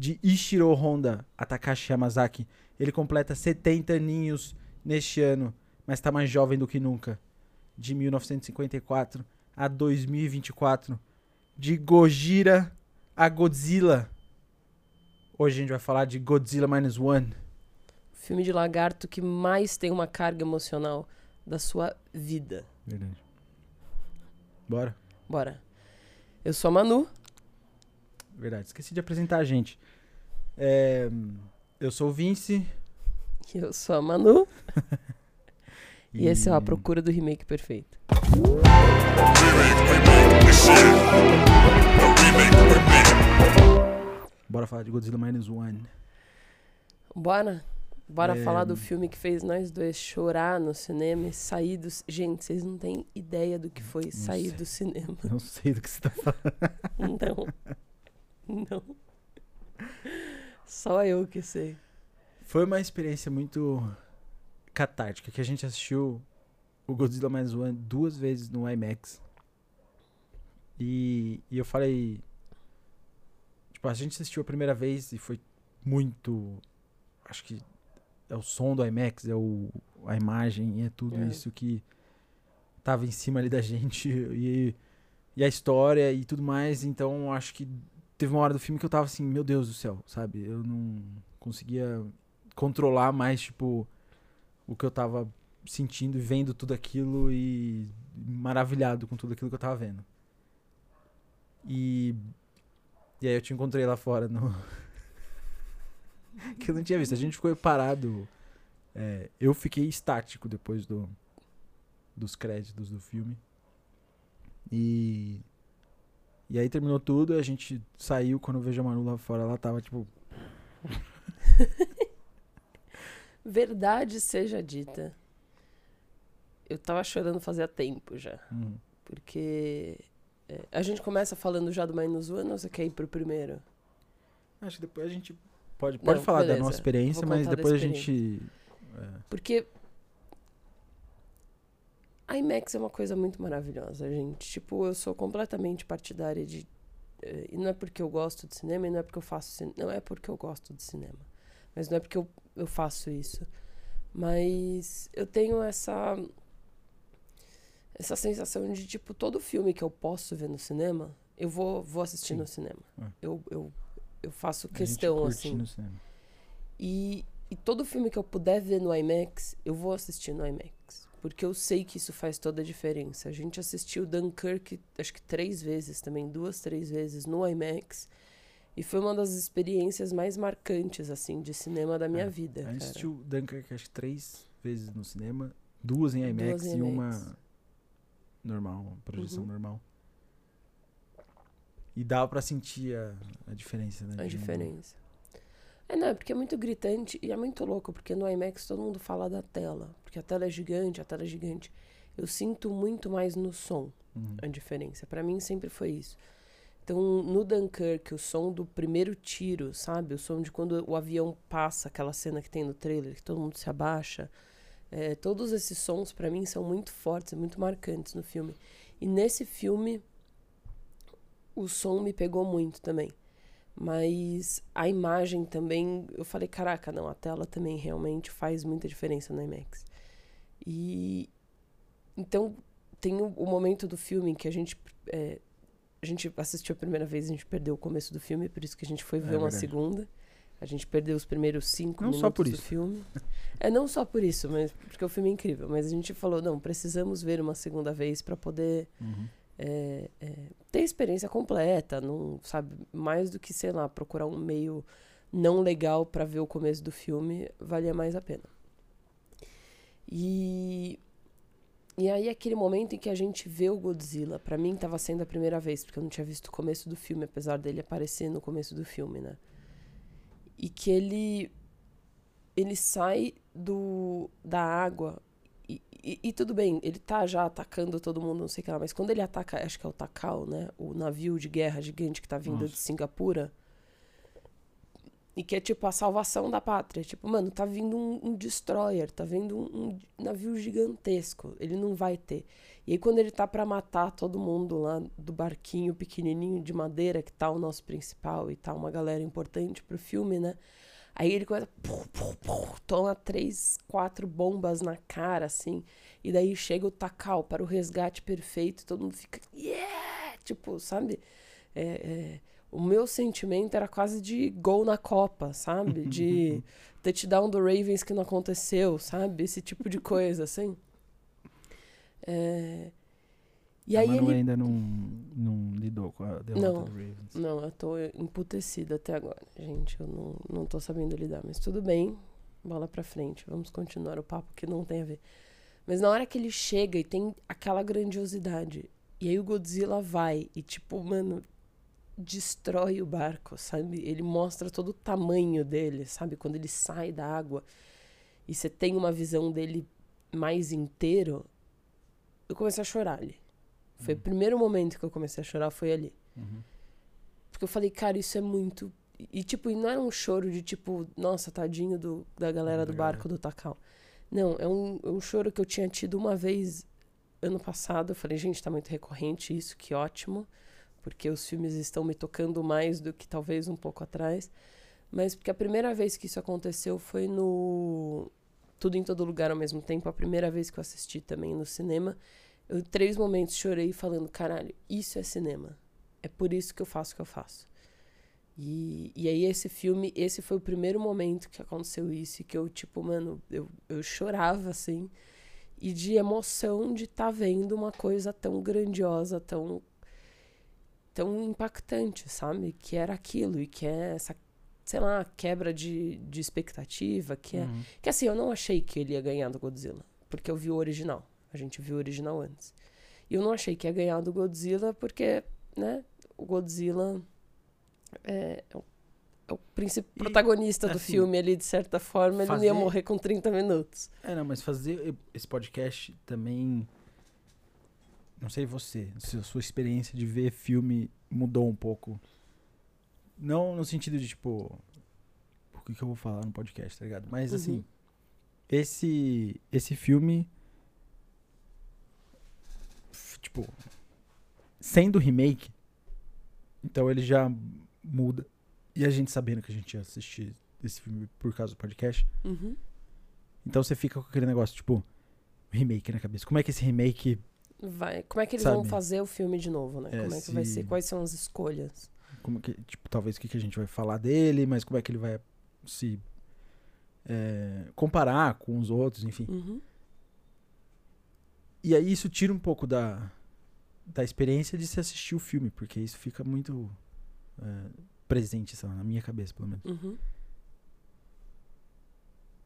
de Ishiro Honda, a Takashi Yamazaki. Ele completa 70 aninhos neste ano, mas está mais jovem do que nunca. De 1954 a 2024. De Gojira a Godzilla. Hoje a gente vai falar de Godzilla Minus One. Filme de lagarto que mais tem uma carga emocional da sua vida. Verdade. Bora. Bora. Eu sou a Manu. Verdade. Esqueci de apresentar a gente. É, eu sou o Vince. E eu sou a Manu. e... esse é o A Procura do Remake Perfeito. Bora falar de Godzilla Minus One. Bora. Bora é... falar do filme que fez nós dois chorar no cinema e sair do... Gente, vocês não têm ideia do que foi não sair sei. do cinema. Não sei do que você tá falando. Não. Não. Só eu que sei. Foi uma experiência muito catártica, que a gente assistiu o Godzilla Mais One duas vezes no IMAX. E, e eu falei... Tipo, a gente assistiu a primeira vez e foi muito... Acho que é o som do IMAX, é o, a imagem, é tudo é. isso que tava em cima ali da gente e, e a história e tudo mais. Então acho que teve uma hora do filme que eu tava assim, meu Deus do céu, sabe? Eu não conseguia controlar mais, tipo, o que eu tava sentindo e vendo tudo aquilo e maravilhado com tudo aquilo que eu tava vendo. E, e aí eu te encontrei lá fora no, que eu não tinha visto. A gente ficou parado. É, eu fiquei estático depois do, dos créditos do filme. E. E aí terminou tudo, a gente saiu, quando eu vejo a Manu lá fora, ela tava tipo. Verdade seja dita. Eu tava chorando fazia tempo já. Uhum. Porque. É, a gente começa falando já do Minus One ou você quer ir pro primeiro? Acho que depois a gente Pode, pode Não, falar beleza. da nossa experiência, mas depois experiência. a gente. É. Porque. A IMAX é uma coisa muito maravilhosa, gente. Tipo, eu sou completamente partidária de. Eh, e não é porque eu gosto de cinema e não é porque eu faço cinema. Não é porque eu gosto de cinema. Mas não é porque eu, eu faço isso. Mas eu tenho essa. Essa sensação de, tipo, todo filme que eu posso ver no cinema, eu vou, vou assistir Sim. no cinema. É. Eu, eu eu faço questão, assim. E, e todo filme que eu puder ver no IMAX, eu vou assistir no IMAX. Porque eu sei que isso faz toda a diferença. A gente assistiu Dunkirk, acho que três vezes também, duas, três vezes no IMAX. E foi uma das experiências mais marcantes, assim, de cinema da minha é, vida. A gente assistiu Dunkirk, acho que três vezes no cinema, duas em IMAX, duas em IMAX. e uma normal, projeção uhum. normal. E dava para sentir a, a, diferença, né? A diferença. É, não, é porque é muito gritante e é muito louco, porque no IMAX todo mundo fala da tela. Porque a tela é gigante, a tela é gigante. Eu sinto muito mais no som uhum. a diferença. para mim sempre foi isso. Então, no Dunkirk, o som do primeiro tiro, sabe? O som de quando o avião passa, aquela cena que tem no trailer, que todo mundo se abaixa. É, todos esses sons, para mim, são muito fortes, muito marcantes no filme. E nesse filme, o som me pegou muito também. Mas a imagem também, eu falei, caraca, não, a tela também realmente faz muita diferença no IMAX. E então tem o, o momento do filme em que a gente é, a gente assistiu a primeira vez, a gente perdeu o começo do filme, por isso que a gente foi é ver é uma segunda. A gente perdeu os primeiros cinco não minutos do filme. É não só por isso, mas porque o filme é incrível. Mas a gente falou, não, precisamos ver uma segunda vez para poder uhum é, é, ter experiência completa, não sabe mais do que sei lá procurar um meio não legal para ver o começo do filme valia mais a pena. E e aí aquele momento em que a gente vê o Godzilla, para mim estava sendo a primeira vez porque eu não tinha visto o começo do filme, apesar dele aparecer no começo do filme, né? E que ele ele sai do da água e, e, tudo bem, ele tá já atacando todo mundo, não sei o que lá, mas quando ele ataca, acho que é o Takao, né? O navio de guerra gigante que tá vindo Nossa. de Singapura. E que é tipo a salvação da pátria. Tipo, mano, tá vindo um, um destroyer, tá vindo um, um, navio gigantesco. Ele não vai ter. E aí, quando ele tá para matar todo mundo lá do barquinho pequenininho de madeira, que tá o nosso principal e tá uma galera importante pro filme, né? Aí ele começa. Pum, pum, pum, toma três, quatro bombas na cara, assim. E daí chega o Takal para o resgate perfeito. Todo mundo fica. Yeah! Tipo, sabe? É, é, o meu sentimento era quase de gol na Copa, sabe? De touchdown do Ravens que não aconteceu, sabe? Esse tipo de coisa, assim. É... E a aí Manu ele... ainda não, não lidou com a derrota não, do Ravens. Não, eu tô emputecida até agora, gente. Eu não, não tô sabendo lidar, mas tudo bem. Bola pra frente. Vamos continuar o papo que não tem a ver. Mas na hora que ele chega e tem aquela grandiosidade, e aí o Godzilla vai e, tipo, mano, destrói o barco, sabe? Ele mostra todo o tamanho dele, sabe? Quando ele sai da água e você tem uma visão dele mais inteiro, eu comecei a chorar ali. Foi uhum. o primeiro momento que eu comecei a chorar, foi ali. Uhum. Porque eu falei, cara, isso é muito. E, tipo, não era um choro de tipo, nossa, tadinho do, da galera do barco do Takal. Não, é um, é um choro que eu tinha tido uma vez ano passado. Eu falei, gente, tá muito recorrente isso, que ótimo porque os filmes estão me tocando mais do que talvez um pouco atrás. Mas porque a primeira vez que isso aconteceu foi no Tudo em Todo Lugar ao mesmo tempo, a primeira vez que eu assisti também no cinema. Eu, três momentos, chorei falando: caralho, isso é cinema. É por isso que eu faço o que eu faço. E, e aí, esse filme, esse foi o primeiro momento que aconteceu isso, e que eu, tipo, mano, eu, eu chorava assim, e de emoção de estar tá vendo uma coisa tão grandiosa, tão tão impactante, sabe? Que era aquilo e que é essa, sei lá, quebra de, de expectativa, que é... Uhum. Que assim, eu não achei que ele ia ganhar do Godzilla, porque eu vi o original. A gente viu o original antes. E eu não achei que ia ganhar do Godzilla porque, né, o Godzilla é, é o, é o protagonista do assim, filme ali, de certa forma, fazer... ele não ia morrer com 30 minutos. É, não, mas fazer esse podcast também não sei você, se a sua experiência de ver filme mudou um pouco. Não no sentido de, tipo, por que, que eu vou falar no podcast, tá ligado? Mas, assim, uhum. assim, esse, esse filme, tipo, sendo remake, então ele já muda. E a gente sabendo que a gente ia assistir esse filme por causa do podcast. Uhum. Então você fica com aquele negócio, tipo, remake na cabeça. Como é que esse remake Vai. Como é que eles Sabe? vão fazer o filme de novo, né? É, como é que se... vai ser? Quais são as escolhas? Como que, tipo, talvez o que, que a gente vai falar dele, mas como é que ele vai se é, comparar com os outros, enfim. Uhum. E aí isso tira um pouco da, da experiência de se assistir o filme, porque isso fica muito é, presente, lá, na minha cabeça, pelo menos. Uhum.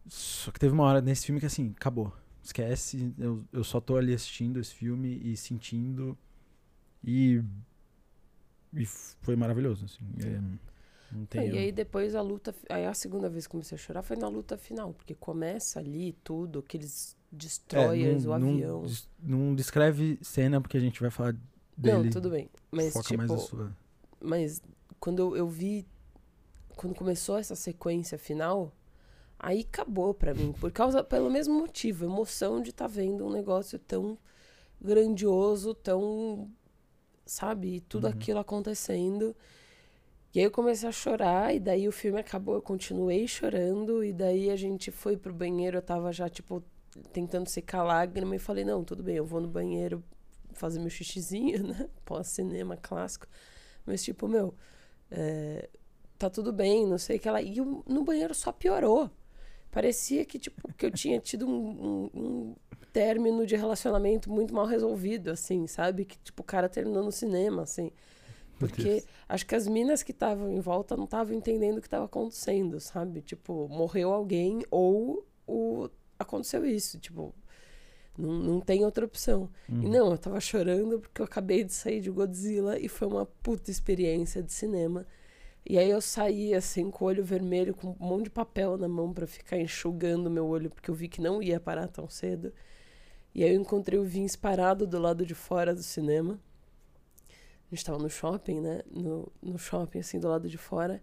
Só que teve uma hora nesse filme que assim, acabou esquece. Eu, eu só tô ali assistindo esse filme e sentindo. E. E foi maravilhoso, assim. É, não e aí depois a luta. Aí a segunda vez que comecei a chorar foi na luta final, porque começa ali tudo, aqueles destroyers, é, não, o avião. Não, não, descreve cena, porque a gente vai falar dele. Não, tudo bem. Mas, Foca tipo, mais a sua. Mas quando eu, eu vi. Quando começou essa sequência final, Aí acabou para mim, por causa, pelo mesmo motivo, emoção de estar tá vendo um negócio tão grandioso, tão, sabe, tudo uhum. aquilo acontecendo. E aí eu comecei a chorar, e daí o filme acabou, eu continuei chorando, e daí a gente foi pro banheiro, eu tava já, tipo, tentando secar a lágrima, e falei, não, tudo bem, eu vou no banheiro fazer meu xixizinho, né, pós-cinema clássico. Mas, tipo, meu, é, tá tudo bem, não sei o que ela... E eu, no banheiro só piorou. Parecia que, tipo, que eu tinha tido um, um, um término de relacionamento muito mal resolvido, assim, sabe? Que, tipo, o cara terminou no cinema, assim. Porque acho que as minas que estavam em volta não estavam entendendo o que estava acontecendo, sabe? Tipo, morreu alguém ou o... aconteceu isso, tipo... Não, não tem outra opção. Uhum. E não, eu tava chorando porque eu acabei de sair de Godzilla e foi uma puta experiência de cinema. E aí eu saí assim com o olho vermelho, com um monte de papel na mão para ficar enxugando meu olho, porque eu vi que não ia parar tão cedo. E aí eu encontrei o Vince parado do lado de fora do cinema. A gente tava no shopping, né? No, no shopping, assim, do lado de fora.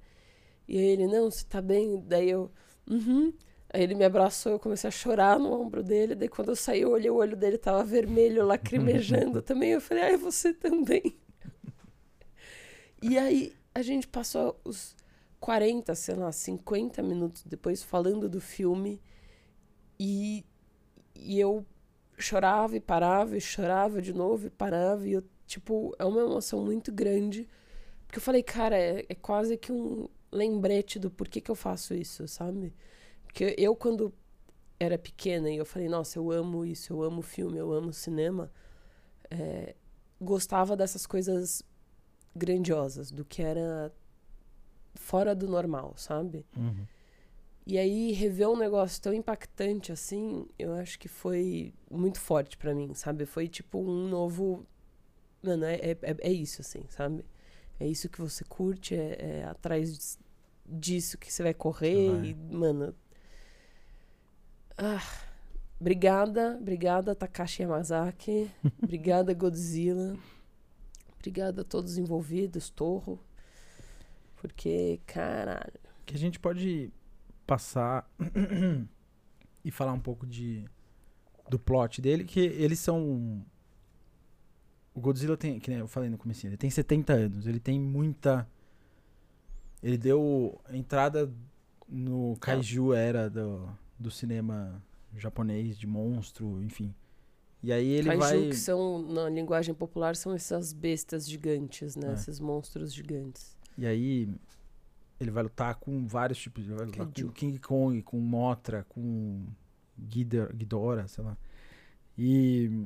E aí ele, não, você tá bem? Daí eu, uhum. Aí ele me abraçou, eu comecei a chorar no ombro dele. Daí quando eu saí, eu olhei o olho dele, tava vermelho, lacrimejando também. Eu falei, ai, você também. e aí a gente passou os 40, sei lá, 50 minutos depois falando do filme. E, e eu chorava e parava, e chorava de novo e parava. E eu, tipo, é uma emoção muito grande. Porque eu falei, cara, é, é quase que um lembrete do porquê que eu faço isso, sabe? Porque eu, quando era pequena e eu falei, nossa, eu amo isso, eu amo filme, eu amo cinema, é, gostava dessas coisas grandiosas, do que era fora do normal, sabe? Uhum. E aí, rever um negócio tão impactante assim, eu acho que foi muito forte para mim, sabe? Foi tipo um novo. Mano, é, é, é isso, assim, sabe? É isso que você curte, é, é atrás disso que você vai correr. Vai. E, mano. Ah, obrigada, obrigada, Takashi Yamazaki. obrigada, Godzilla. Obrigada a todos os envolvidos, Torro. Porque, caralho. Que a gente pode passar e falar um pouco de do plot dele, que eles são o Godzilla tem, que eu falei no começo, ele tem 70 anos, ele tem muita ele deu entrada no kaiju era do, do cinema japonês de monstro, enfim. E aí ele kaiju vai que são na linguagem popular são essas bestas gigantes, né? É. Esses monstros gigantes. E aí ele vai lutar com vários tipos. Ele vai lutar com King Kong, com Motra, com Ghidorah, sei lá. E.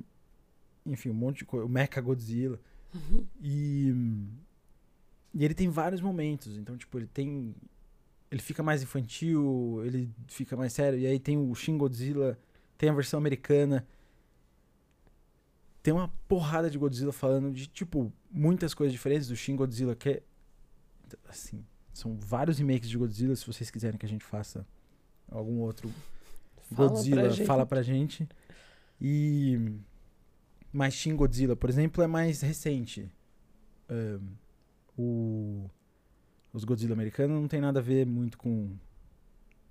Enfim, um monte de coisa. O Mecha Godzilla. Uhum. E. E ele tem vários momentos. Então, tipo, ele tem. Ele fica mais infantil, ele fica mais sério. E aí tem o Shin Godzilla, tem a versão americana. Tem uma porrada de Godzilla falando de, tipo, muitas coisas diferentes do Shin Godzilla, que é. Assim, são vários remakes de Godzilla. Se vocês quiserem que a gente faça algum outro fala Godzilla, pra fala pra gente. E. Mas Shin Godzilla, por exemplo, é mais recente. Um, o, os Godzilla americanos não tem nada a ver muito com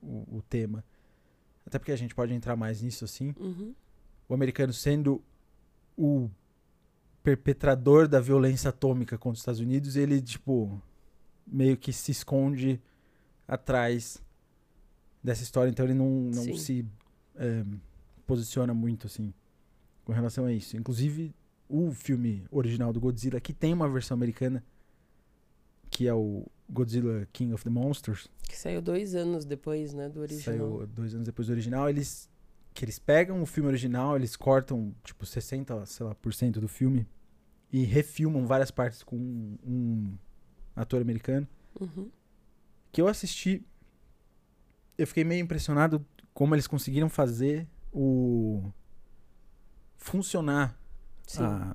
o, o, tema. Até porque a gente pode entrar mais nisso assim. Uhum. O americano sendo o perpetrador da violência atômica contra os Estados Unidos, ele, tipo, meio que se esconde atrás dessa história, então ele não, não se é, posiciona muito assim com relação a isso. Inclusive, o filme original do Godzilla, que tem uma versão americana, que é o Godzilla King of the Monsters. Que saiu dois anos depois, né, do original. Saiu dois anos depois do original. Eles, que eles pegam o filme original, eles cortam, tipo, 60, sei lá, por cento do filme e refilmam várias partes com um, um ator americano, uhum. que eu assisti. Eu fiquei meio impressionado como eles conseguiram fazer o. funcionar a,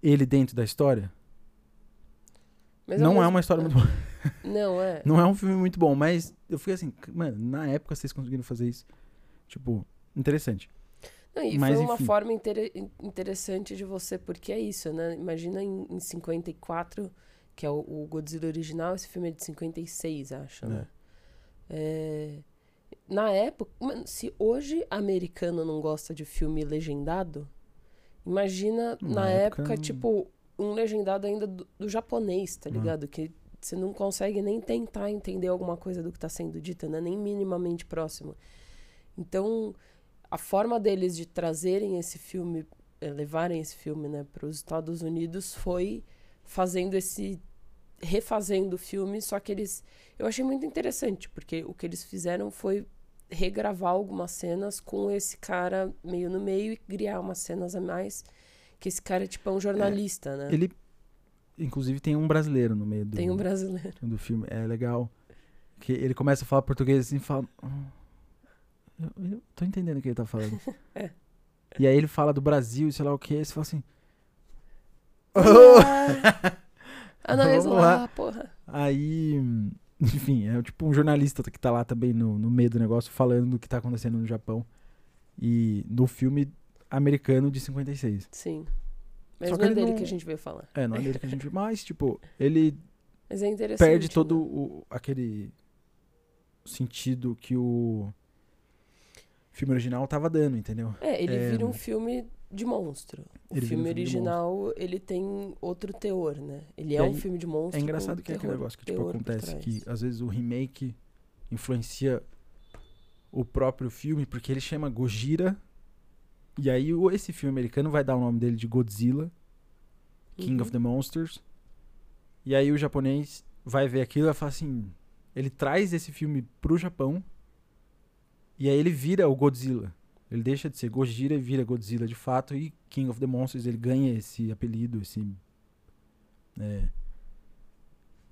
ele dentro da história. Mas não é uma história muito boa. Não é. não é um filme muito bom, mas eu fiquei assim, mano, na época vocês conseguiram fazer isso. Tipo, interessante. Não, e mas, foi uma enfim. forma inter interessante de você, porque é isso, né? Imagina em, em 54 que é o, o, Godzilla original, esse filme é de 56, acho, né? É. É, na época, se hoje americano não gosta de filme legendado, imagina na, na época, época, tipo, um legendado ainda do, do japonês, tá ligado? Que você não consegue nem tentar entender alguma coisa do que está sendo dita, né? Nem minimamente próximo. Então, a forma deles de trazerem esse filme, eh, levarem esse filme, né, para os Estados Unidos foi fazendo esse refazendo o filme, só que eles. Eu achei muito interessante, porque o que eles fizeram foi regravar algumas cenas com esse cara meio no meio e criar umas cenas a mais. Que esse cara, tipo, é um jornalista, é, né? Ele. Inclusive tem um brasileiro no meio do. Tem um brasileiro. Do filme. É legal. Que ele começa a falar português assim e fala. Oh, eu, eu tô entendendo o que ele tá falando. é. E aí ele fala do Brasil, sei lá o que, e você fala assim. Oh! Analisa lá, porra. Aí, enfim, é tipo um jornalista que tá lá também no, no meio do negócio falando do que tá acontecendo no Japão. E no filme americano de 56. Sim. Mas Só não é dele não... que a gente veio falar. É, não é dele que a gente veio. Mas, tipo, ele Mas é interessante. Perde todo né? o, aquele sentido que o filme original tava dando, entendeu? É, ele É, vira um filme de monstro. O ele um filme filme original, ele tem outro teor, né? Ele E é um aí, filme de monstro. É engraçado que é aquele negócio que tipo, acontece que às vezes o remake influencia o próprio filme, porque ele chama Gojira, e aí o- esse filme americano vai dar o nome dele de Godzilla, King Uhum. of the Monsters, e aí o japonês vai ver aquilo e vai falar assim, ele traz esse filme pro Japão, e aí ele vira o Godzilla. Ele deixa de ser Gojira e vira Godzilla de fato, e King of the Monsters ele ganha esse apelido, esse é,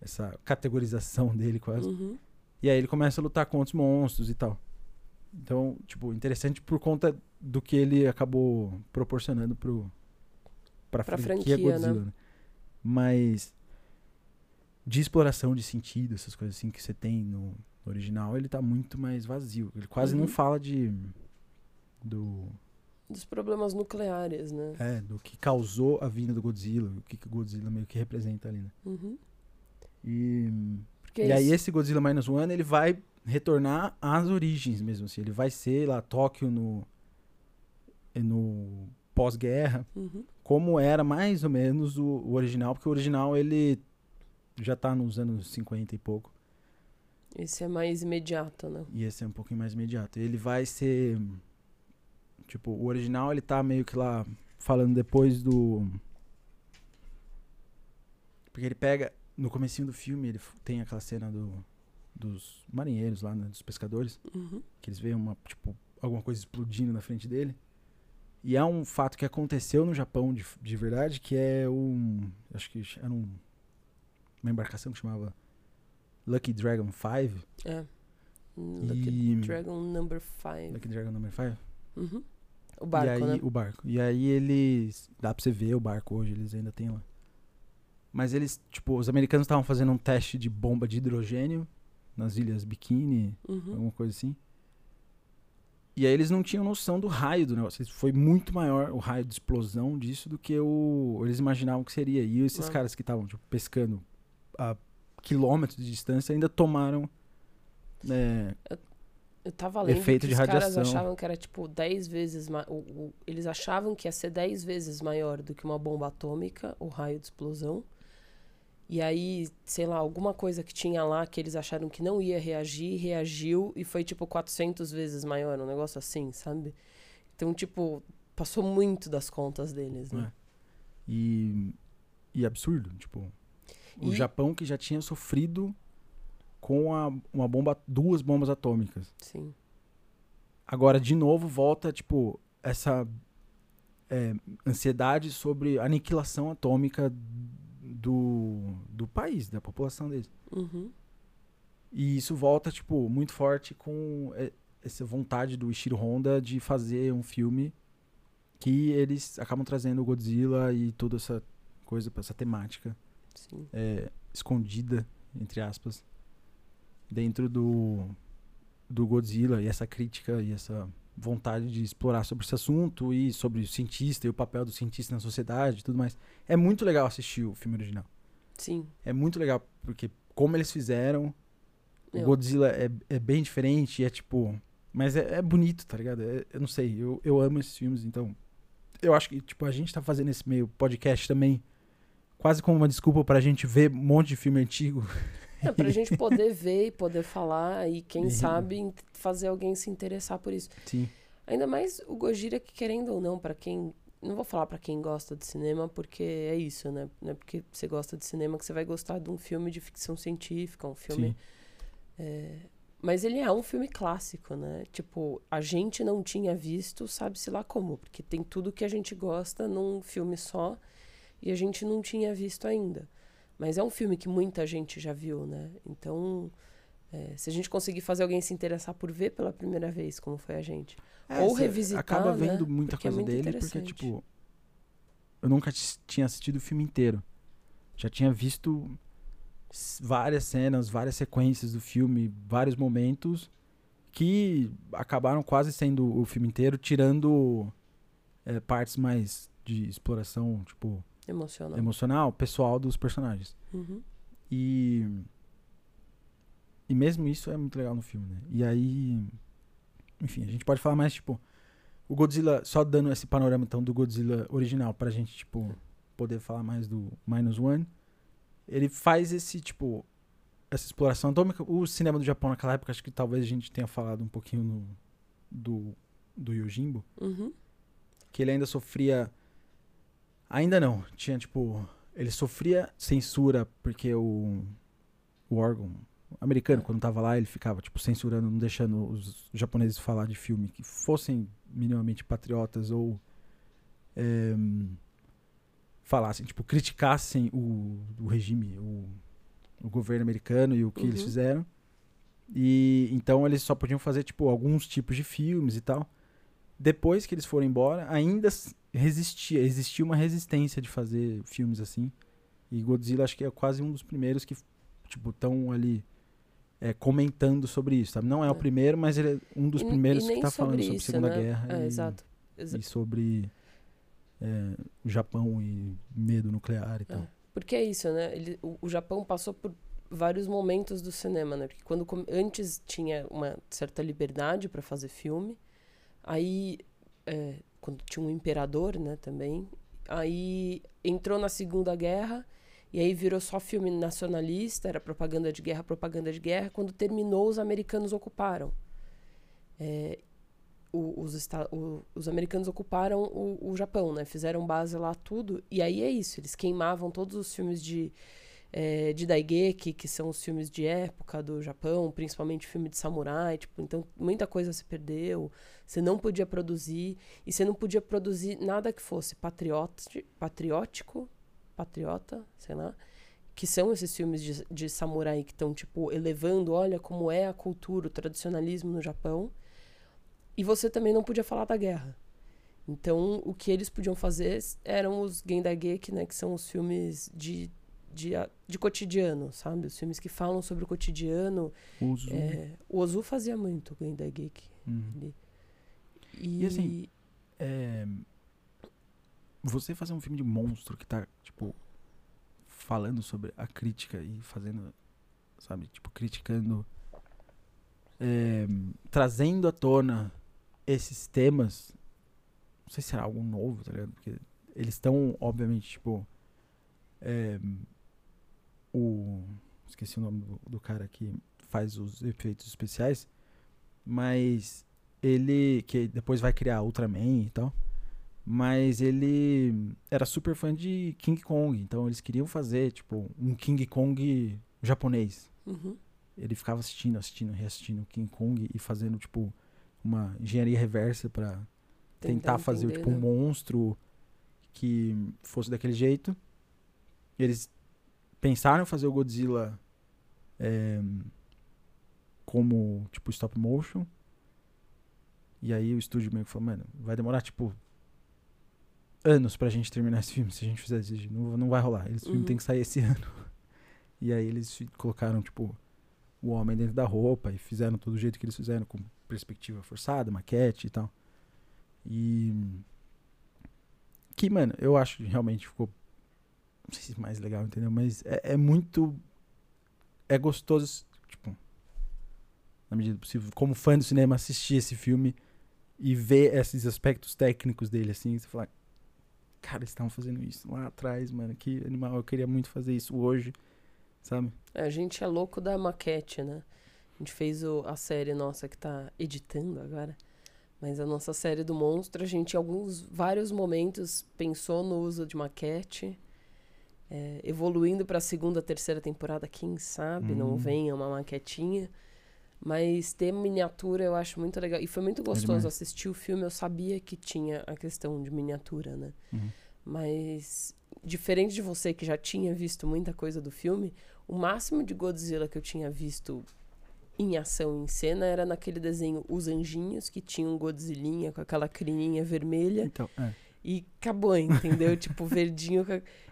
essa categorização dele quase. Uhum. E aí ele começa a lutar contra os monstros e tal. Então, tipo, interessante por conta do que ele acabou proporcionando pro, pra, Pra franquia, franquia, Godzilla, né? Mas de exploração de sentido, essas coisas assim que você tem no, no original, ele tá muito mais vazio. Ele quase não Uhum. fala de do Dos problemas nucleares, né? é, do que causou a vinda do Godzilla, o que, que o Godzilla meio que representa ali, né? Uhum. E Porque E aí esse Godzilla Minus One, ele vai retornar às origens mesmo, assim. Ele vai ser lá Tóquio no, no pós-guerra, Uhum. como era mais ou menos o, o original, porque o original ele já tá nos anos 50 e pouco, Esse é mais imediato, né? e esse é um pouquinho mais imediato. Ele vai ser, tipo, o original ele tá meio que lá falando depois do... Porque ele pega, no comecinho do filme, ele tem aquela cena do, dos marinheiros lá, né, dos pescadores, Uhum. que eles veem uma, tipo, alguma coisa explodindo na frente dele. E é um fato que aconteceu no Japão de, de verdade, que é um. Acho que era um, uma embarcação que chamava Lucky Dragon 5. É. Lucky E. Dragon Number 5. Lucky Dragon number 5? Uhum. O barco, e aí, né? O barco. E aí eles. Dá pra você ver o barco hoje, eles ainda têm lá. Mas eles, tipo, os americanos estavam fazendo um teste de bomba de hidrogênio nas ilhas Bikini, Uhum. alguma coisa assim. E aí eles não tinham noção do raio do negócio. Foi muito maior o raio de explosão disso do que o, eles imaginavam que seria. E esses Ah. caras que estavam tipo, pescando a quilômetros de distância ainda tomaram. né, Eu tava lendo Efeito que de os caras radiação. achavam que era tipo 10 vezes mais. Eles achavam que ia ser 10 vezes maior do que uma bomba atômica, o raio de explosão. E aí, sei lá, alguma coisa que tinha lá que eles acharam que não ia reagir, reagiu e foi tipo 400 vezes maior, um negócio assim, sabe? Então, tipo, passou muito das contas deles, né? É. E, e absurdo, tipo, o E- Japão que já tinha sofrido com a, uma bomba, duas bombas atômicas. Sim. Agora, de novo, volta, tipo, essa é, ansiedade sobre a aniquilação atômica do, do país, da população deles. Uhum. E isso volta, tipo, muito forte com é, essa vontade do Ishiro Honda de fazer um filme que eles acabam trazendo o Godzilla e toda essa coisa, essa temática é, escondida, entre aspas, dentro do, do Godzilla e essa crítica e essa vontade de explorar sobre esse assunto e sobre o cientista e o papel do cientista na sociedade e tudo mais. É muito legal assistir o filme original. Sim. É muito legal, porque como eles fizeram, o Meu, Godzilla é, é bem diferente, é tipo. Mas é, é bonito, tá ligado? É- eu não sei, eu, eu amo esses filmes, então. Eu acho que, tipo, a gente tá fazendo esse meio podcast também quase como uma desculpa pra gente ver um monte de filme antigo. É pra gente poder ver e poder falar e quem E- sabe fazer alguém se interessar por isso. Sim. Ainda mais o Gojira que querendo ou não, pra quem, não vou falar pra quem gosta de cinema, porque é isso, né? Não é porque você gosta de cinema que você vai gostar de um filme de ficção científica, um filme é, mas ele é um filme clássico, né? Tipo, a gente não tinha visto, sabe-se lá como, porque tem tudo que a gente gosta num filme só e a gente não tinha visto ainda. Mas é um filme que muita gente já viu, né? Então, é, se a gente conseguir fazer alguém se interessar por ver pela primeira vez, como foi a gente, Ou você revisitar, Acaba né? vendo muita Porque é coisa muito dele, porque, tipo. Eu nunca tinha assistido o filme inteiro. Já tinha visto várias cenas, várias sequências do filme, vários momentos que acabaram quase sendo o filme inteiro, tirando é, partes mais de exploração, tipo, emocional. emocional, pessoal dos personagens. Uhum. E. E mesmo isso é muito legal no filme, né? E aí. Enfim, a gente pode falar mais, tipo. O Godzilla, só dando esse panorama então do Godzilla original pra gente, tipo, poder falar mais do Minus One. Ele faz esse, tipo, essa exploração atômica. O cinema do Japão naquela época, acho que talvez a gente tenha falado um pouquinho no, do, do Yojimbo. Uhum. Que ele ainda sofria. Ainda não. Tinha, tipo. Ele sofria censura porque o, o órgão americano, quando tava lá, ele ficava, tipo, censurando, não deixando os japoneses falar de filme que fossem minimamente patriotas ou é, falassem, tipo, criticassem o, o regime, o, o governo americano e o que uhum. eles fizeram. E então eles só podiam fazer, tipo, alguns tipos de filmes e tal. Depois que eles foram embora, ainda resistia, existia uma resistência de fazer filmes assim. E Godzilla acho que é quase um dos primeiros que, tipo, estão ali é, comentando sobre isso, sabe? Não é, é, o primeiro, mas ele é um dos e, primeiros e que está falando sobre isso, Segunda né? Guerra. É, e, exato. e sobre é, o Japão e medo nuclear e tal. É, porque é isso, né? Ele, o, o, Japão passou por vários momentos do cinema, né? Porque quando antes tinha uma certa liberdade para fazer filme, aí é, quando tinha um imperador, né? Também, aí entrou na Segunda Guerra e aí virou só filme nacionalista, era propaganda de guerra, propaganda de guerra. Quando terminou, os americanos ocuparam. É, o, os, o, os, americanos ocuparam o, o, Japão, né? Fizeram base lá tudo. E aí é isso, eles queimavam todos os filmes de, é, de Daigeki, que são os filmes de época do Japão, principalmente filme de samurai. Tipo, então, muita coisa se perdeu. Você não podia produzir. E você não podia produzir nada que fosse patriótico Patriota, sei lá, que são esses filmes de, de samurai que estão, tipo, elevando, olha como é a cultura, o tradicionalismo no Japão. E você também não podia falar da guerra. Então, o que eles podiam fazer eram os Gendageki, né, que são os filmes de, de, de cotidiano, sabe? Os filmes que falam sobre o cotidiano. O Ozu, é, o Ozu fazia muito o Gendageki. Uhum. E, e, assim, é, você fazer um filme de monstro que tá, tipo, falando sobre a crítica e fazendo, sabe, tipo, criticando, é, trazendo à tona esses temas, não sei se será algo novo, tá ligado? Porque eles estão, obviamente, tipo, é, o, esqueci o nome do, do cara que faz os efeitos especiais, mas ele, que depois vai criar Ultraman e tal, mas ele era super fã de King Kong, então eles queriam fazer, tipo, um King Kong japonês. Uhum. Ele ficava assistindo, assistindo, reassistindo King Kong e fazendo, tipo, uma engenharia reversa para tentar fazer, tipo, um né? monstro que fosse daquele jeito. Eles pensaram em fazer o Godzilla é, como, tipo, stop motion. E aí o estúdio meio que falou, mano, vai demorar, tipo, anos pra gente terminar esse filme. Se a gente fizer isso, não, não vai rolar. Esse filme uhum. tem que sair esse ano. E aí eles colocaram, tipo, o homem dentro da roupa e fizeram todo o jeito que eles fizeram, com perspectiva forçada, maquete e tal. E. Que, mano, eu acho que realmente ficou. Não sei se mais legal, entendeu? Mas é, é muito. É gostoso, tipo. Na medida do possível, como fã do cinema, assistir esse filme e ver esses aspectos técnicos dele, assim. Você falar, cara, eles estavam fazendo isso lá atrás, mano, que animal, eu queria muito fazer isso hoje, sabe? É, a gente é louco da maquete, né? A gente fez o, a série nossa que tá editando agora. Mas a nossa série do monstro, a gente em alguns, vários momentos pensou no uso de maquete. É, evoluindo para a segunda, terceira temporada, quem sabe não hum. venha uma maquetinha. Mas ter miniatura eu acho muito legal. E foi muito é gostoso é assistir o filme. Eu sabia que tinha a questão de miniatura, né? Uhum. Mas, diferente de você que já tinha visto muita coisa do filme, o máximo de Godzilla que eu tinha visto em ação, em cena, era naquele desenho Os Anjinhos, que tinha um Godzillinha com aquela crininha vermelha. Então, é. E acabou, entendeu? tipo, verdinho.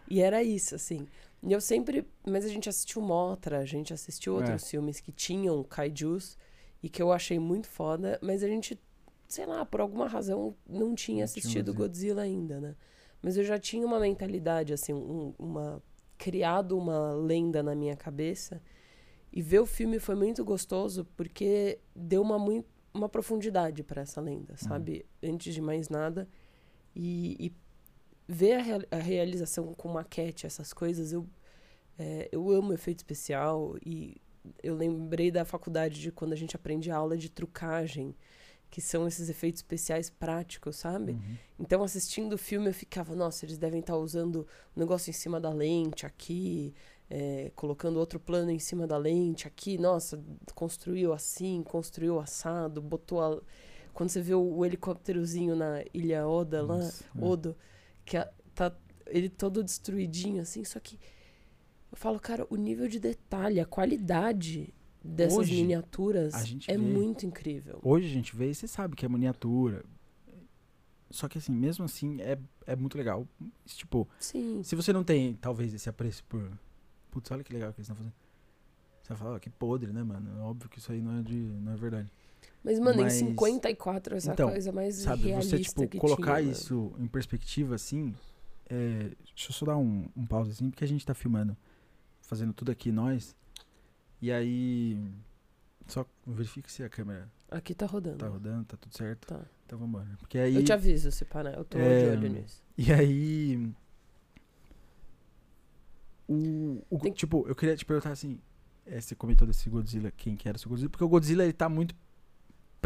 E era isso, assim. E eu sempre. Mas a gente assistiu Motra, a gente assistiu outros é. filmes que tinham kaijus e que eu achei muito foda, mas a gente, sei lá, por alguma razão não tinha não assistido tinha Godzilla ainda, né? Mas eu já tinha uma mentalidade, assim, um, uma criado uma lenda na minha cabeça. E ver o filme foi muito gostoso porque deu uma, muito, uma profundidade para essa lenda, uhum. sabe? Uhum. Antes de mais nada. E, e ver a, rea a, realização com maquete, essas coisas, eu, é, eu amo efeito especial. E eu lembrei da faculdade de quando a gente aprende a aula de trucagem que são esses efeitos especiais práticos, sabe? Uhum. Então, assistindo o filme, eu ficava, nossa, eles devem estar tá usando um negócio em cima da lente aqui, é, colocando outro plano em cima da lente aqui, nossa, construiu assim, construiu assado, botou a... Quando você vê o, o helicópterozinho na Ilha Oda nossa, lá, é. Que a, tá ele todo destruidinho assim, só que eu falo, cara, o nível de detalhe, a qualidade dessas Hoje, miniaturas é vê, muito incrível. Hoje a gente vê e você sabe que é miniatura. Só que assim, mesmo assim, é, é muito legal. Tipo, Sim. se você não tem, talvez, esse apreço por. Putz, olha que legal que eles estão fazendo. Você vai falar, oh, que podre, né, mano? Óbvio que isso aí não é, de, não é verdade. Mas, mano, Mas, em 54, essa então, coisa mais sabe, realista você, tipo, colocar tinha, isso mano. em perspectiva, assim. É, deixa eu só dar um, um pause, assim, porque a gente tá filmando, fazendo tudo aqui, nós. E aí. Só verifique se a câmera. Aqui tá rodando. Tá rodando, tá tudo certo. Tá. Então vamos embora. Porque aí. Eu te aviso se parar, eu tô é, de olho nisso. E aí. O, o Tem... Tipo, eu queria te perguntar assim. É, você comentou desse Godzilla, quem que era esse Godzilla? Porque o Godzilla ele tá muito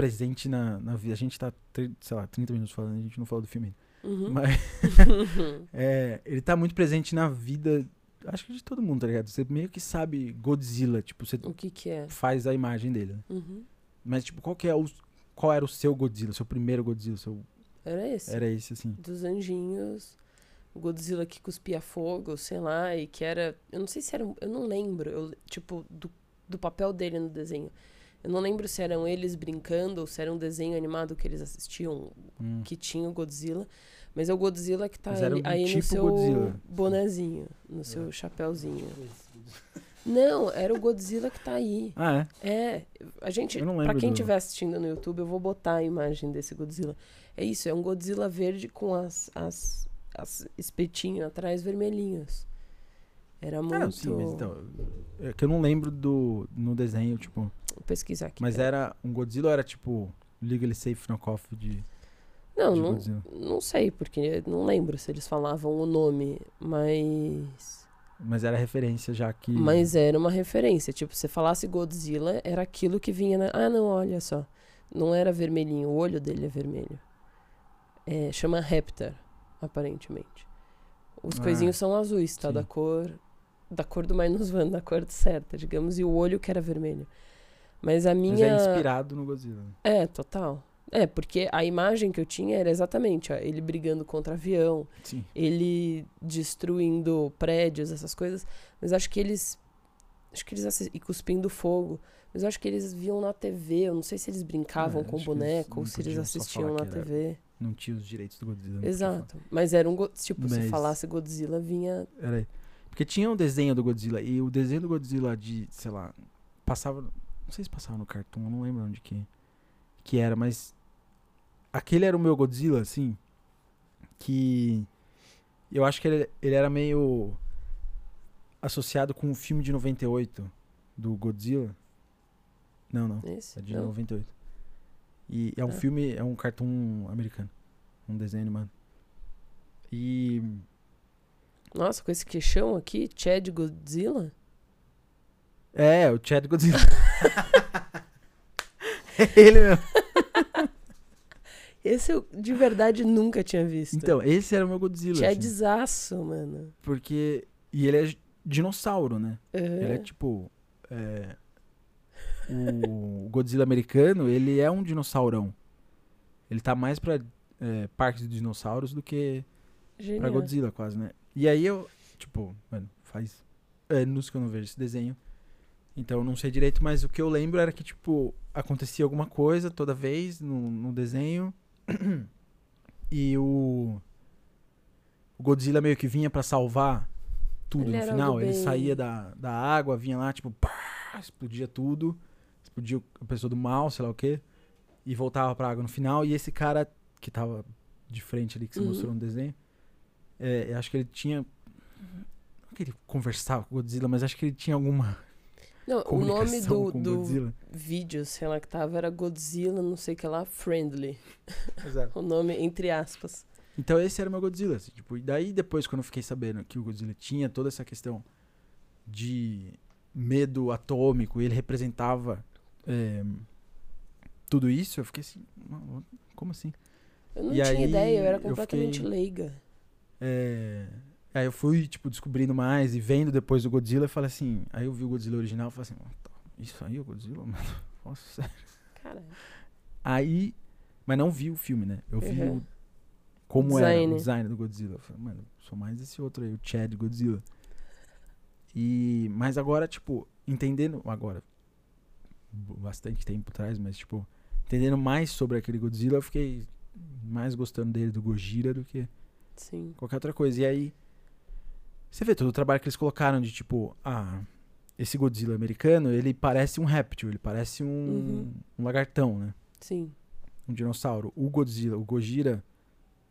presente na, na vida. A gente tá, sei lá, 30 minutos falando, a gente não falou do filme. Uhum. Mas. é, ele tá muito presente na vida acho que de todo mundo, tá ligado? Você meio que sabe Godzilla, tipo, você o que que é? faz a imagem dele. Né? Uhum. Mas, tipo, qual que é o, qual era o seu Godzilla, seu primeiro Godzilla, seu... Era esse. Era esse, assim. Dos anjinhos, o Godzilla que cuspia fogo, sei lá, e que era, eu não sei se era, eu não lembro, eu, tipo, do, do papel dele no desenho. Eu não lembro se eram eles brincando ou se era um desenho animado que eles assistiam, hum. que tinha o Godzilla. Mas é o Godzilla que tá ali, aí tipo no seu Godzilla. bonezinho, no seu é. chapéuzinho. Não, era o Godzilla que tá aí. Ah, é? É. A gente, pra quem estiver do... assistindo no YouTube, eu vou botar a imagem desse Godzilla. É isso, é um Godzilla verde com as, as, as espetinhos atrás vermelhinhos. Era muito. Ah, sim, mas então. É que eu não lembro do no desenho, tipo. Vou pesquisar aqui. Mas era um Godzilla ou era tipo Legally Safe Knockoff de. Não, não, não sei, porque não lembro se eles falavam o nome, mas. Mas era referência já que. Mas era uma referência. Tipo, se falasse Godzilla, era aquilo que vinha na. Ah, não, olha só. Não era vermelhinho, o olho dele é vermelho. É, chama Raptor, aparentemente. Os ah, coisinhos são azuis, tá? Sim. Da cor. Da cor do Minus One, da cor certa, digamos, e o olho que era vermelho. Mas a minha. Mas é inspirado no Godzilla. É, total. É, porque a imagem que eu tinha era exatamente ó, ele brigando contra avião, Sim. ele destruindo prédios, essas coisas. Mas acho que eles. Acho que eles e cuspindo fogo. Mas acho que eles viam na TV. Eu não sei se eles brincavam é, com o boneco ou se eles assistiam na TV. Não tinha os direitos do Godzilla. Exato. Mas era um. Tipo, Mas... se falasse Godzilla, vinha. Era. Porque tinha um desenho do Godzilla. E o desenho do Godzilla de, sei lá. Passava. Não sei se passava no Cartoon, eu não lembro onde que, que era, mas aquele era o meu Godzilla, assim, que eu acho que ele, ele era meio associado com o filme de 98 do Godzilla. Não, não. Esse? É de não. 98. E é um ah. filme, é um cartoon americano. Um desenho animado. E. Nossa, com esse queixão aqui, Chad Godzilla? É, o Chad Godzilla. é ele mesmo. Esse eu de verdade nunca tinha visto. Então, esse era o meu Godzilla. É desaço, mano. Porque. E ele é dinossauro, né? Uhum. Ele é tipo. É, o Godzilla americano, ele é um dinossaurão. Ele tá mais pra é, parques de dinossauros do que Genial. pra Godzilla, quase, né? E aí eu, tipo, mano, faz anos que eu não vejo esse desenho. Então eu não sei direito, mas o que eu lembro era que, tipo, acontecia alguma coisa toda vez no, no desenho. e o, o Godzilla meio que vinha para salvar tudo ele no final. Ele saía da, da água, vinha lá, tipo, pá, explodia tudo. Explodia a pessoa do mal, sei lá o quê. E voltava pra água no final. E esse cara que tava de frente ali, que você uhum. mostrou no desenho, é, acho que ele tinha. que ele conversava com o Godzilla, mas acho que ele tinha alguma. Não, o nome do, do vídeo, sei lá, que tava era Godzilla, não sei o que lá, Friendly. Exato. O nome entre aspas. Então esse era o meu Godzilla. assim, tipo, e daí depois, quando eu fiquei sabendo que o Godzilla tinha toda essa questão de medo atômico, e ele representava é, tudo isso, eu fiquei assim, "Não, como assim? Eu não E tinha aí, ideia, eu era eu completamente fiquei- leiga. É, aí eu fui, tipo, descobrindo mais e vendo depois o Godzilla e falei assim. Aí eu vi o Godzilla original e falei assim, "Ah, tá, isso aí é o Godzilla, mano. Nossa, sério. Caralho. Aí. Mas não vi o filme, né? Eu vi Uhum. o, como era Design. o design do Godzilla. Eu falei, mano, sou mais esse outro aí, o Chad Godzilla. E. Mas agora, tipo, entendendo. Agora. Bastante tempo atrás, mas, tipo, entendendo mais sobre aquele Godzilla, eu fiquei mais gostando dele, do Gojira, do que Sim. qualquer outra coisa. E aí, você vê todo o trabalho que eles colocaram de tipo, ah, esse Godzilla americano, ele parece um réptil, ele parece um, Uhum. um lagartão, né? Sim. Um dinossauro. O Godzilla, o Gojira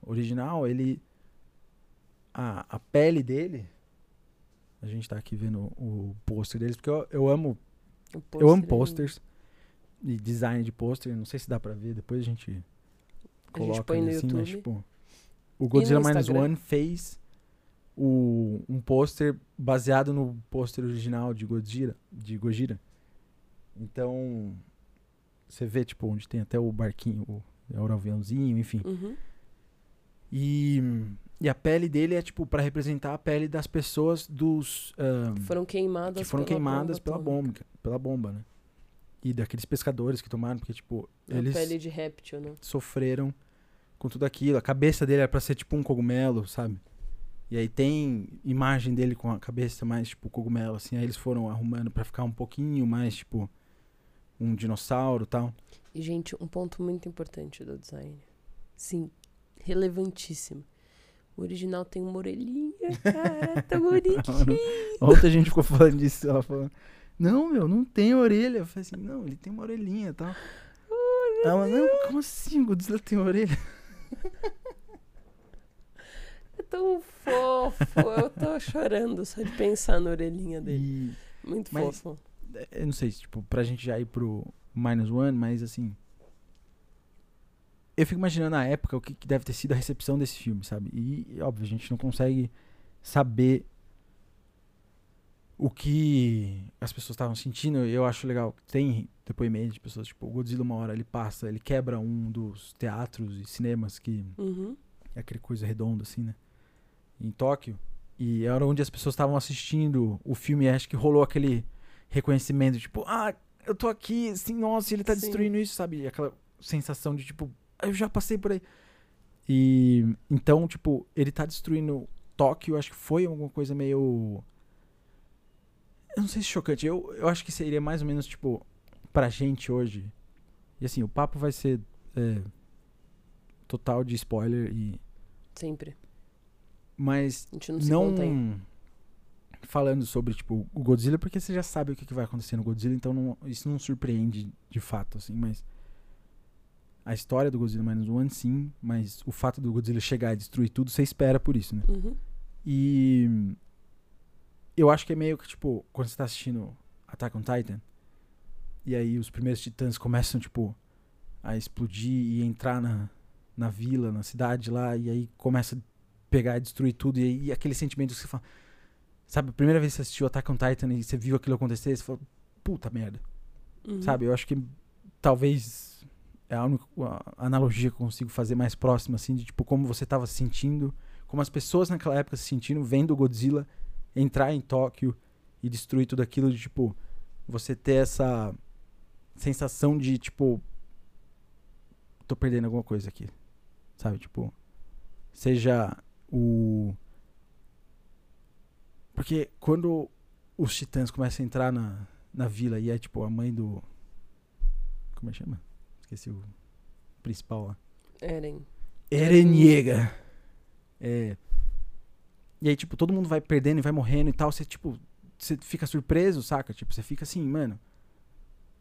original, ele. A, a pele dele. A gente tá aqui vendo o pôster deles, porque eu, eu amo. Eu amo posters e design de pôster. Não sei se dá pra ver, depois a gente coloca põe no assim, mas YouTube. tipo. O Godzilla Minus. One fez o, um pôster baseado no pôster original de Godzilla, de Gojira. Então, você vê, tipo, onde tem até o barquinho, o, é o aviãozinho, enfim. Uhum. E, e a pele dele é, tipo, pra representar a pele das pessoas dos... ahn, Foram queimadas que foram pela queimadas pela atômica. bomba, pela bomba, né? E daqueles pescadores que tomaram, porque, tipo, A eles pele de réptil, né? sofreram com tudo aquilo. A cabeça dele era pra ser tipo um cogumelo, sabe? E aí tem imagem dele com a cabeça mais tipo cogumelo, assim. Aí eles foram arrumando pra ficar um pouquinho mais tipo um dinossauro e tal. E, gente, um ponto muito importante do design. Sim, relevantíssimo. O original tem uma orelhinha, cara, tão bonitinho. Ontem a gente ficou falando disso, ela falou, não, meu, não tem orelha. Eu falei assim, não, ele tem uma orelhinha e tal. Ela, não, como assim? O Godzilla tem orelha? É tão fofo. Eu tô chorando só de pensar na orelhinha dele. E Muito Mas- fofo. eu não sei, se, tipo, pra gente já ir pro Minus One, mas assim. Eu fico imaginando na época o que, que deve ter sido a recepção desse filme, sabe? E, óbvio, a gente não consegue saber o que as pessoas estavam sentindo. Eu acho legal. Tem depoimento de pessoas, tipo, o Godzilla uma hora ele passa, ele quebra um dos teatros e cinemas que Uhum. é aquele coisa redonda assim, né? Em Tóquio. E era onde as pessoas estavam assistindo o filme acho que rolou aquele reconhecimento, tipo, ah, eu tô aqui, assim, nossa, ele tá Sim. destruindo isso, sabe? Aquela sensação de, tipo, "Ah, eu já passei por aí. E então, tipo, ele tá destruindo Tóquio, acho que foi alguma coisa meio. Eu não sei se chocante. Eu, eu acho que seria mais ou menos, tipo, pra gente hoje. E assim, o papo vai ser é, total de spoiler e Sempre. Mas não não falando sobre tipo o Godzilla porque você já sabe o que, que vai acontecer no Godzilla então não- isso não surpreende de fato assim mas a história do Godzilla Minus One sim mas o fato do Godzilla chegar e destruir tudo você espera por isso né Uhum. e eu acho que é meio que tipo quando você tá assistindo Attack on Titan e aí os primeiros titãs começam tipo a explodir e entrar na, na vila, na cidade lá e aí começa a pegar e destruir tudo e aí aquele sentimento que você fala sabe, a primeira vez que você assistiu Attack on Titan e você viu aquilo acontecer, você fala puta merda, Uhum. sabe? Eu acho que talvez é a única a analogia que eu consigo fazer mais próxima assim de tipo como você tava se sentindo como as pessoas naquela época se sentindo vendo Godzilla entrar em Tóquio e destruir tudo aquilo de tipo você ter essa sensação de tipo tô perdendo alguma coisa aqui. Sabe, tipo seja o porque quando os titãs começam a entrar na, na vila e é tipo a mãe do como é que chama? Esqueci o principal lá. Eren. Eren Yeager. É. E aí, tipo, todo mundo vai perdendo e vai morrendo e tal. Você, tipo, você fica surpreso, saca? Tipo, você fica assim, mano.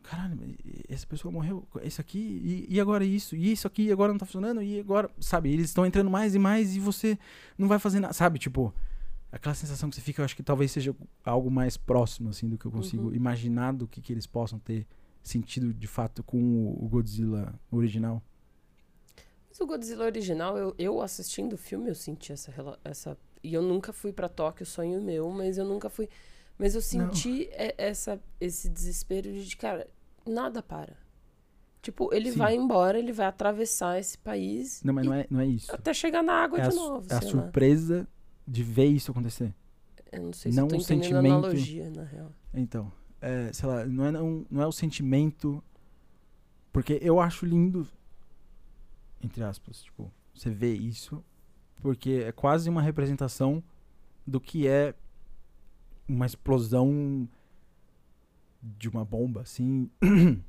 Caralho, essa pessoa morreu. Isso aqui, e, e agora isso, e isso aqui, e agora não tá funcionando, e agora. Sabe? Eles estão entrando mais e mais e você não vai fazer nada. Sabe? Tipo, aquela sensação que você fica, eu acho que talvez seja algo mais próximo, assim, do que eu consigo Uhum. imaginar do que, que eles possam ter sentido de fato com o, Godzilla original. Mas o Godzilla original, eu, eu assistindo o filme, eu senti essa, essa. E eu nunca fui pra Tóquio, sonho meu, mas eu nunca fui. Mas eu senti essa, esse desespero de, cara, nada para. Tipo, ele Sim. vai embora, ele vai atravessar esse país Não, mas não é, não é isso. até chegar na água É a, de su- novo. é a lá. surpresa de ver isso acontecer. Eu não sei se não eu tô a sentimento- analogia, na real. Então, é, sei lá, não é, não, não é o sentimento. Porque eu acho lindo, entre aspas, tipo, você vê isso, porque é quase uma representação do que é uma explosão de uma bomba, assim,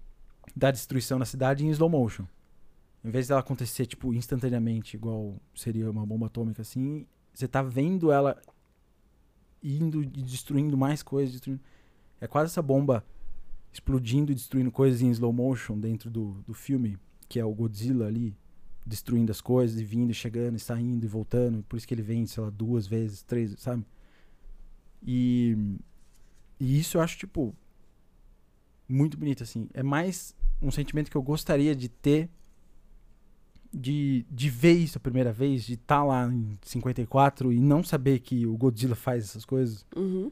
da destruição da cidade em slow motion. Em vez dela acontecer, tipo, instantaneamente, igual seria uma bomba atômica, assim, você tá vendo ela indo e destruindo mais coisas, destruindo. É quase essa bomba explodindo e destruindo coisas em slow motion dentro do, do filme, que é o Godzilla ali, destruindo as coisas e vindo, e chegando, e saindo e voltando. Por isso que ele vem, sei lá, duas vezes, três, sabe? E, e isso eu acho, tipo, muito bonito, assim. É mais um sentimento que eu gostaria de ter de, de ver isso a primeira vez, de estar lá em 54 e não saber que o Godzilla faz essas coisas Uhum.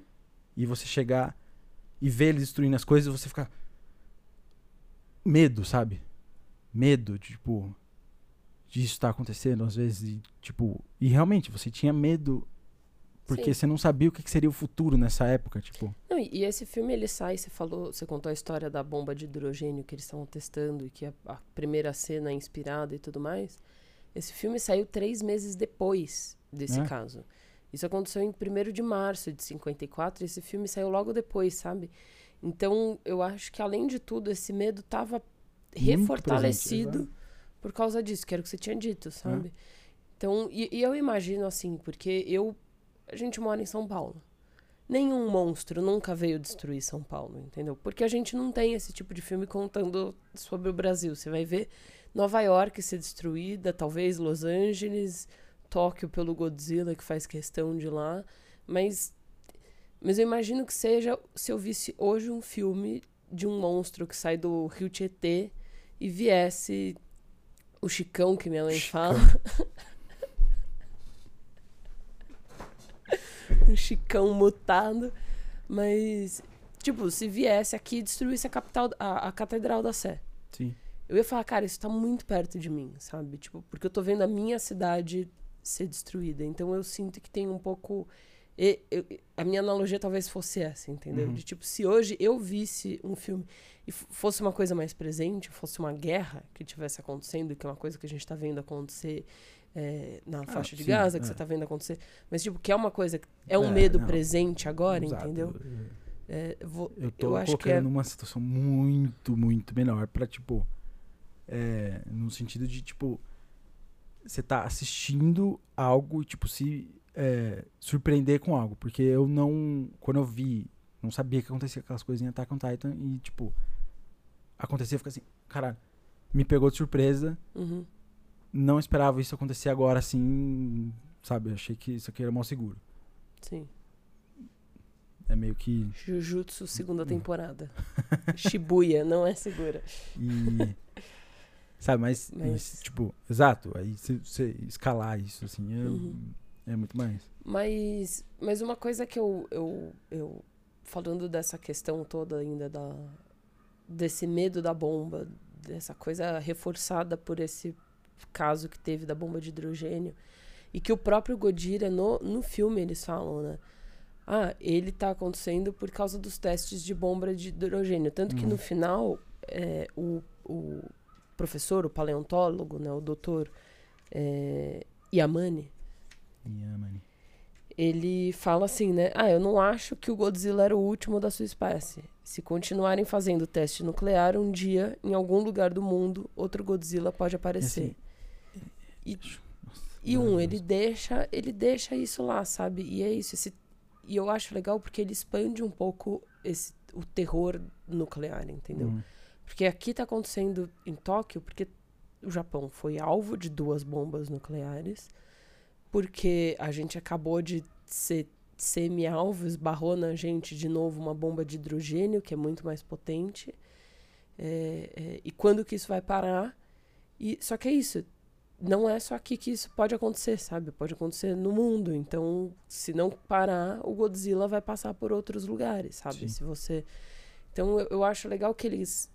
e você chegar e ver ele destruindo as coisas e você ficar medo, sabe? Medo, de, tipo, disso estar acontecendo às vezes e, tipo, e realmente você tinha medo porque Sim. você não sabia o que seria o futuro nessa época, tipo. Não, e esse filme ele sai, você falou, você contou a história da bomba de hidrogênio que eles estavam testando e que a, a primeira cena é inspirada e tudo mais. Esse filme saiu três meses depois desse É. caso. Isso aconteceu em 1 de março de 54 e esse filme saiu logo depois, sabe? Então, eu acho que além de tudo, esse medo estava presente, refortalecido exato. por causa disso, que era o que você tinha dito, sabe? Então, e, e eu imagino assim, porque eu. A gente mora em São Paulo. Nenhum monstro nunca veio destruir São Paulo, entendeu? Porque a gente não tem esse tipo de filme contando sobre o Brasil. Você vai ver Nova York ser destruída, talvez Los Angeles, Tóquio pelo Godzilla, que faz questão de lá. Mas, mas eu imagino que seja se eu visse hoje um filme de um monstro que sai do Rio Tietê e viesse o Chicão, que minha mãe Chicão. fala. um Chicão mutado. Mas, tipo, se viesse aqui e destruísse a, capital, a, a Catedral da Sé. Sim. Eu ia falar, cara, isso tá muito perto de mim, sabe? Tipo, porque eu tô vendo a minha cidade ser destruída. Então eu sinto que tem um pouco. e- eu- a minha analogia talvez fosse essa, entendeu? Uhum. De tipo, se hoje eu visse um filme e fosse uma coisa mais presente, fosse uma guerra que tivesse acontecendo, que é uma coisa que a gente tá vendo acontecer é, na faixa de sim, Gaza, que é. você tá vendo acontecer. Mas, tipo, que é uma coisa. É um É, medo não. presente agora, Exato. entendeu? É, eu vou- Eu tô Eu acho que colocando é- numa situação muito, muito menor pra, tipo. É, no sentido de, tipo. Você tá assistindo algo e, tipo, se é, surpreender com algo. Porque eu não. Quando eu vi, não sabia que acontecia aquelas coisas em Attack on Titan e, tipo. Acontecia, fica assim, caralho. Me pegou de surpresa. Uhum. Não esperava isso acontecer agora assim. Sabe? Achei que isso aqui era mal seguro. Sim. É meio que. Jujutsu, segunda Hum. temporada. Shibuya, não é segura. E. sabe, mas, Mas- tipo, exato. Aí você escalar isso, assim, é, Uhum. é muito mais. Mas, mas uma coisa que eu, eu, eu. Falando dessa questão toda ainda da. Desse medo da bomba, dessa coisa reforçada por esse caso que teve da bomba de hidrogênio. E que o próprio Godira, no, no filme, eles falam, né? Ah, ele tá acontecendo por causa dos testes de bomba de hidrogênio. Tanto que Uhum. no final, é, o, o professor, o paleontólogo, né? O doutor é, Yamane, Yeah, mano. ele fala assim, né? Ah, eu não acho que o Godzilla era o último da sua espécie. Se continuarem fazendo teste nuclear, um dia, em algum lugar do mundo, outro Godzilla pode aparecer. E, Nossa, e um, ele deixa, ele deixa isso lá, sabe? E é isso. Esse, e eu acho legal porque ele expande um pouco esse, o terror nuclear, entendeu? Hum, Porque aqui tá acontecendo em Tóquio, porque o Japão foi alvo de duas bombas nucleares, porque a gente acabou de ser semi-alvo, esbarrou na gente de novo uma bomba de hidrogênio, que é muito mais potente. É, é, e quando que isso vai parar? E, só que é isso, não é só aqui que isso pode acontecer, sabe? Pode acontecer no mundo. Então, se não parar, o Godzilla vai passar por outros lugares, sabe? Sim. Se você. Então, eu, eu acho legal que eles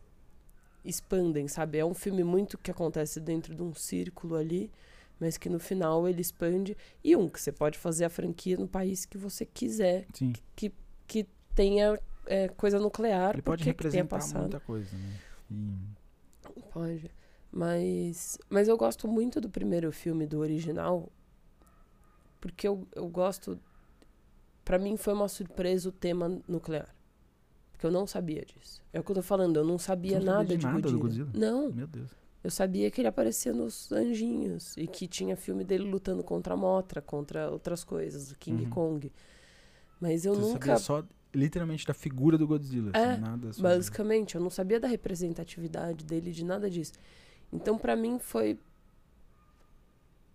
expandem, sabe? É um filme muito que acontece dentro de um círculo ali, mas que no final ele expande. E um, que você pode fazer a franquia no país que você quiser. Sim. Que, que tenha é, coisa nuclear. Ele pode representar muita coisa, né? E... Pode. Mas, mas eu gosto muito do primeiro filme, do original, porque eu, eu gosto. Para mim foi uma surpresa o tema nuclear. Porque eu não sabia disso. É o que eu tô falando, eu não sabia não nada, de, nada Godzilla. Godzilla. Não. Meu Deus. Eu sabia que ele aparecia nos Anjinhos e que tinha filme dele lutando contra a Motra, contra outras coisas, o King uhum. Kong. Mas eu Você nunca. Sabia só literalmente da figura do Godzilla, assim, é, assim, nada sobre... Basicamente, eu não sabia da representatividade dele, de nada disso. Então, para mim, foi.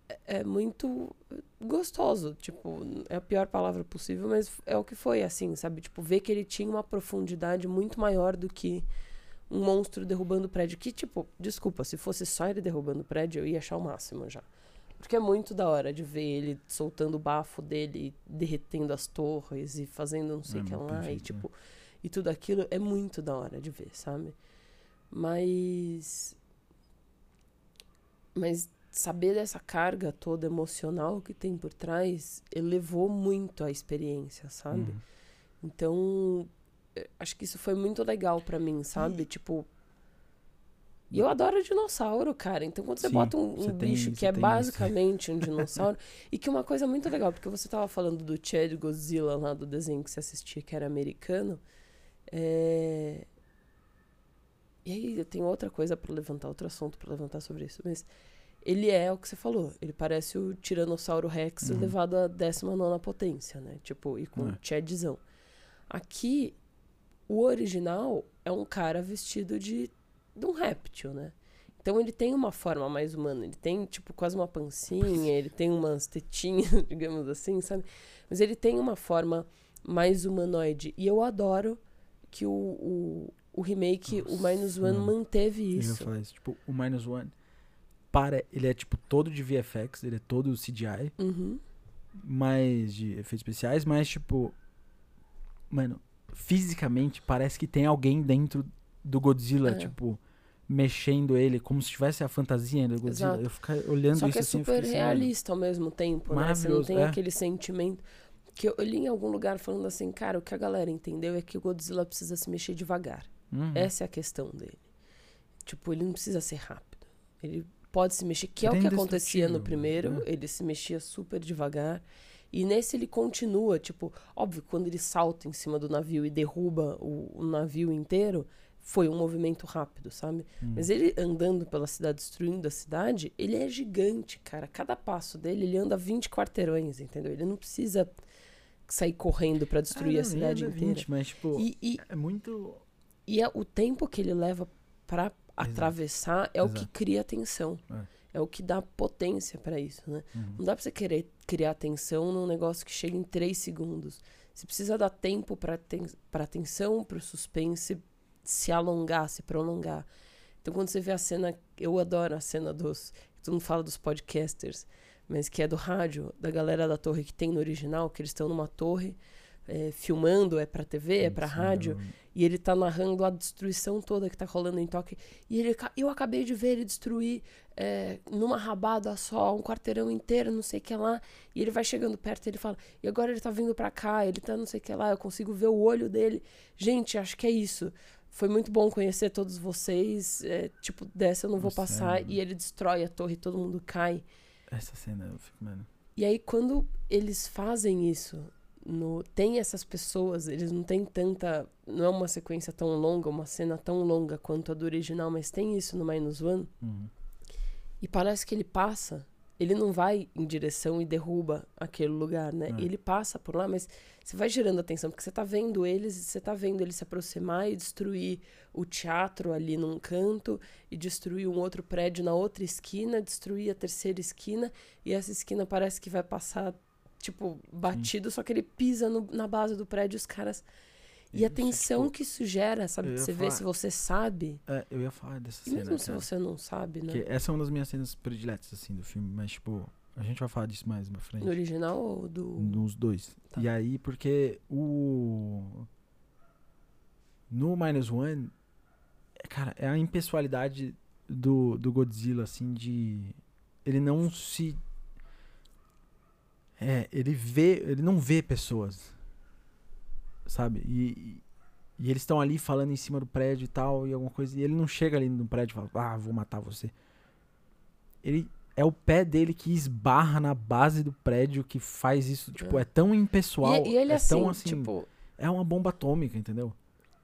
É, é muito gostoso. Tipo, é a pior palavra possível, mas é o que foi, assim, sabe? Tipo, ver que ele tinha uma profundidade muito maior do que um monstro derrubando o prédio. Que, tipo, desculpa, se fosse só ele derrubando o prédio, eu ia achar o máximo já. Porque é muito da hora de ver ele soltando o bafo dele, derretendo as torres e fazendo não sei o é que lá. Perfeito, e, tipo, né? e tudo aquilo é muito da hora de ver, sabe? Mas mas saber dessa carga toda emocional que tem por trás elevou muito a experiência, sabe? Uhum. Então, eh, acho que isso foi muito legal para mim, sabe? E... Tipo. E eu adoro dinossauro, cara. Então, quando você Sim, bota um, um bicho que é basicamente um dinossauro. e que uma coisa muito legal, porque você tava falando do Chad Godzilla lá do desenho que você assistia, que era americano. É... E aí tem outra coisa para levantar, outro assunto para levantar sobre isso, mas ele é o que você falou, ele parece o Tiranossauro Rex uhum. levado à 19 potência, né? Tipo, e com é. Chadzão. Aqui, o original é um cara vestido de, de um réptil, né? Então ele tem uma forma mais humana, ele tem, tipo, quase uma pancinha, ele tem umas tetinhas, digamos assim, sabe? Mas ele tem uma forma mais humanoide. E eu adoro que o, o, o remake, Nossa, o Minus One, mano. manteve isso. Eu ia falar isso. Tipo, o Minus One, para, ele é tipo todo de VFX, ele é todo CGI. Uhum. Mais de efeitos especiais, mas tipo. Mano, fisicamente parece que tem alguém dentro do Godzilla, é. tipo, mexendo ele, como se tivesse a fantasia do Godzilla. Exato. Eu ficar olhando Só isso que é assim, super realista ao mesmo tempo, né? Você não tem é. aquele sentimento. Que eu li em algum lugar falando assim, cara, o que a galera entendeu é que o Godzilla precisa se mexer devagar. Uhum. Essa é a questão dele. Tipo, ele não precisa ser rápido. Ele pode se mexer, que é o que acontecia no primeiro. Né? Ele se mexia super devagar. E nesse ele continua, tipo, óbvio, quando ele salta em cima do navio e derruba o, o navio inteiro, foi um movimento rápido, sabe? Hum. Mas ele andando pela cidade, destruindo a cidade, ele é gigante, cara. Cada passo dele, ele anda 20 quarteirões, entendeu? Ele não precisa sair correndo para destruir ah, não, a cidade inteira. 20, mas, tipo, e, e, é muito e é, o tempo que ele leva para atravessar é Exato. o que cria tensão. É. é o que dá potência para isso, né? Uhum. Não dá pra você querer criar tensão num negócio que chega em três segundos. Você precisa dar tempo para ten pra tensão, pro suspense se alongar, se prolongar. Então, quando você vê a cena, eu adoro a cena dos. Todo mundo fala dos podcasters, mas que é do rádio, da galera da torre que tem no original, que eles estão numa torre é, filmando, é pra TV, é pra rádio, e ele tá narrando a destruição toda que tá rolando em Tóquio. E ele, eu acabei de ver ele destruir é, numa rabada só, um quarteirão inteiro, não sei o que lá. E ele vai chegando perto e ele fala, e agora ele tá vindo pra cá, ele tá não sei o que lá, eu consigo ver o olho dele. Gente, acho que é isso. Foi muito bom conhecer todos vocês. É, tipo, dessa eu não vou Nossa, passar. É, e ele destrói a torre, todo mundo cai. Essa cena eu fico, mano. E aí, quando eles fazem isso, no, tem essas pessoas, eles não têm tanta. Não é uma sequência tão longa, uma cena tão longa quanto a do original, mas tem isso no Minus One. Uhum. E parece que ele passa. Ele não vai em direção e derruba aquele lugar, né? É. Ele passa por lá, mas você vai gerando atenção, porque você tá vendo eles, você tá vendo ele se aproximar e destruir o teatro ali num canto, e destruir um outro prédio na outra esquina, destruir a terceira esquina, e essa esquina parece que vai passar tipo, batido, só que ele pisa no, na base do prédio os caras. E a tensão tipo, que isso gera, sabe? Você falar, vê se você sabe. É, eu ia falar dessa cena. Mesmo se você não sabe, né? Porque essa é uma das minhas cenas prediletas, assim, do filme. Mas, tipo, a gente vai falar disso mais pra frente. No original ou do. Nos dois. Tá. E aí, porque o. No Minus One, é, cara, é a impessoalidade do, do Godzilla, assim, de. Ele não se. É, ele vê. Ele não vê pessoas. Sabe? E, e eles estão ali falando em cima do prédio e tal, e alguma coisa. E ele não chega ali no prédio e fala, ah, vou matar você. Ele é o pé dele que esbarra na base do prédio que faz isso. Tipo, é, é tão impessoal. E, e ele é assim, tão assim. Tipo, é uma bomba atômica, entendeu?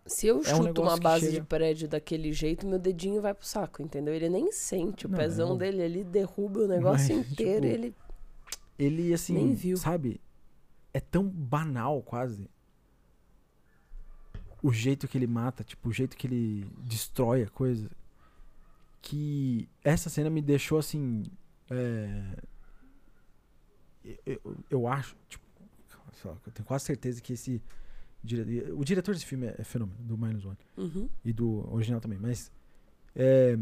Se eu é chuto um uma base chega... de prédio daquele jeito, meu dedinho vai pro saco, entendeu? Ele nem sente. O não, pezão é dele ali derruba o negócio Mas, inteiro. Tipo, ele. Ele, assim, nem viu. sabe? É tão banal quase. O jeito que ele mata, tipo, o jeito que ele destrói a coisa. Que essa cena me deixou assim. É, eu, eu acho, tipo, eu tenho quase certeza que esse. Dire, o diretor desse filme é, é fenômeno, do Minus One. Uhum. E do original também. Mas é,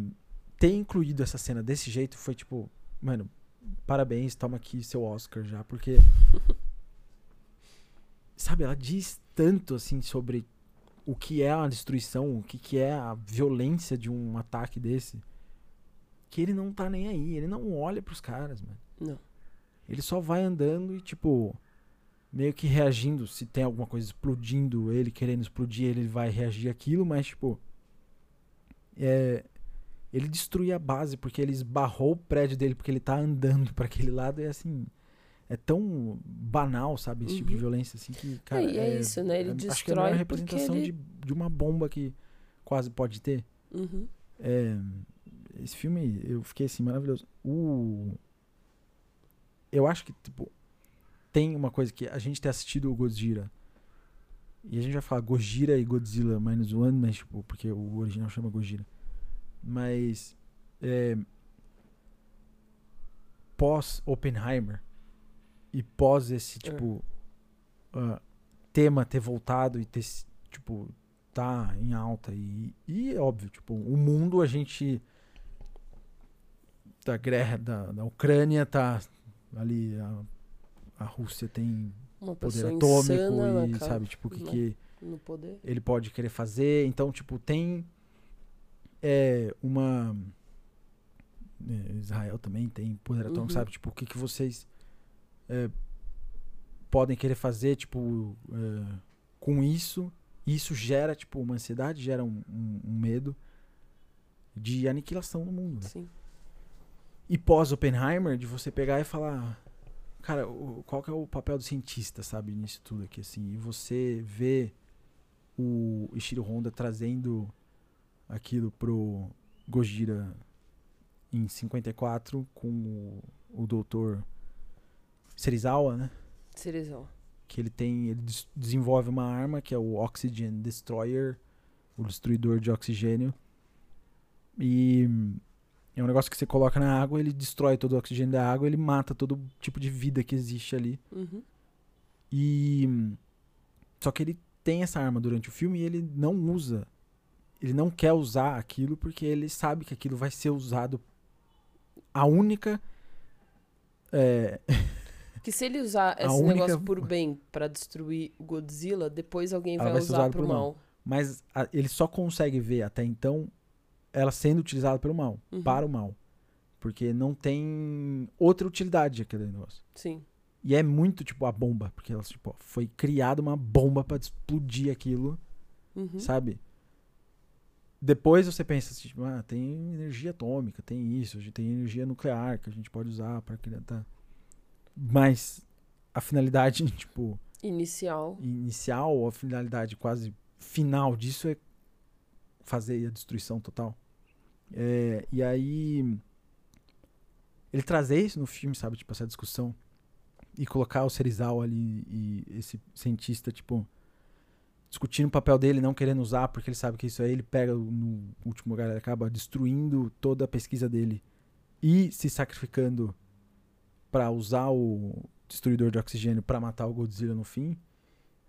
ter incluído essa cena desse jeito foi tipo, mano, parabéns, toma aqui seu Oscar já, porque. sabe, ela diz tanto assim sobre o que é a destruição, o que, que é a violência de um ataque desse que ele não tá nem aí. Ele não olha pros caras, mano. Não. Ele só vai andando e, tipo, meio que reagindo. Se tem alguma coisa explodindo, ele querendo explodir, ele vai reagir aquilo, mas, tipo. É, ele destruiu a base porque ele esbarrou o prédio dele porque ele tá andando para aquele lado. E assim. É tão banal, sabe? Esse uhum. tipo de uhum. violência, assim, que, cara. É, é, é isso, né? Ele é, destrói. Acho que é a representação ele... de, de uma bomba que quase pode ter. Uhum. É, esse filme, eu fiquei assim, maravilhoso. O. Eu acho que, tipo, tem uma coisa que a gente ter assistido o Godzilla. E a gente vai falar Gojira e Godzilla Minus One, mas, tipo, porque o original chama Gojira. Mas. É, pós Oppenheimer e pós esse, é. tipo. Uh, tema ter voltado e ter, tipo, tá em alta. E, e óbvio, tipo, o mundo a gente da guerra da, da Ucrânia tá ali a, a Rússia tem Uma poder atômico e sabe tipo o que, que ele pode querer fazer então tipo tem é, uma é, Israel também tem poder atômico uhum. sabe tipo o que que vocês é, podem querer fazer tipo é, com isso isso gera tipo uma ansiedade gera um, um, um medo de aniquilação no mundo né? E pós Oppenheimer, de você pegar e falar, cara, o, qual que é o papel do cientista, sabe, nisso tudo aqui, assim. E você vê o Ishiro Honda trazendo aquilo pro Gojira em 54 com o, o doutor Serizawa, né? Serizawa. Que ele tem, ele des desenvolve uma arma que é o Oxygen Destroyer, o destruidor de oxigênio. E é um negócio que você coloca na água, ele destrói todo o oxigênio da água, ele mata todo tipo de vida que existe ali. Uhum. E. Só que ele tem essa arma durante o filme e ele não usa. Ele não quer usar aquilo porque ele sabe que aquilo vai ser usado. A única. É... Que se ele usar esse única... negócio por bem para destruir o Godzilla, depois alguém vai, vai usar pro mal. mal. Mas a, ele só consegue ver até então ela sendo utilizada pelo mal, uhum. para o mal. Porque não tem outra utilidade aquele negócio. Sim. E é muito, tipo, a bomba. Porque ela, tipo, foi criada uma bomba para explodir aquilo. Uhum. Sabe? Depois você pensa assim, tipo, ah, tem energia atômica, tem isso, tem energia nuclear que a gente pode usar para criar. Tá. Mas a finalidade, tipo. Inicial. Inicial, a finalidade quase final disso é fazer a destruição total. É, e aí. Ele trazer isso no filme, sabe? Tipo, essa discussão. E colocar o Serizal ali e esse cientista, tipo. Discutindo o papel dele, não querendo usar, porque ele sabe que isso aí ele pega no último lugar, ele acaba destruindo toda a pesquisa dele e se sacrificando para usar o, destruidor de oxigênio para matar o Godzilla no fim.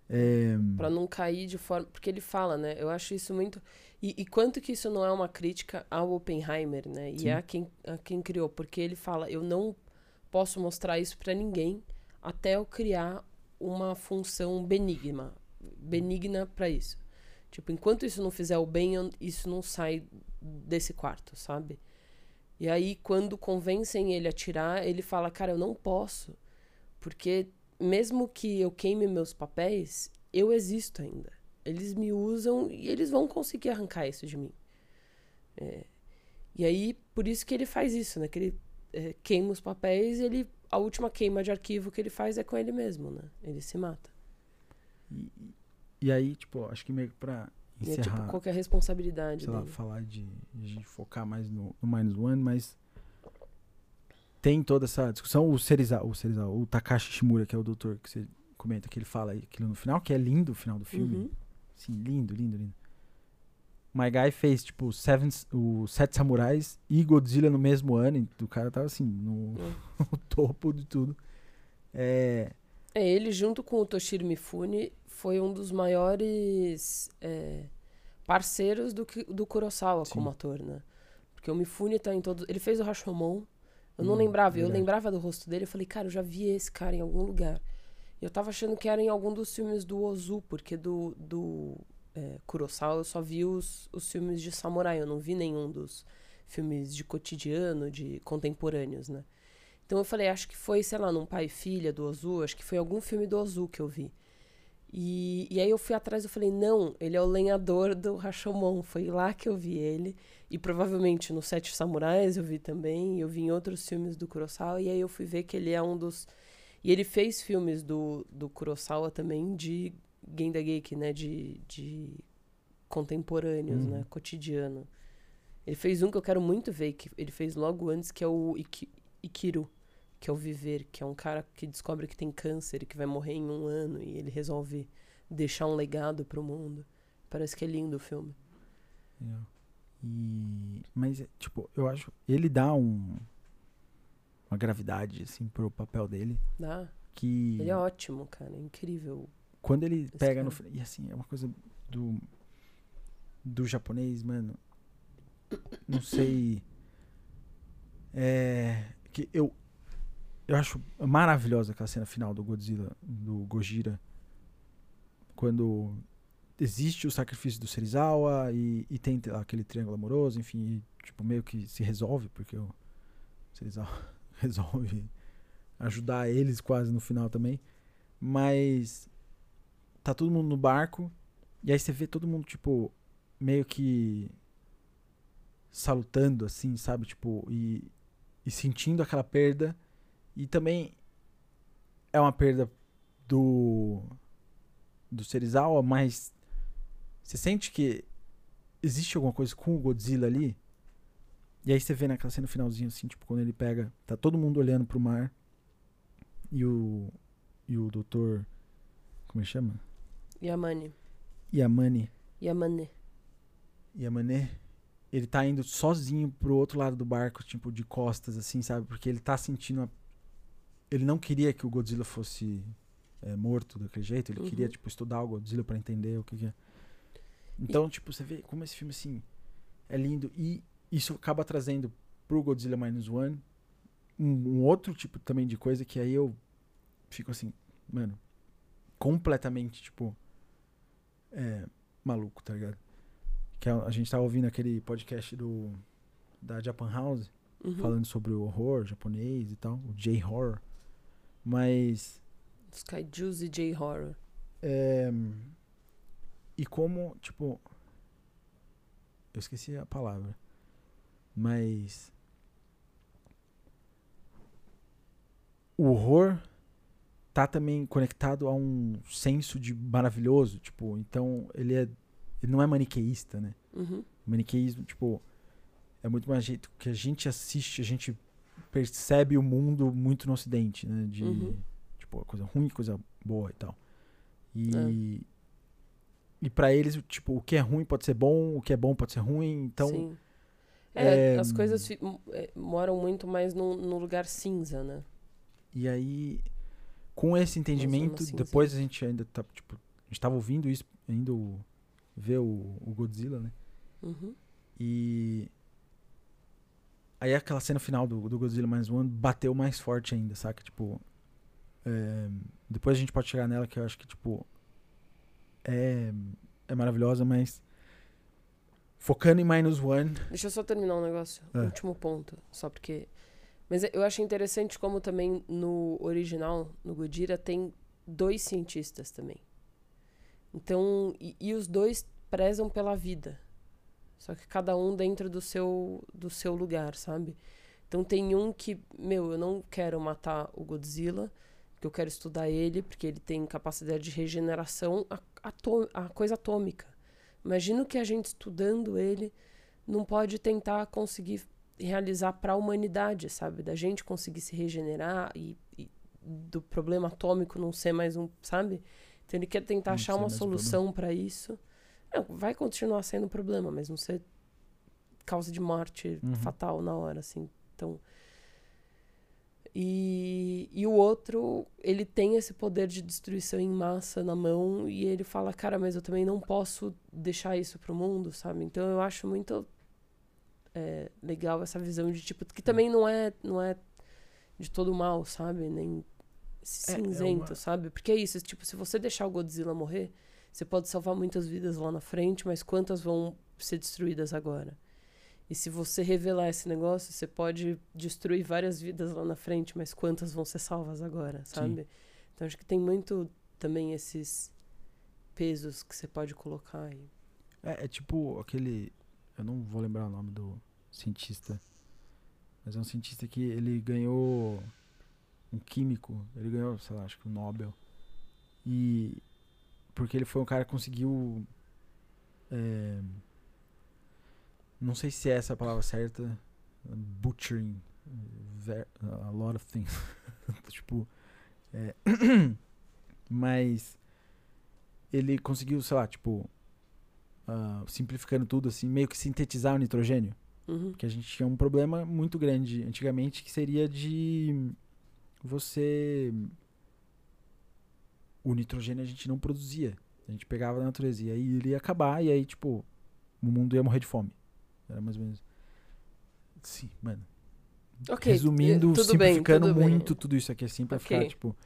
É... Pra não cair de forma. Porque ele fala, né? Eu acho isso muito. E, e quanto que isso não é uma crítica ao Oppenheimer, né? E a quem, a quem criou. Porque ele fala: eu não posso mostrar isso para ninguém até eu criar uma função benigna. Benigna para isso. Tipo, enquanto isso não fizer o bem, isso não sai desse quarto, sabe? E aí, quando convencem ele a tirar, ele fala: Cara, eu não posso. Porque mesmo que eu queime meus papéis, eu existo ainda. Eles me usam e eles vão conseguir arrancar isso de mim. É. E aí, por isso que ele faz isso, né? Que ele é, queima os papéis e ele, a última queima de arquivo que ele faz é com ele mesmo, né? Ele se mata. E, e aí, tipo, acho que meio que pra encerrar... É, tipo, qual é a responsabilidade sei dele? lá, falar de, de focar mais no, no Minus One, mas tem toda essa discussão. O Serizawa, o, Serizawa, o Takashi Shimura, que é o doutor que você comenta, que ele fala aquilo no final, que é lindo o final do filme. Uhum. Sim, lindo, lindo, lindo. My Guy fez, tipo, Seven, o Sete Samurais e Godzilla no mesmo ano. O cara tava, assim, no, é. no topo de tudo. É... é, ele junto com o Toshiro Mifune foi um dos maiores é, parceiros do, do Kurosawa Sim. como ator, né? Porque o Mifune tá em todos... Ele fez o Rashomon, eu não hum, lembrava, eu lembrava do rosto dele, eu falei, cara, eu já vi esse cara em algum lugar. Eu tava achando que era em algum dos filmes do Ozu, porque do, do é, Kurosawa eu só vi os, os filmes de samurai, eu não vi nenhum dos filmes de cotidiano, de contemporâneos, né? Então eu falei, acho que foi, sei lá, num pai e filha do Ozu, acho que foi algum filme do Ozu que eu vi. E, e aí eu fui atrás e falei, não, ele é o lenhador do Rashomon. Foi lá que eu vi ele. E provavelmente no Sete Samurais eu vi também. Eu vi em outros filmes do Kurosawa. E aí eu fui ver que ele é um dos... E ele fez filmes do, do Kurosawa também de Gendageki, né? De, de contemporâneos, né? Uhum. Cotidiano. Ele fez um que eu quero muito ver, que ele fez logo antes, que é o Iki, Ikiru que é o Viver, que é um cara que descobre que tem câncer e que vai morrer em um ano e ele resolve deixar um legado pro mundo. Parece que é lindo o filme. É. E, mas, tipo, eu acho. Ele dá um, uma gravidade, assim, pro papel dele. Dá. Que. Ele é ótimo, cara. É incrível. Quando ele pega cara. no. E assim, é uma coisa do. Do japonês, mano. Não sei. É. Que eu, eu acho maravilhosa aquela cena final do Godzilla, do Gojira. Quando existe o sacrifício do Serizawa e, e tem aquele triângulo amoroso, enfim, e, tipo, meio que se resolve, porque o Serizawa resolve ajudar eles quase no final também. Mas tá todo mundo no barco, e aí você vê todo mundo, tipo, meio que salutando, assim, sabe? Tipo, e, e sentindo aquela perda e também é uma perda do do Serizawa, mas você sente que existe alguma coisa com o Godzilla ali? E aí você vê naquela cena finalzinha assim, tipo, quando ele pega, tá todo mundo olhando pro mar e o e o doutor como ele chama? Yamane. Yamane. Yamane. Yamane ele tá indo sozinho pro outro lado do barco, tipo, de costas, assim, sabe? Porque ele tá sentindo a ele não queria que o Godzilla fosse é, morto daquele jeito, ele uhum. queria, tipo, estudar o Godzilla para entender o que, que é. Então, e... tipo, você vê como esse filme, assim, é lindo. E isso acaba trazendo pro Godzilla Minus One um, um outro tipo também de coisa que aí eu fico assim, mano, completamente, tipo, é, maluco, tá ligado? Que a, a gente tava ouvindo aquele podcast do da Japan House, uhum. falando sobre o horror japonês e tal, o J-horror. Mas. Sky Juicy J-Horror. É, e como, tipo. Eu esqueci a palavra. Mas. O horror tá também conectado a um senso de maravilhoso, tipo, então ele é ele não é maniqueísta, né? Uhum. Maniqueísmo, tipo, é muito mais jeito que a gente assiste, a gente percebe o mundo muito no ocidente, né? De, uhum. tipo, coisa ruim, coisa boa e tal. E... É. E para eles, tipo, o que é ruim pode ser bom, o que é bom pode ser ruim, então... Sim. É, é as coisas é, moram muito mais no, no lugar cinza, né? E aí... com esse entendimento, depois a gente ainda tá, tipo, a gente tava ouvindo isso, indo ver o, o Godzilla, né? Uhum. E. Aí aquela cena final do, do Godzilla mais One bateu mais forte ainda, saca? Tipo. É, depois a gente pode chegar nela, que eu acho que, tipo. É, é maravilhosa, mas. Focando em Minus One. Deixa eu só terminar um negócio. É. Último ponto. Só porque. Mas eu acho interessante como também no original, no Godira, tem dois cientistas também. Então. E, e os dois prezam pela vida. Só que cada um dentro do seu, do seu lugar, sabe? Então tem um que, meu, eu não quero matar o Godzilla, que eu quero estudar ele, porque ele tem capacidade de regeneração a, a coisa atômica. Imagino que a gente estudando ele não pode tentar conseguir realizar para a humanidade, sabe? Da gente conseguir se regenerar e, e, do problema atômico não ser mais um, sabe? Então ele quer tentar não achar uma solução para isso. Não, vai continuar sendo um problema, mas não ser causa de morte uhum. fatal na hora, assim. Então. E, e o outro, ele tem esse poder de destruição em massa na mão e ele fala, cara, mas eu também não posso deixar isso pro mundo, sabe? Então eu acho muito é, legal essa visão de tipo, que também não é, não é de todo mal, sabe? Nem cinzento, é, é uma... sabe? Porque é isso, tipo, se você deixar o Godzilla morrer, você pode salvar muitas vidas lá na frente, mas quantas vão ser destruídas agora? E se você revelar esse negócio, você pode destruir várias vidas lá na frente, mas quantas vão ser salvas agora, sabe? Sim. Então acho que tem muito também esses pesos que você pode colocar aí. É, é tipo aquele. Eu não vou lembrar o nome do cientista. Mas é um cientista que ele ganhou um químico, ele ganhou, sei lá, acho que o um Nobel. E porque ele foi um cara que conseguiu. É, não sei se é essa a palavra certa. Butchering. A lot of things. tipo. É, mas. Ele conseguiu, sei lá, tipo. Uh, simplificando tudo assim, meio que sintetizar o nitrogênio. Uhum. Que a gente tinha um problema muito grande antigamente que seria de você o nitrogênio a gente não produzia. A gente pegava da natureza. E aí ele ia acabar, e aí, tipo, o mundo ia morrer de fome. Era mais ou menos. Sim, mano. Okay, Resumindo, tudo simplificando bem, tudo muito bem. tudo isso aqui assim pra okay. ficar, tipo.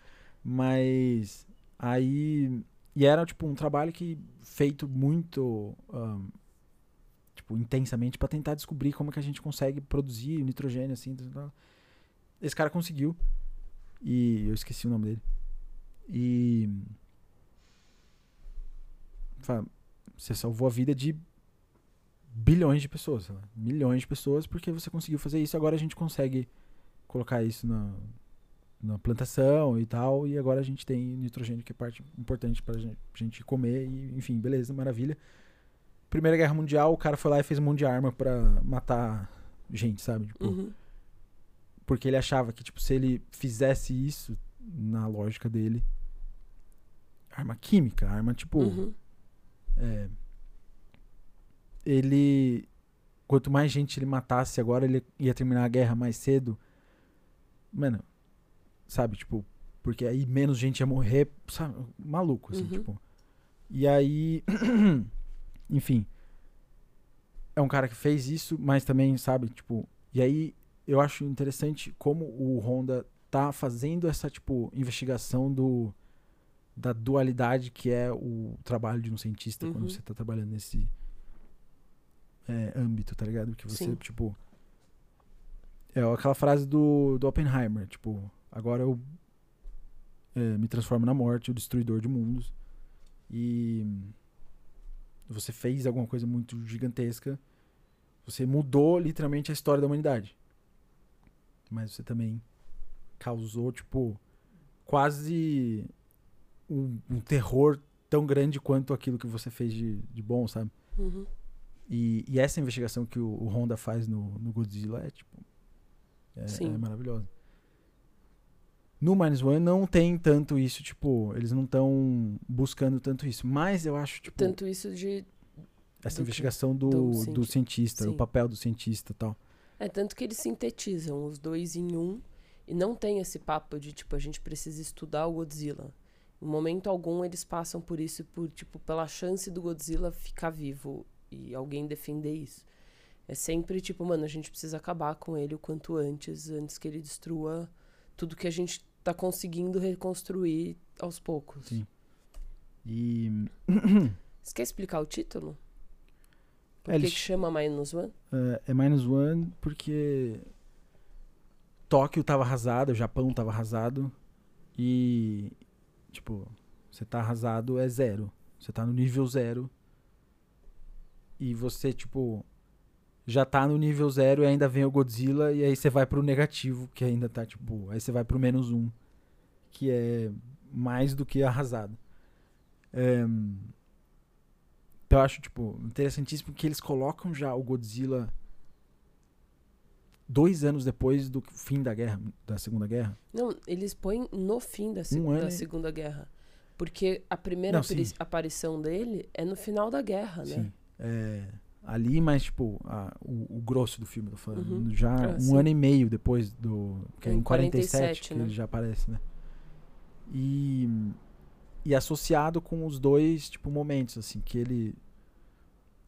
Mas. Aí. E era, tipo, um trabalho que feito muito. Um, tipo, intensamente para tentar descobrir como que a gente consegue produzir nitrogênio, assim. Esse cara conseguiu. E eu esqueci o nome dele. E. Você salvou a vida de bilhões de pessoas, milhões de pessoas, porque você conseguiu fazer isso. Agora a gente consegue colocar isso na, na plantação e tal. E agora a gente tem nitrogênio, que é parte importante para gente, gente comer. E, enfim, beleza, maravilha. Primeira Guerra Mundial, o cara foi lá e fez um monte de arma para matar gente, sabe? Tipo, uhum. Porque ele achava que, tipo, se ele fizesse isso, na lógica dele, arma química, arma tipo. Uhum. É, ele. Quanto mais gente ele matasse agora, ele ia terminar a guerra mais cedo. Mano, sabe, tipo, porque aí menos gente ia morrer, sabe, maluco, assim, uhum. tipo. E aí. enfim. É um cara que fez isso, mas também, sabe, tipo. E aí eu acho interessante como o Honda tá fazendo essa, tipo, investigação do da dualidade que é o trabalho de um cientista uhum. quando você está trabalhando nesse é, âmbito, tá ligado? Que você, Sim. tipo. É aquela frase do, do Oppenheimer, tipo, agora eu é, me transformo na morte, o destruidor de mundos. E você fez alguma coisa muito gigantesca. Você mudou literalmente a história da humanidade. Mas você também causou, tipo, quase um, um, terror tão grande quanto aquilo que você fez de, de bom, sabe? Uhum. E, e, essa investigação que o, o, Honda faz no, no Godzilla é, tipo, é, é maravilhosa. No Minus One não tem tanto isso, tipo, eles não estão buscando tanto isso. Mas eu acho, tipo. Tanto isso de. Essa do investigação do, do, do cientista, Sim. o papel do cientista e tal. É tanto que eles sintetizam os dois em um E não tem esse papo de, tipo, a gente precisa estudar o Godzilla. Em momento algum eles passam por isso, por, tipo, pela chance do Godzilla ficar vivo e alguém defender isso. É sempre tipo, mano, a gente precisa acabar com ele o quanto antes, antes que ele destrua tudo que a gente tá conseguindo reconstruir aos poucos. Sim. E. Você quer explicar o título? Por É, que, que chama Minus One? É, é minus one porque Tóquio tava arrasado, o Japão tava arrasado e tipo, você tá arrasado é zero. Você tá no nível zero e você tipo já tá no nível zero e ainda vem o Godzilla e aí você vai pro negativo que ainda tá tipo, aí você vai pro menos um que é mais do que arrasado. É, então eu acho, tipo, interessantíssimo que eles colocam já o Godzilla dois anos depois do fim da guerra, da Segunda Guerra. Não, eles põem no fim da, Um da Segunda Guerra. Porque a primeira Não, aparição dele é no final da guerra, né? Sim. É, ali, mas, tipo, a- o, o grosso do filme, tô falando. Uhum. Já Ah, um sim. ano e meio depois do. Que é Em em 47, 47, que né? ele já aparece, né? E. E associado com os dois, tipo, momentos, assim, que ele.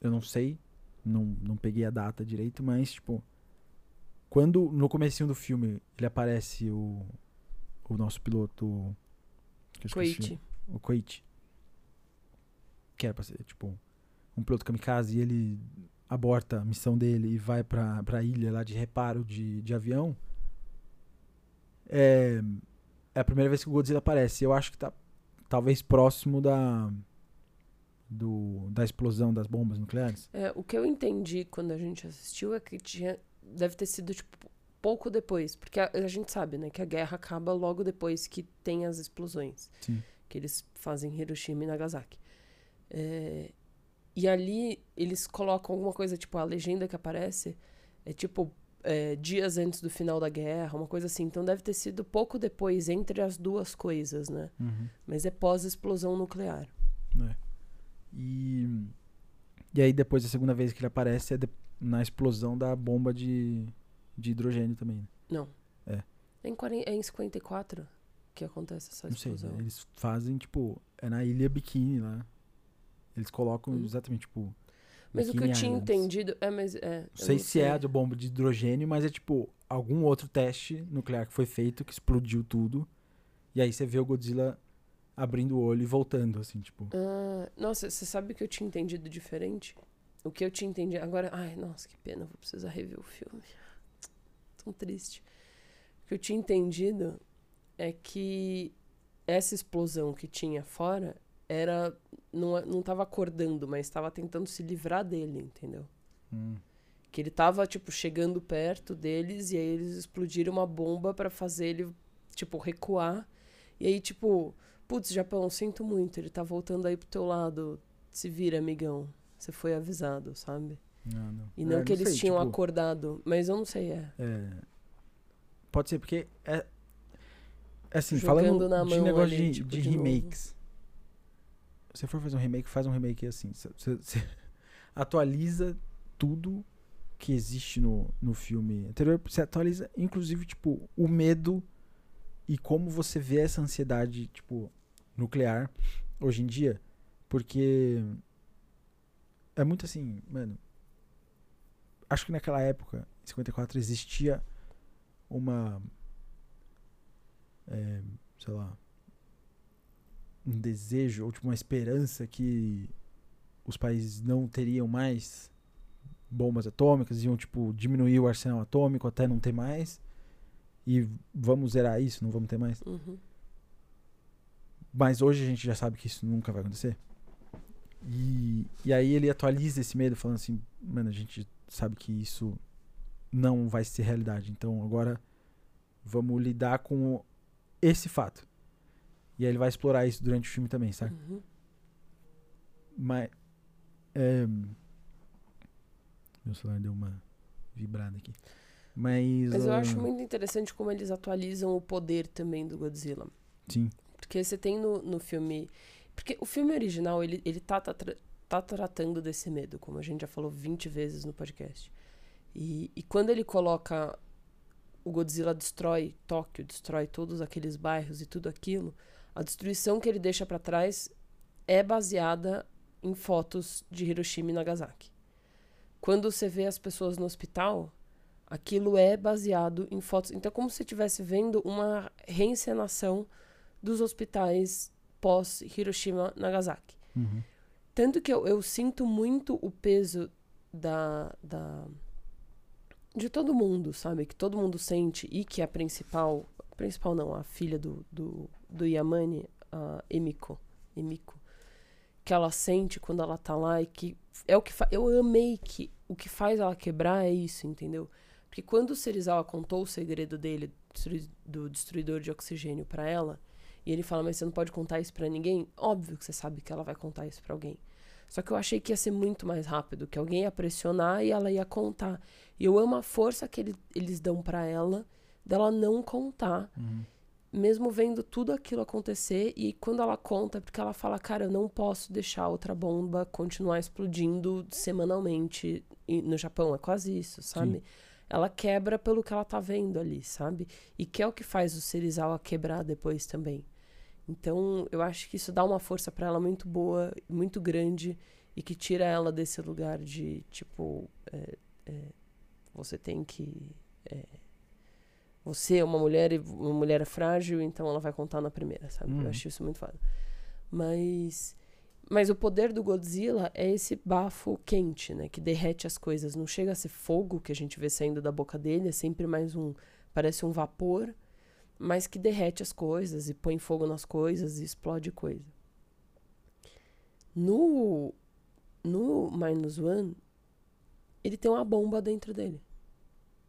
Eu não sei, não, não peguei a data direito, mas, tipo. Quando no comecinho do filme ele aparece o. O nosso piloto. Koichi. o Koichi. Que era pra ser, tipo, um piloto kamikaze e ele aborta a missão dele e vai pra, pra ilha lá de reparo de, de avião. É, é a primeira vez que o Godzilla aparece. Eu acho que tá talvez próximo da do, da explosão das bombas nucleares. É, o que eu entendi quando a gente assistiu é que tinha, deve ter sido tipo pouco depois, porque a, a gente sabe, né, que a guerra acaba logo depois que tem as explosões Sim. que eles fazem em Hiroshima e Nagasaki. É, e ali eles colocam alguma coisa tipo a legenda que aparece é tipo é, dias antes do final da guerra, uma coisa assim. Então deve ter sido pouco depois entre as duas coisas, né? Mas é pós explosão nuclear. É. E, e aí depois a segunda vez que ele aparece é de- na explosão da bomba de, de hidrogênio também. né? Não. É. É em, 40, é em 54 que acontece essa Não sei, explosão. eles fazem, tipo, é na ilha Bikini lá. Eles colocam Hum. exatamente, tipo. Mas o que eu tinha Islands. entendido. É, mas. É, Não eu sei se é a de bomba de hidrogênio, mas é tipo algum outro teste nuclear que foi feito que explodiu tudo. E aí você vê o Godzilla abrindo o olho e voltando, assim, tipo. Ah, nossa, você sabe que eu tinha entendido diferente? O que eu tinha entendido. Agora. Ai, nossa, que pena, vou precisar rever o filme. Tão triste. O que eu tinha entendido é que essa explosão que tinha fora era. Não, não tava acordando, mas estava tentando se livrar dele, entendeu? hum, Que ele tava, tipo, chegando perto deles e aí eles explodiram uma bomba pra fazer ele, tipo, recuar. E aí, tipo, putz, Japão, sinto muito, ele tá voltando aí pro teu lado. Se vira, amigão. Você foi avisado, sabe? Não, não. E não É, que eles sei, tinham tipo, acordado, mas eu não sei, é. é, pode ser, porque é. é Assim, Jogando falando de negócio ali, de, tipo, de remakes. Se você for fazer um remake, faz um remake assim. Você, você- você atualiza tudo que existe no, no filme anterior. Você atualiza, inclusive, tipo, o medo e como você vê essa ansiedade, tipo, nuclear hoje em dia. Porque é muito assim, mano. Acho que naquela época, em 54, existia uma. é, sei lá. Um desejo, ou tipo, uma esperança que os países não teriam mais bombas atômicas, iam, tipo, diminuir o arsenal atômico até não ter mais. E vamos zerar isso, não vamos ter mais. Uhum. Mas hoje a gente já sabe que isso nunca vai acontecer. E, e aí ele atualiza esse medo, falando assim: mano, a gente sabe que isso não vai ser realidade. Então agora vamos lidar com esse fato. E aí ele vai explorar isso durante o filme também, sabe? Uhum. Mas. é, meu celular deu uma vibrada aqui. Mas. Mas eu acho muito interessante como eles atualizam o poder também do Godzilla. Sim. Porque você tem no, no filme. Porque o filme original, ele, ele tá, tá, tá tratando desse medo, como a gente já falou 20 vezes no podcast. E, e quando ele coloca o Godzilla destrói Tóquio, destrói todos aqueles bairros e tudo aquilo, a destruição que ele deixa para trás é baseada em fotos de Hiroshima e Nagasaki. Quando você vê as pessoas no hospital, aquilo é baseado em fotos. Então, é como se estivesse vendo uma reencenação dos hospitais pós Hiroshima Nagasaki. Uhum. Tanto que eu, eu sinto muito o peso da, da de todo mundo, sabe? Que todo mundo sente e que a principal, principal não, a filha do, do, do Yamane, a Emiko, Emiko, que ela sente quando ela tá lá e que é o que eu amei que o que faz ela quebrar é isso, entendeu? Porque quando o Serizawa contou o segredo dele do destruidor de oxigênio para ela, e ele fala: "Mas você não pode contar isso para ninguém?" Óbvio que você sabe que ela vai contar isso para alguém. Só que eu achei que ia ser muito mais rápido, que alguém ia pressionar e ela ia contar. E eu amo a força que ele, eles dão para ela dela não contar. Uhum. Mesmo vendo tudo aquilo acontecer, e quando ela conta, porque ela fala, cara, eu não posso deixar outra bomba continuar explodindo semanalmente no Japão. É quase isso, sabe? Sim. Ela quebra pelo que ela tá vendo ali, sabe? E que é o que faz o Serizawa quebrar depois também. Então, eu acho que isso dá uma força para ela muito boa, muito grande, e que tira ela desse lugar de, tipo, é, é, você tem que. É, você é uma mulher e uma mulher é frágil, então ela vai contar na primeira, sabe? Hum. Eu acho isso muito foda. Mas. Mas o poder do Godzilla é esse bafo quente, né? Que derrete as coisas. Não chega a ser fogo que a gente vê saindo da boca dele, é sempre mais um. Parece um vapor mas que derrete as coisas e põe fogo nas coisas e explode coisa. No no Minus One, ele tem uma bomba dentro dele.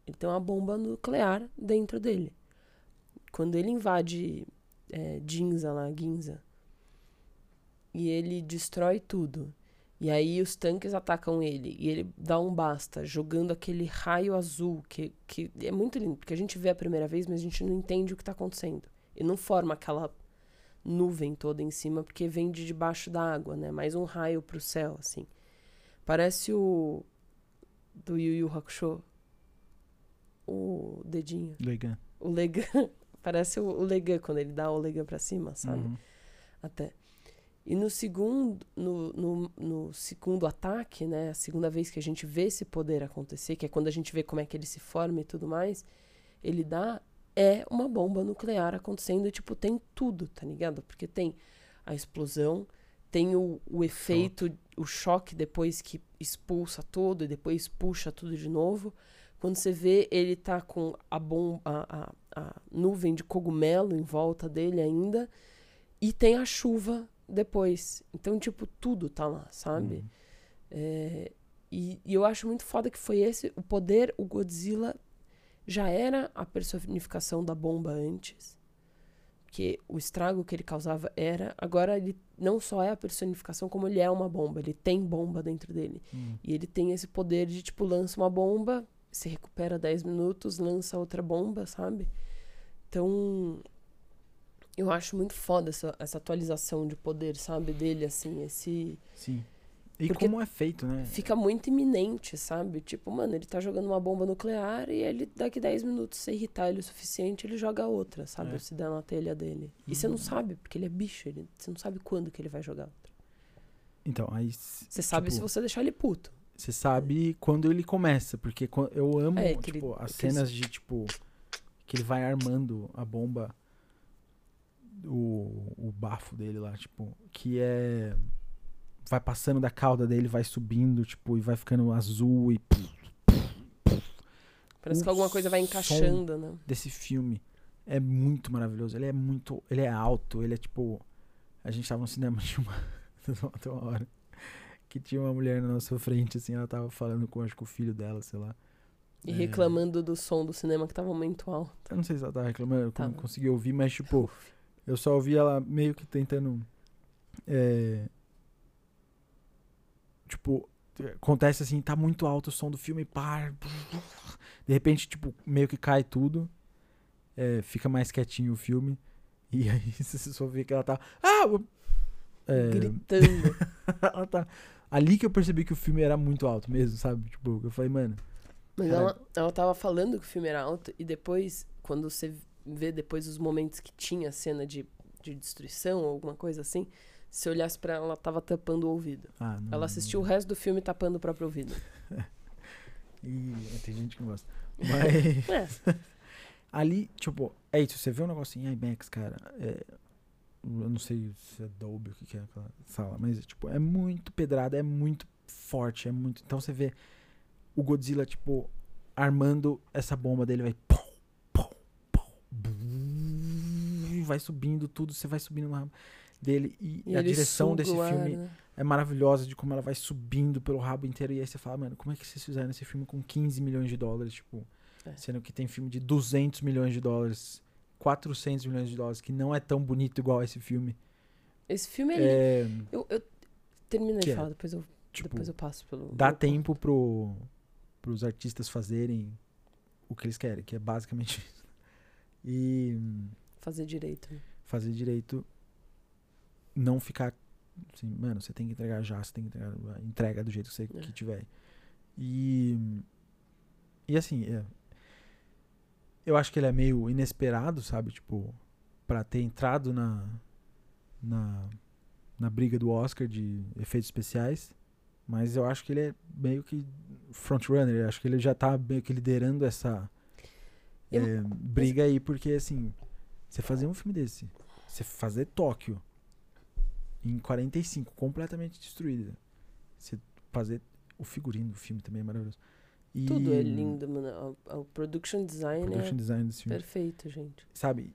Ele tem uma bomba nuclear dentro dele. Quando ele invade é, Ginza lá, Ginza, e ele destrói tudo, e aí os tanques atacam ele e ele dá um basta, jogando aquele raio azul, que, que é muito lindo, porque a gente vê a primeira vez, mas a gente não entende o que está acontecendo. E não forma aquela nuvem toda em cima, porque vem de debaixo da água, né? Mais um raio pro céu, assim. Parece o do Yu Yu Hakusho. O dedinho. Legan. O Legan. Parece o, o Legan, quando ele dá o Legan pra cima, sabe? Uhum. Até. E no segundo, no, no, no, segundo ataque, né, a segunda vez que a gente vê esse poder acontecer, que é quando a gente vê como é que ele se forma e tudo mais, ele dá é uma bomba nuclear acontecendo, tipo, tem tudo, tá ligado? Porque tem a explosão, tem o, o efeito, o choque depois que expulsa tudo e depois puxa tudo de novo. Quando você vê, ele tá com a, bomba, a, a, a nuvem de cogumelo em volta dele ainda, e tem a chuva depois. Então, tipo, tudo tá lá, sabe? Uhum. É, e, e, eu acho muito foda que foi esse o poder. O Godzilla já era a personificação da bomba antes. Que o estrago que ele causava era. Agora ele não só é a personificação, como ele é uma bomba. Ele tem bomba dentro dele. Uhum. E ele tem esse poder de, tipo, lança uma bomba, se recupera 10 minutos, lança outra bomba, sabe? Então, eu acho muito foda essa, essa atualização de poder, sabe, dele, assim, esse. Sim. E Porque como é feito, né? Fica muito iminente, sabe? Tipo, mano, ele tá jogando uma bomba nuclear e ele, daqui 10 minutos, se irritar ele o suficiente, ele joga outra, sabe? É. Se der na telha dele. E você não uhum. sabe, porque ele é bicho, ele, você não sabe quando que ele vai jogar outra. Então, aí. Você sabe tipo, se você deixar ele puto. Você sabe quando ele começa, porque eu amo, é, tipo, ele, as cenas de, tipo, que ele vai armando a bomba o, o bafo dele lá, tipo, que é. Vai passando da cauda dele, vai subindo, tipo, e vai ficando azul e. Parece o que alguma coisa vai encaixando, né? Desse filme é muito maravilhoso. Ele é muito. Ele é alto, ele é tipo. A gente tava no cinema de uma, uma hora que tinha uma mulher na nossa frente, assim, ela tava falando com, acho que o filho dela, sei lá. E é... reclamando do som do cinema que tava muito alto. Eu não sei se ela tava reclamando, eu não consegui ouvir, mas tipo, eu só ouvi ela meio que tentando. É, tipo, acontece assim, tá muito alto o som do filme, pá. De repente, tipo, meio que cai tudo. É, fica mais quietinho o filme. E aí você só vê que ela tá. Ah! É, Gritando. ela tá. Ali que eu percebi que o filme era muito alto mesmo, sabe? Tipo, eu falei, mano. Mas ela, ela tava falando que o filme era alto e depois, quando você vê depois os momentos que tinha cena de, de destruição ou alguma coisa assim, se olhasse pra ela, ela tava tampando o ouvido. Ah, não, ela assistiu o resto do filme tapando o próprio ouvido. E tem gente que gosta. Mas. É. ali, tipo, é isso. Você vê um negócio em IMAX, cara. É, eu não sei se é Dolby o que, que é aquela sala, mas, tipo, é muito pedrada, é muito forte, é muito. Então você vê o Godzilla, tipo, armando essa bomba dele, vai. Pum, vai subindo tudo, você vai subindo na dele. E, E a direção desse ar, filme né? é maravilhosa de como ela vai subindo pelo rabo inteiro. E aí você fala, mano, como é que vocês fizeram esse filme com 15 milhões de dólares? Tipo, É. sendo que tem filme de 200 milhões de dólares, 400 milhões de dólares, que não é tão bonito igual esse filme. Esse filme, ele. É, Eu, eu termina de é, falar, depois eu, tipo, depois eu passo pelo. dá meu ponto. tempo pro, pros artistas fazerem o que eles querem, que é basicamente isso. E Fazer direito. fazer direito, não ficar assim, mano, você tem que entregar já, você tem que entregar, entrega do jeito que você É. que tiver. E e assim, é, eu acho que ele é meio inesperado, sabe, tipo, pra ter entrado na na na briga do Oscar de efeitos especiais, mas eu acho que ele é meio que frontrunner, eu acho que ele já tá meio que liderando essa Eu- é, briga aí, porque assim, você fazer um filme desse, você fazer Tóquio em 45, completamente destruída, você fazer o figurino do filme também é maravilhoso. E Tudo é lindo, mano. O, o production O design production é design desse filme, perfeito, gente. sabe?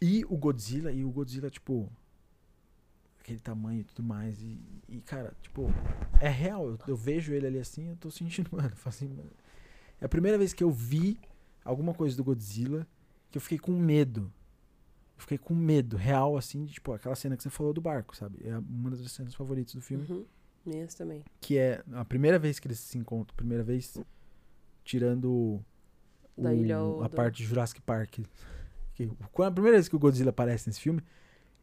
E o Godzilla, e o Godzilla, tipo, aquele tamanho e tudo mais. E, e, cara, tipo, é real. Eu, eu vejo ele ali assim, eu tô sentindo, mano, assim, mano. É a primeira vez que eu vi alguma coisa do Godzilla que eu fiquei com medo. Eu fiquei com medo, real, assim, de, tipo, aquela cena que você falou do barco, sabe? É uma das cenas favoritas do filme. Uhum. Minhas também. Que é a primeira vez que eles se encontram, primeira vez tirando o- ilha a do- parte de Jurassic Park. Que, quando a primeira vez que o Godzilla aparece nesse filme,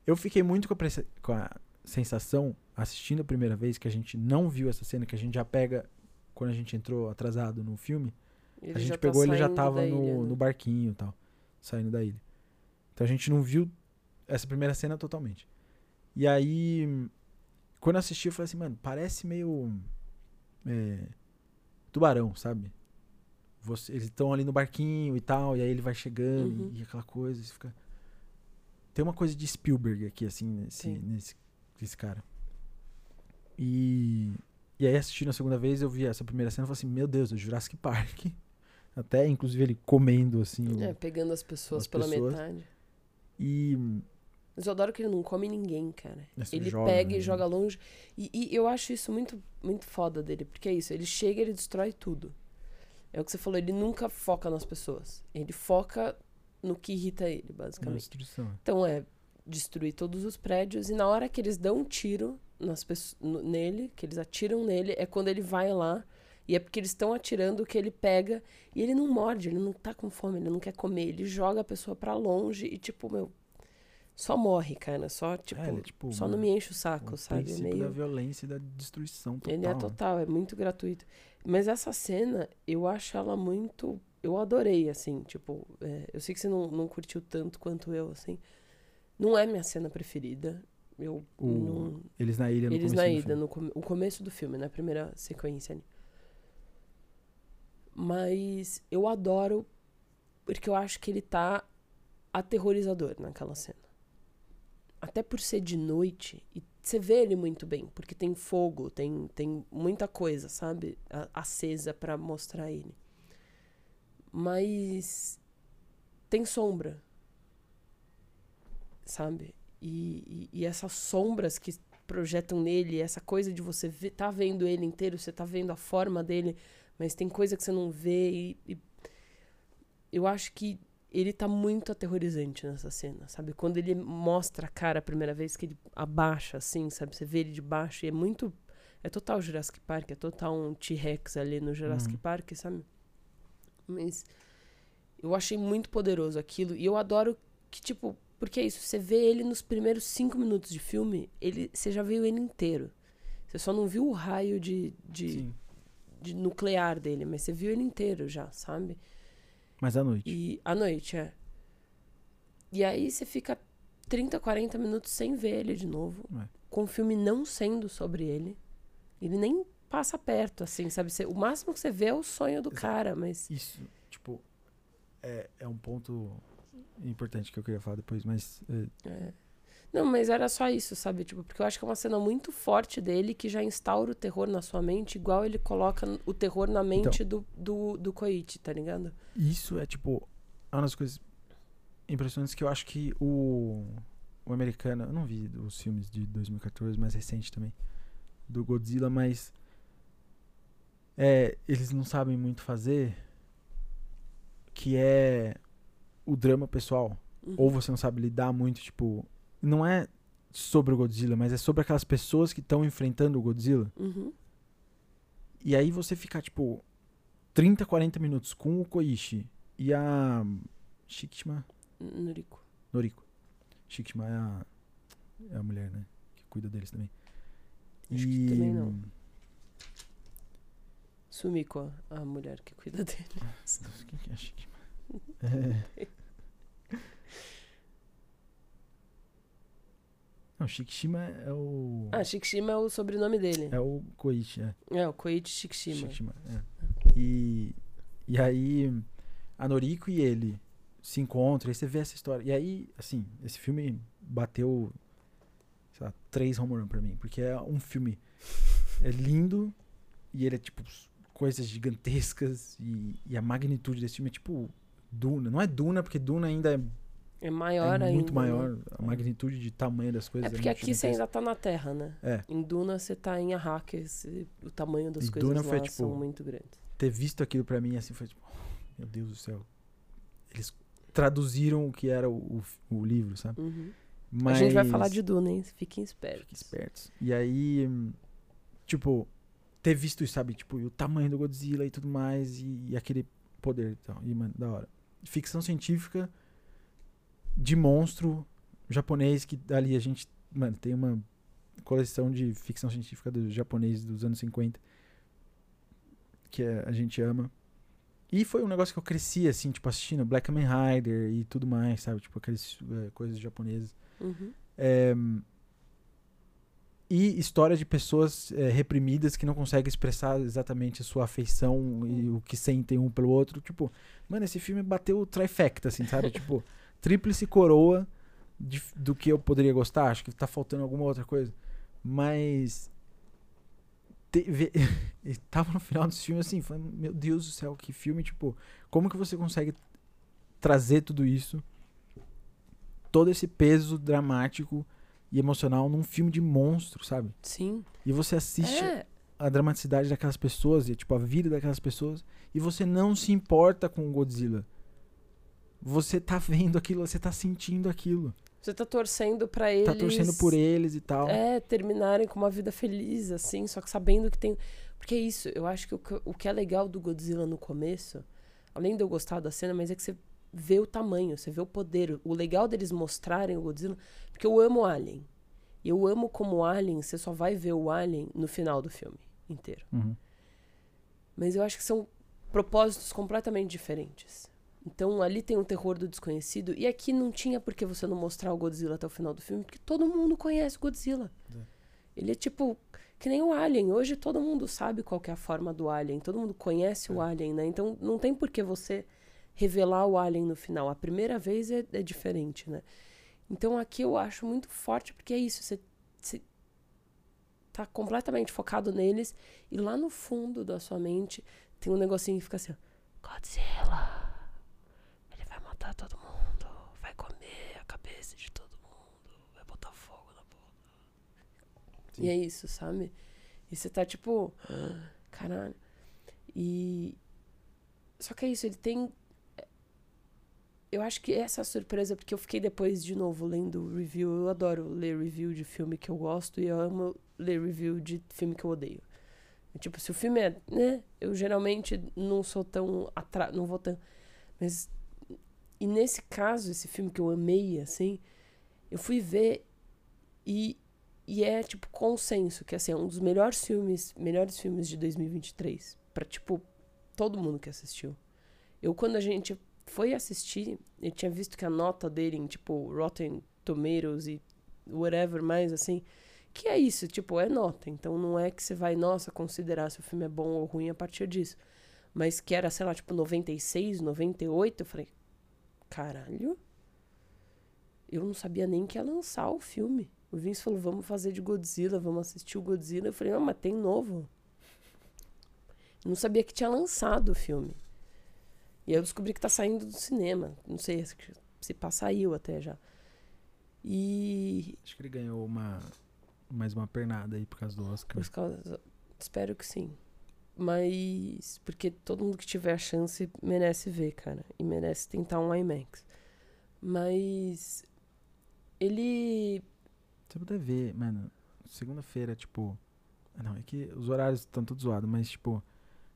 eu fiquei muito com a, com a sensação, assistindo a primeira vez, que a gente não viu essa cena, que a gente já pega quando a gente entrou atrasado no filme. Ele a gente tá pegou, ele já tava da no, ilha, né? no barquinho e tal, saindo da ilha. Então a gente não viu essa primeira cena totalmente. E aí, quando eu assisti, eu falei assim, mano, parece meio. é, tubarão, sabe? Você- eles estão ali no barquinho e tal, e aí ele vai chegando Uhum. e, e aquela coisa. você fica... Tem uma coisa de Spielberg aqui, assim, nesse, nesse, nesse cara. E, e aí, assistindo a segunda vez, eu vi essa primeira cena e falei assim: Meu Deus, é Jurassic Park. Até, inclusive, ele comendo, assim. o- É, pegando as pessoas As pela pessoas. metade. E. Mas eu adoro que ele não come ninguém, cara. Essa ele joga, pega né? e joga longe. E, e eu acho isso muito, muito foda dele, porque é isso, ele chega e ele destrói tudo. É o que você falou, ele nunca foca nas pessoas. Ele foca no que irrita ele, basicamente. destruição. Então é destruir todos os prédios e na hora que eles dão um tiro nas nele, que eles atiram nele, é quando ele vai lá e é porque eles estão atirando que ele pega e ele não morde, ele não tá com fome, ele não quer comer, ele joga a pessoa pra longe e tipo, meu, só morre, cara, só tipo, É, é, tipo, só não me enche o saco, o sabe? É princípio da meio violência e da destruição total. ele é né? total, é muito gratuito. Mas essa cena, eu acho ela muito. Eu adorei, assim, tipo. é, eu sei que você não, não curtiu tanto quanto eu, assim. Não é minha cena preferida. Eu O- não. Eles na ilha no Eles na filme. no come- o começo do filme, na primeira sequência ali. Mas eu adoro, porque eu acho que ele tá aterrorizador naquela cena. Até por ser de noite, e você vê ele muito bem, porque tem fogo, tem, tem muita coisa, sabe? Acesa pra mostrar ele. Mas tem sombra, sabe? E, e, e essas sombras que projetam nele, essa coisa de você ver, tá vendo ele inteiro, você tá vendo a forma dele, mas tem coisa que você não vê e, e eu acho que ele tá muito aterrorizante nessa cena, sabe? Quando ele mostra a cara a primeira vez que ele abaixa assim, sabe? Você vê ele de baixo e é muito é total Jurassic Park, é total um T-Rex ali no Jurassic Uhum. Park, sabe? Mas eu achei muito poderoso aquilo e eu adoro que tipo porque é isso, você vê ele nos primeiros cinco minutos de filme, ele, você já viu ele inteiro. Você só não viu o raio de, de, Sim. De nuclear dele, mas você viu ele inteiro já, sabe? Mas à noite. E à noite, é. E aí você fica 30, 40 minutos sem ver ele de novo, É. com o filme não sendo sobre ele. Ele nem passa perto, assim, sabe? Você- o máximo que você vê é o sonho do Exato. cara, mas. Isso, tipo, é, é um ponto importante que eu queria falar depois, mas é, é. Não, mas era só isso, sabe? Tipo, porque eu acho que é uma cena muito forte dele que já instaura o terror na sua mente, igual ele coloca o terror na mente do, do, do Koichi, tá ligado? isso é tipo uma das coisas impressionantes que eu acho que o, o americano, eu não vi os filmes de 2014, mais recente também, do Godzilla, mas é, eles não sabem muito fazer, que é o drama pessoal. Uhum. ou você não sabe lidar muito, tipo, não é sobre o Godzilla, mas é sobre aquelas pessoas que estão enfrentando o Godzilla. Uhum. E aí você ficar, tipo, 30, 40 minutos com o Koichi e a Shikishima Noriko. Noriko. Shikishima é a, é a mulher, né? Que cuida deles também. Acho que também não. Sumiko, a mulher que cuida dele. Nossa, Quem que é a Shikishima? É. Não, Shikishima é o. Ah, Shikishima é o sobrenome dele. É o Koichi, é. É, o Koichi Shikishima. Shikishima, é. E, e aí, a Noriko e ele se encontram, e você vê essa história. E aí, assim, esse filme bateu, sei lá, três home run pra mim. Porque é um filme é lindo, e ele é tipo coisas gigantescas, e, e a magnitude desse filme é tipo Duna. Não é Duna, porque Duna ainda é, É maior é ainda. muito maior. né? A magnitude de tamanho das coisas É porque muito aqui você ainda tá na Terra, né? É. Em Duna você tá em Arrakis. O tamanho das E coisas Duna lá foi, tipo, são muito grandes. ter visto aquilo pra mim assim foi tipo, meu Deus do céu. Eles traduziram o que era o, o, o livro, sabe? Uhum. Mas A gente vai falar de Duna, hein? Fiquem espertos. Fiquem espertos. E aí, tipo, ter visto sabe? Tipo, o tamanho do Godzilla e tudo mais e, e aquele poder, então, e mano, da hora. Ficção científica de monstro japonês que ali a gente, mano, tem uma coleção de ficção científica dos japoneses dos anos 50 que é- a gente ama. E foi um negócio que eu cresci, assim, tipo, assistindo Black Kamen Rider e tudo mais, sabe? Tipo, aquelas eh, coisas japonesas. Uhum. É, e história de pessoas é, reprimidas que não conseguem expressar exatamente a sua afeição e o que sentem um pelo outro. Tipo, mano, esse filme bateu o trifecta, assim, sabe? tipo, tríplice coroa de- do que eu poderia gostar. Acho que tá faltando alguma outra coisa. Mas. te- ve- e tava no final desse filme assim, falando, meu Deus do céu, que filme, tipo, como que você consegue trazer tudo isso? Todo esse peso dramático e emocional num filme de monstro, sabe? Sim. E você assiste É. a dramaticidade daquelas pessoas e tipo a vida daquelas pessoas e você não se importa com o Godzilla. Você tá vendo aquilo, você tá sentindo aquilo. Você tá torcendo pra eles. Tá torcendo por eles e tal. É, terminarem com uma vida feliz, assim, só que sabendo que tem. Porque é isso, eu acho que o, que o que é legal do Godzilla no começo, além de eu gostar da cena, mas é que você vê o tamanho, você vê o poder. O legal deles mostrarem o Godzilla. Porque eu amo Alien. E eu amo como Alien, você só vai ver o Alien no final do filme inteiro. Uhum. Mas eu acho que são propósitos completamente diferentes. Então ali tem o terror do desconhecido. E aqui não tinha por que você não mostrar o Godzilla até o final do filme, porque todo mundo conhece o Godzilla. É. Ele é tipo. Que nem o Alien. Hoje todo mundo sabe qual que é a forma do Alien. Todo mundo conhece o Alien, né? Então não tem por que você revelar o Alien no final. A primeira vez é, é diferente, né? Então aqui eu acho muito forte, porque é isso. Você, você tá completamente focado neles. E lá no fundo da sua mente tem um negocinho que fica assim, ó. Godzilla. Matar todo mundo. Vai comer a cabeça de todo mundo. Vai botar fogo na boca. Sim. E é isso, sabe? E você tá tipo. "Ah, Caralho. E. Só que é isso, ele tem. Eu acho que essa é surpresa, porque eu fiquei depois de novo lendo review. Eu adoro ler review de filme que eu gosto e eu amo ler review de filme que eu odeio. Tipo, se o filme é, né? Eu geralmente não sou tão atra... não vou tão, mas e nesse caso, esse filme que eu amei assim, eu fui ver e e é tipo consenso que assim, é um dos melhores filmes, melhores filmes de 2023 pra, tipo, todo mundo que assistiu. Eu, quando a gente foi assistir, eu tinha visto que a nota dele em, tipo, Rotten Tomatoes e whatever mais, assim, que é isso, tipo, é nota. Então não é que você vai, nossa, considerar se o filme é bom ou ruim a partir disso. Mas que era, sei lá, tipo, 96, 98, eu falei, caralho, eu não sabia nem que ia lançar o filme. O Vince falou, vamos fazer de Godzilla, vamos assistir o Godzilla. Eu falei, não, mas tem novo. Não sabia que tinha lançado o filme. E aí eu descobri que tá saindo do cinema. Não sei se, se pá, saiu até já. E. Acho que ele ganhou uma. Mais uma pernada aí por causa do Oscar. Por causa, espero que sim. Mas. Porque todo mundo que tiver a chance merece ver, cara. E merece tentar um IMAX. Mas. Ele. Você puder ver, mano. Segunda-feira, tipo. ah, Não, é que os horários estão tudo zoados, mas, tipo.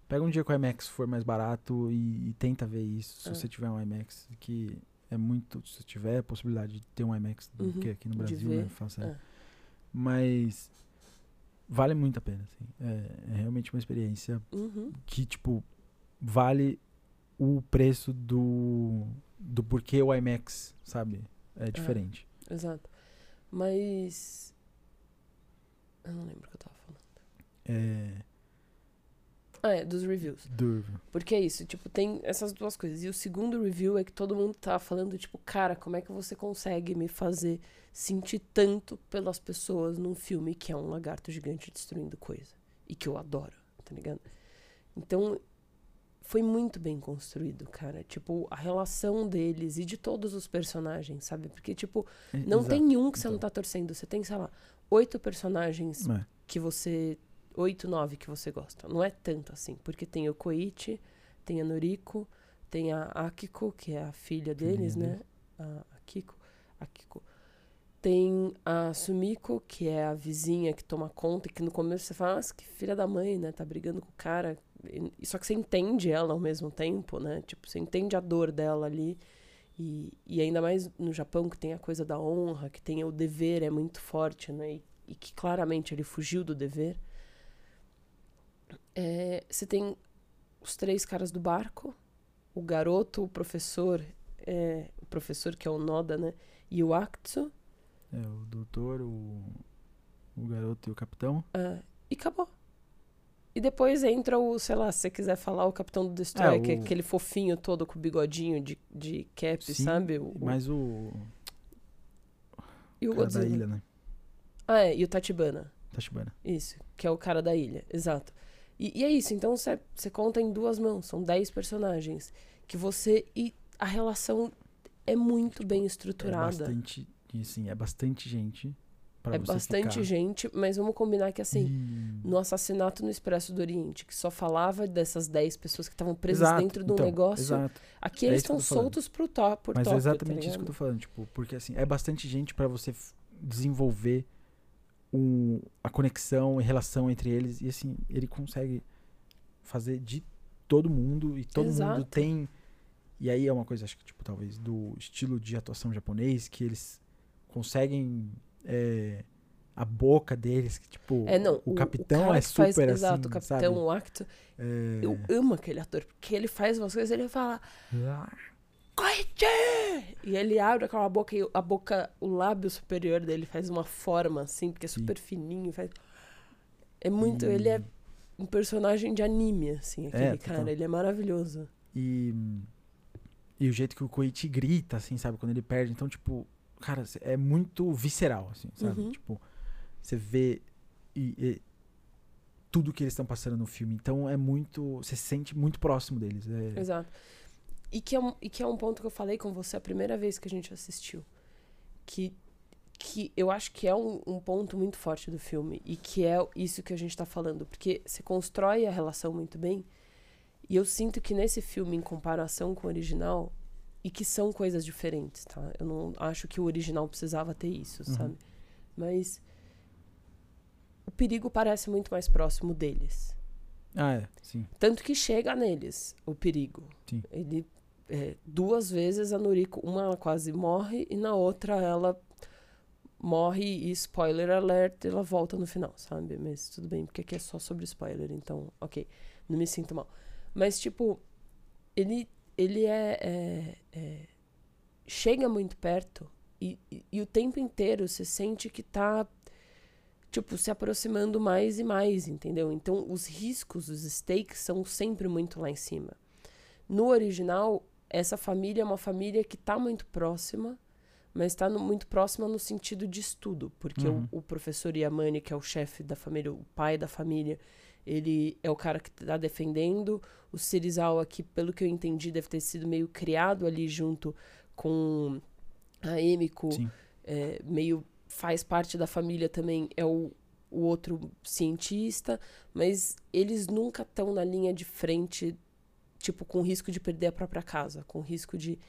Pega um dia que o IMAX for mais barato e, e tenta ver isso. Se Ah. você tiver um IMAX, que é muito. Se tiver a possibilidade de ter um IMAX, do Uhum, que aqui no Brasil, né? Fala sério. é. Mas. Vale muito a pena, assim. É, é realmente uma experiência Uhum. que, tipo, vale o preço do. do porquê o IMAX, sabe? É diferente. Exato. Mas. Eu não lembro o que eu tava falando. É. Ah, é, dos reviews. Durvo. Porque é isso, tipo, tem essas duas coisas. E o segundo review é que todo mundo tá falando, tipo, cara, como é que você consegue me fazer sentir tanto pelas pessoas num filme que é um lagarto gigante destruindo coisa? E que eu adoro, tá ligado? Então, foi muito bem construído, cara. Tipo, a relação deles e de todos os personagens, sabe? Porque, tipo, não Exato. tem nenhum que você Então. não tá torcendo. Você tem, sei lá, oito personagens É. que você. Oito, nove que você gosta. Não é tanto assim. Porque tem o Koichi, tem a Noriko, tem a Akiko, que é a filha deles, né? A Akiko. Akiko. Tem a Sumiko, que é a vizinha que toma conta, e que no começo você fala, nossa, que filha da mãe, né? Tá brigando com o cara. E- Só que você entende ela ao mesmo tempo, né? Tipo, você entende a dor dela ali. E, e ainda mais no Japão, que tem a coisa da honra, que tem o dever, é muito forte, né? E, e que claramente ele fugiu do dever. É, você tem os três caras do barco, o garoto, o professor, é, o professor que é o Noda, né? E o Actsu. É, o doutor, o, o garoto e o capitão. ah, e acabou. E depois entra o, sei lá, se você quiser falar, o Capitão do Destroy, É, que é o- aquele fofinho todo com o bigodinho de, de cap, Sim, sabe? O, o- Mas o. e o cara da Godzilla. ilha, né? Ah, é, e o Tachibana. Tachibana. Isso, que é o cara da ilha, exato. E, e é isso, então você conta em duas mãos, são dez personagens. Que você. E a relação é muito bem É estruturada. bastante. E assim, é bastante gente. Pra É bastante ficar. gente, mas vamos combinar que assim. E- No assassinato no Expresso do Oriente, que só falava dessas 10 pessoas que estavam presas Exato, dentro de um então, negócio. Exato. Aqui É eles estão tô soltos pro top, por Mas é Tóquio, exatamente tá isso que eu tô ligado? falando, tipo, porque assim, é bastante gente pra você desenvolver um, a conexão e relação entre eles e assim, ele consegue fazer de todo mundo e todo mundo Exato. tem e aí é uma coisa acho que tipo talvez do estilo de atuação japonês que eles conseguem é, a boca deles que tipo É, não. o, capitão cara é que faz- super Exato, assim o capitão, sabe? o acto. É, Eu amo aquele ator, porque ele faz umas coisas, ele fala. Koichi! E ele abre aquela boca e a boca, o lábio superior dele faz uma forma assim, porque é Sim. super fininho. Faz... É muito. E- Ele é um personagem de anime, assim, aquele É, cara. Ele é maravilhoso. E, e o jeito que o Koichi grita, assim, sabe? Quando ele perde. Então, tipo, cara, é muito visceral, assim, sabe? Uhum. Tipo, você vê e- e tudo que eles estão passando no filme. Então, é muito... Você se sente muito próximo deles. É, Exato. E que, é um, e que é um ponto que eu falei com você a primeira vez que a gente assistiu. Que, que eu acho que é um, um ponto muito forte do filme. E que é isso que a gente tá falando. Porque você constrói a relação muito bem. E eu sinto que nesse filme, em comparação com o original, e que são coisas diferentes, tá? Eu não acho que o original precisava ter isso, Uhum. sabe? Mas o perigo parece muito mais próximo deles. Ah, é, sim. Tanto que chega neles o perigo. Sim. Ele é, duas vezes a Noriko, uma ela quase morre e na outra ela morre e spoiler alert, ela volta no final, sabe? Mas tudo bem, porque aqui é só sobre spoiler, então, OK. Não me sinto mal. Mas, tipo, ele, ele é, é, é chega muito perto e, e, e, o tempo inteiro você sente que tá, tipo, se aproximando mais e mais, entendeu? Então, os riscos, os stakes são sempre muito lá em cima. No original, essa família é uma família que tá muito próxima, mas está muito próxima no sentido de estudo, porque uhum. o, o, professor Yamani, que é o chefe da família, o pai da família, ele é o cara que está defendendo. O Serizawa, que, pelo que eu entendi, deve ter sido meio criado ali junto com a Emiko, é, meio faz parte da família também, é o, o outro cientista, mas eles nunca estão na linha de frente, tipo, com risco de perder a própria casa, com risco de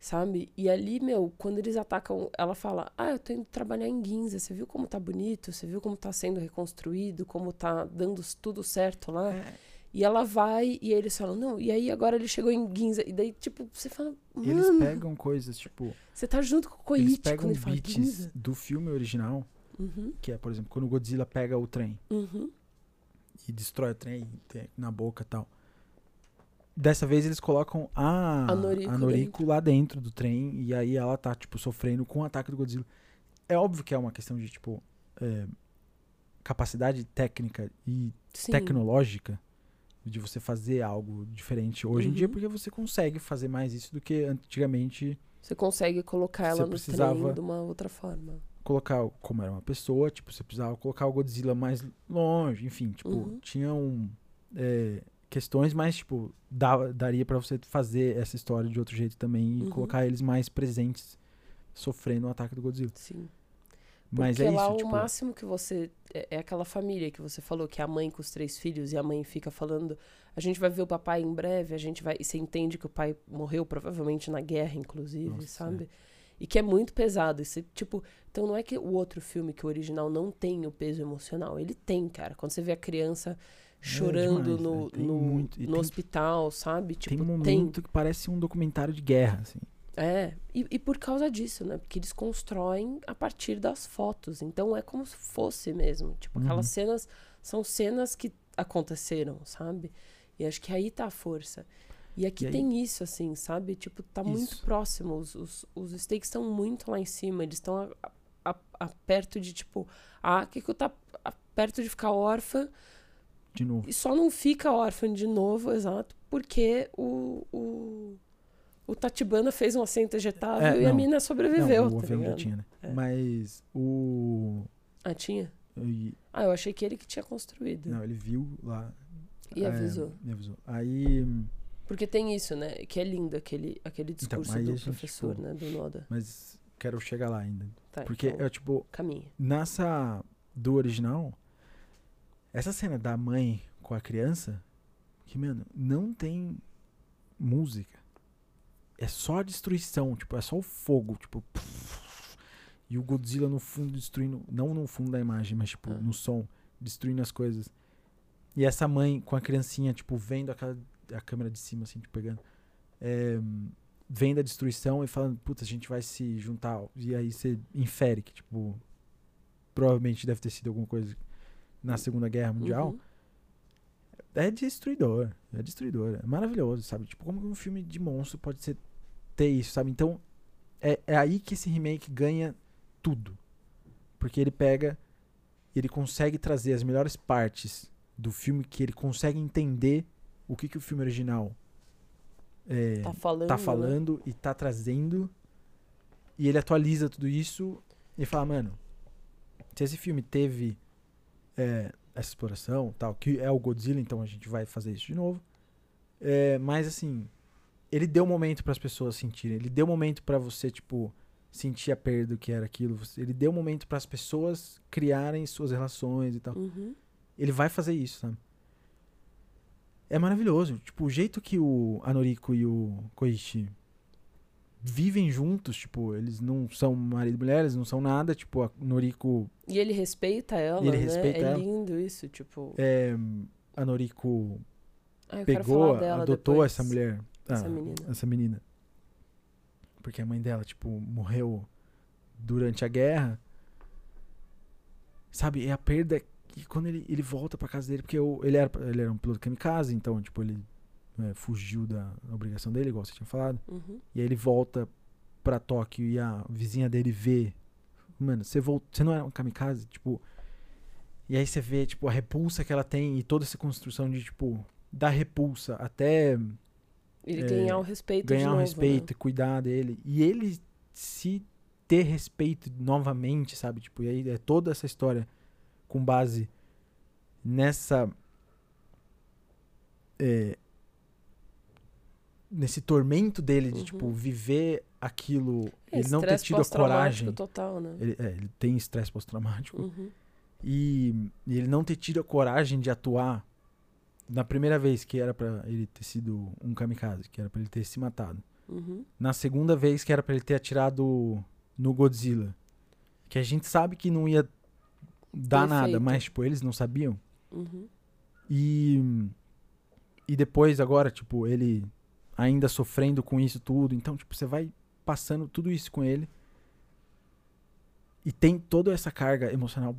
sabe? E ali, meu, quando eles atacam, ela fala: Ah, eu tô indo trabalhar em Ginza, você viu como tá bonito? Você viu como tá sendo reconstruído? Como tá dando tudo certo lá? É. E ela vai e eles falam: Não, e aí agora ele chegou em Ginza. E daí, tipo, você fala: Mano, Eles pegam coisas, tipo. Você tá junto com o Koichi eles pegam quando ele beats do filme original, uhum. que é, por exemplo, quando o Godzilla pega o trem uhum. e destrói o trem na boca e tal. Dessa vez eles colocam a, a Noriko, a Noriko dentro. lá dentro do trem e aí ela tá, tipo, sofrendo com o ataque do Godzilla. É óbvio que é uma questão de, tipo, é, capacidade técnica e Sim. tecnológica de você fazer algo diferente hoje uhum. em dia, uhum. porque você consegue fazer mais isso do que antigamente. Você consegue colocar ela no trem de uma outra forma. Colocar como era uma pessoa, tipo, você precisava colocar o Godzilla mais longe, enfim, tipo, uhum. tinha um. É, questões, mas, tipo, dá, daria para você fazer essa história de outro jeito também e uhum. colocar eles mais presentes sofrendo o ataque do Godzilla. Sim. Mas Porque é lá isso, o tipo... máximo que você. É, é, aquela família que você falou, que é a mãe com os três filhos, e a mãe fica falando. A gente vai ver o papai em breve, a gente vai. E você entende que o pai morreu, provavelmente na guerra, inclusive, Nossa, sabe? É. E que é muito pesado. E você, tipo, então não é que o outro filme, que o original, não tem o peso emocional. Ele tem, cara. Quando você vê a criança chorando é demais, no, né? no, muito, no tem, hospital, sabe? Tipo, tem um momento tem... que parece um documentário de guerra, assim. É, e, e, por causa disso, né? Porque eles constroem a partir das fotos. Então é como se fosse mesmo. Tipo, uhum. aquelas cenas são cenas que aconteceram, sabe? E acho que aí tá a força. E aqui e tem isso, assim, sabe? Tipo, tá isso. muito próximo. Os, os, os stakes estão muito lá em cima. Eles estão a, a, a, perto de, tipo, ah, que eu tá perto de ficar órfã de novo. E só não fica órfã de novo, exato, porque o, o, o Tatibana fez um assento ejetável é, e a mina sobreviveu. Não, o tá já tinha, né? É. Mas o. Ah, tinha? E... Ah, eu achei que ele que tinha construído. Não, ele viu lá. E é, avisou. Me avisou. Aí. Porque tem isso, né? Que é lindo aquele, aquele então, discurso então, do gente, professor, tipo, né? Do Noda. Mas quero chegar lá ainda. Tá, Porque então, é tipo. Caminha. Nessa. Do original, essa cena da mãe com a criança, que, mano, não tem música. É só destruição, tipo, é só o fogo, tipo. e o Godzilla no fundo destruindo. Não no fundo da imagem, mas, tipo, ah. no som, destruindo as coisas. E essa mãe com a criancinha, tipo, vendo aquela, a câmera de cima, assim, tipo, pegando. É, vendo a destruição e falando, puta, a gente vai se juntar. E aí você infere que, tipo, provavelmente deve ter sido alguma coisa na Segunda Guerra Mundial, uhum. é destruidor. É destruidor. É maravilhoso, sabe? Tipo, como um filme de monstro pode ser ter isso, sabe? Então, é, é aí que esse remake ganha tudo. Porque ele pega. Ele consegue trazer as melhores partes do filme que ele consegue entender o que, que o filme original é, tá falando, tá falando né? e tá trazendo. E ele atualiza tudo isso e fala, mano, se esse filme teve é, essa exploração, tal, que é o Godzilla, então a gente vai fazer isso de novo. É, mas assim, ele deu momento para as pessoas sentirem, ele deu momento para você tipo sentir a perda que era aquilo, ele deu momento para as pessoas criarem suas relações e tal. Uhum. Ele vai fazer isso, sabe? É maravilhoso, tipo o jeito que o Anoriko e o Koichi vivem juntos, tipo, eles não são marido e mulher, eles não são nada, tipo, a Noriko... E ele respeita ela, ele né? Respeita é ela. lindo isso, tipo... É, a Noriko ah, pegou, adotou essa mulher, essa, ah, menina. essa menina. Porque a mãe dela, tipo, morreu durante a guerra. Sabe, é a perda e quando ele, ele volta pra casa dele, porque eu, ele, era, ele era um piloto kamikaze, então, tipo, ele é, fugiu da obrigação dele, igual você tinha falado. Uhum. E aí ele volta pra Tóquio e a vizinha dele vê. Mano, você, volt, você não é um kamikaze? Tipo. E aí você vê, tipo, a repulsa que ela tem e toda essa construção de, tipo, da repulsa até Ele É, ganhar o respeito ganhar o novo, respeito né? e cuidar dele. E ele se ter respeito novamente, sabe? Tipo, e aí é toda essa história com base nessa. é, nesse tormento dele de, Uhum. tipo, viver aquilo. É, ele não ter tido a coragem. total, né? Ele, é, ele tem estresse pós-traumático. Uhum. E, e ele não ter tido a coragem de atuar na primeira vez que era pra ele ter sido um kamikaze, que era pra ele ter se matado. Uhum. Na segunda vez que era pra ele ter atirado no Godzilla. Que a gente sabe que não ia dar nada, Perfeito. mas tipo, eles não sabiam. Uhum. E e depois agora, tipo, ele ainda sofrendo com isso tudo, então tipo, você vai passando tudo isso com ele. E tem toda essa carga emocional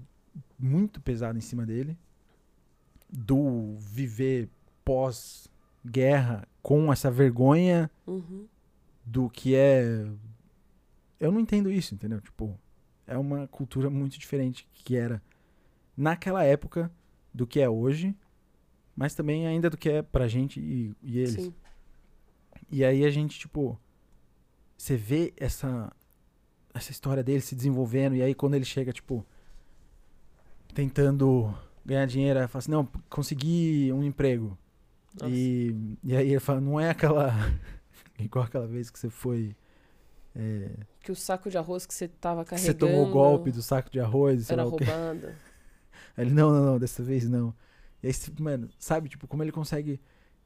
muito pesada em cima dele do viver pós-guerra com essa vergonha Uhum. do que é. Eu não entendo isso, entendeu? Tipo, é uma cultura muito diferente que era naquela época do que é hoje, mas também ainda do que é pra gente e, e eles. Sim. E aí a gente, tipo, você vê essa essa história dele se desenvolvendo, e aí quando ele chega, tipo, tentando ganhar dinheiro, aí fala assim, não, consegui um emprego. Nossa. E, e aí ele fala, não é aquela. igual aquela vez que você foi. é, Que o saco de arroz que você tava carregando. você tomou o golpe do saco de arroz, e Era lá o quê. roubado. Aí ele, não, não, não, dessa vez não. E aí, mano, sabe, tipo, como ele consegue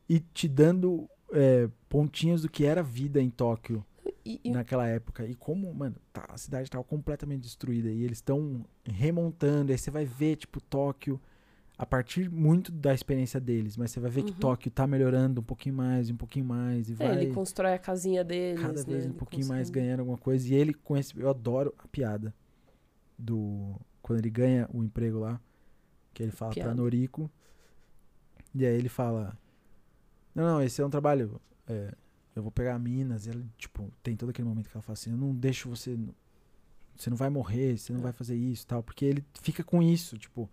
ir te dando é, pontinhos do que era vida em Tóquio E, e- naquela época. E como, mano, tá, a cidade tava completamente destruída. E eles estão remontando. Aí você vai ver, tipo, Tóquio a partir muito da experiência deles. Mas você vai ver que Uhum. Tóquio tá melhorando um pouquinho mais, um pouquinho mais. E é, vai ele constrói a casinha deles. cada vez né? um pouquinho mais consegue. ganhando alguma coisa. E ele com esse. Eu adoro a piada do. Quando ele ganha o emprego lá. Que ele fala pra Piada. Noriko. E aí ele fala. Não, não, esse é um trabalho. é, eu vou pegar Minas. E ele, tipo, tem todo aquele momento que ela fala assim: Eu não deixo você. Você não vai morrer, você não É. vai fazer isso e tal. Porque ele fica com isso, tipo.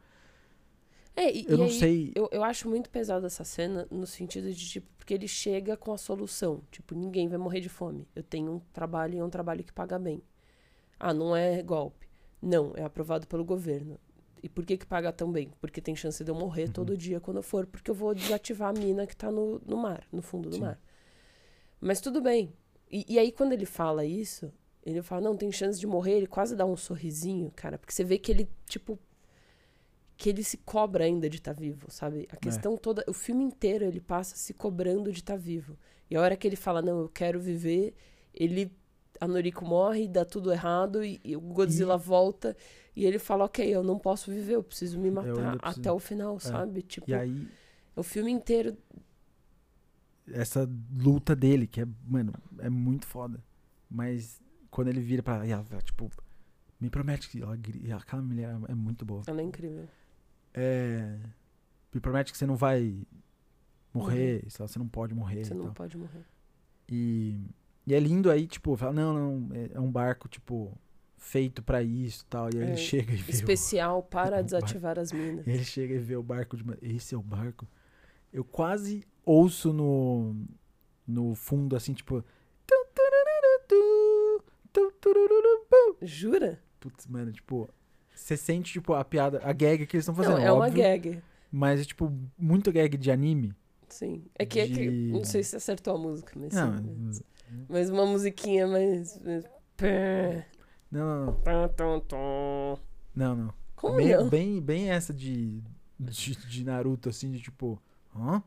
É, e, Eu e não aí, sei. Eu, eu acho muito pesada essa cena no sentido de, tipo, porque ele chega com a solução. Tipo, ninguém vai morrer de fome. Eu tenho um trabalho e é um trabalho que paga bem. Ah, não é golpe. Não, é aprovado pelo governo. E por que que paga tão bem? Porque tem chance de eu morrer Uhum. todo dia quando eu for, porque eu vou desativar a mina que tá no, no mar, no fundo do Sim. mar. Mas tudo bem. E, e aí, quando ele fala isso, ele fala, não, tem chance de morrer, ele quase dá um sorrisinho, cara, porque você vê que ele, tipo, que ele se cobra ainda de estar vivo, sabe? A questão toda, o filme inteiro ele passa se cobrando de estar vivo. E a hora que ele fala, não, eu quero viver, ele, a Noriko morre, dá tudo errado, e, e o Godzilla volta, e ele fala, ok, eu não posso viver, eu preciso me matar preciso- até o final, sabe? Tipo, E aí o filme inteiro, essa luta dele, que é, mano, é muito foda. Mas quando ele vira pra. Tipo, me promete que. Ela, aquela mulher é muito boa. ela é incrível. É, me promete que você não vai morrer, lá, você não pode morrer. Uhum. Você não tal. pode morrer. E, e é lindo aí, tipo, fala, não, não, é, é um barco, tipo, feito pra isso e tal. E aí É, ele chega e vê. o- Especial para o desativar as minas. E ele chega e vê o barco de. Esse é o barco. Eu quase ouço no, no fundo, assim, tipo. Jura? Putz, mano, tipo. Você sente, tipo, a piada, a gag que eles estão fazendo. não, é uma óbvio, gag. Mas é, tipo, muito gag de anime. Sim. É que, é que De- não sei se acertou a música, mas Não, sim. Mas, mas uma musiquinha mais. mais- pé, não, não. tom, tom, tom. Não, não. Como bem, não? bem, bem essa de, de, de Naruto, assim, de tipo. Hã?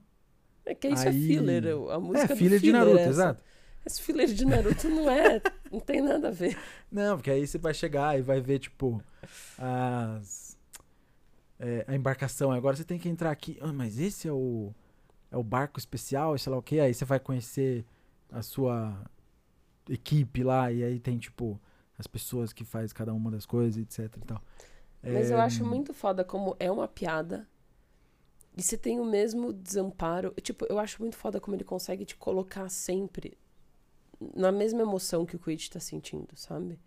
É que isso Aí- é filler. A música É, do filha de filler, Naruto, essa. exato. Esse filler de Naruto não é. Não tem nada a ver. Não, porque aí você vai chegar e vai ver, tipo, as. é, a embarcação. Agora você tem que entrar aqui. Ah, mas esse é o. É o barco especial, sei lá o que. Aí você vai conhecer a sua equipe lá. E aí tem, tipo, as pessoas que faz cada uma das coisas, etc e tal. Mas eu acho muito foda como é uma piada. E você tem o mesmo desamparo. Tipo, eu acho muito foda como ele consegue te colocar sempre na mesma emoção que o Quid tá sentindo, sabe?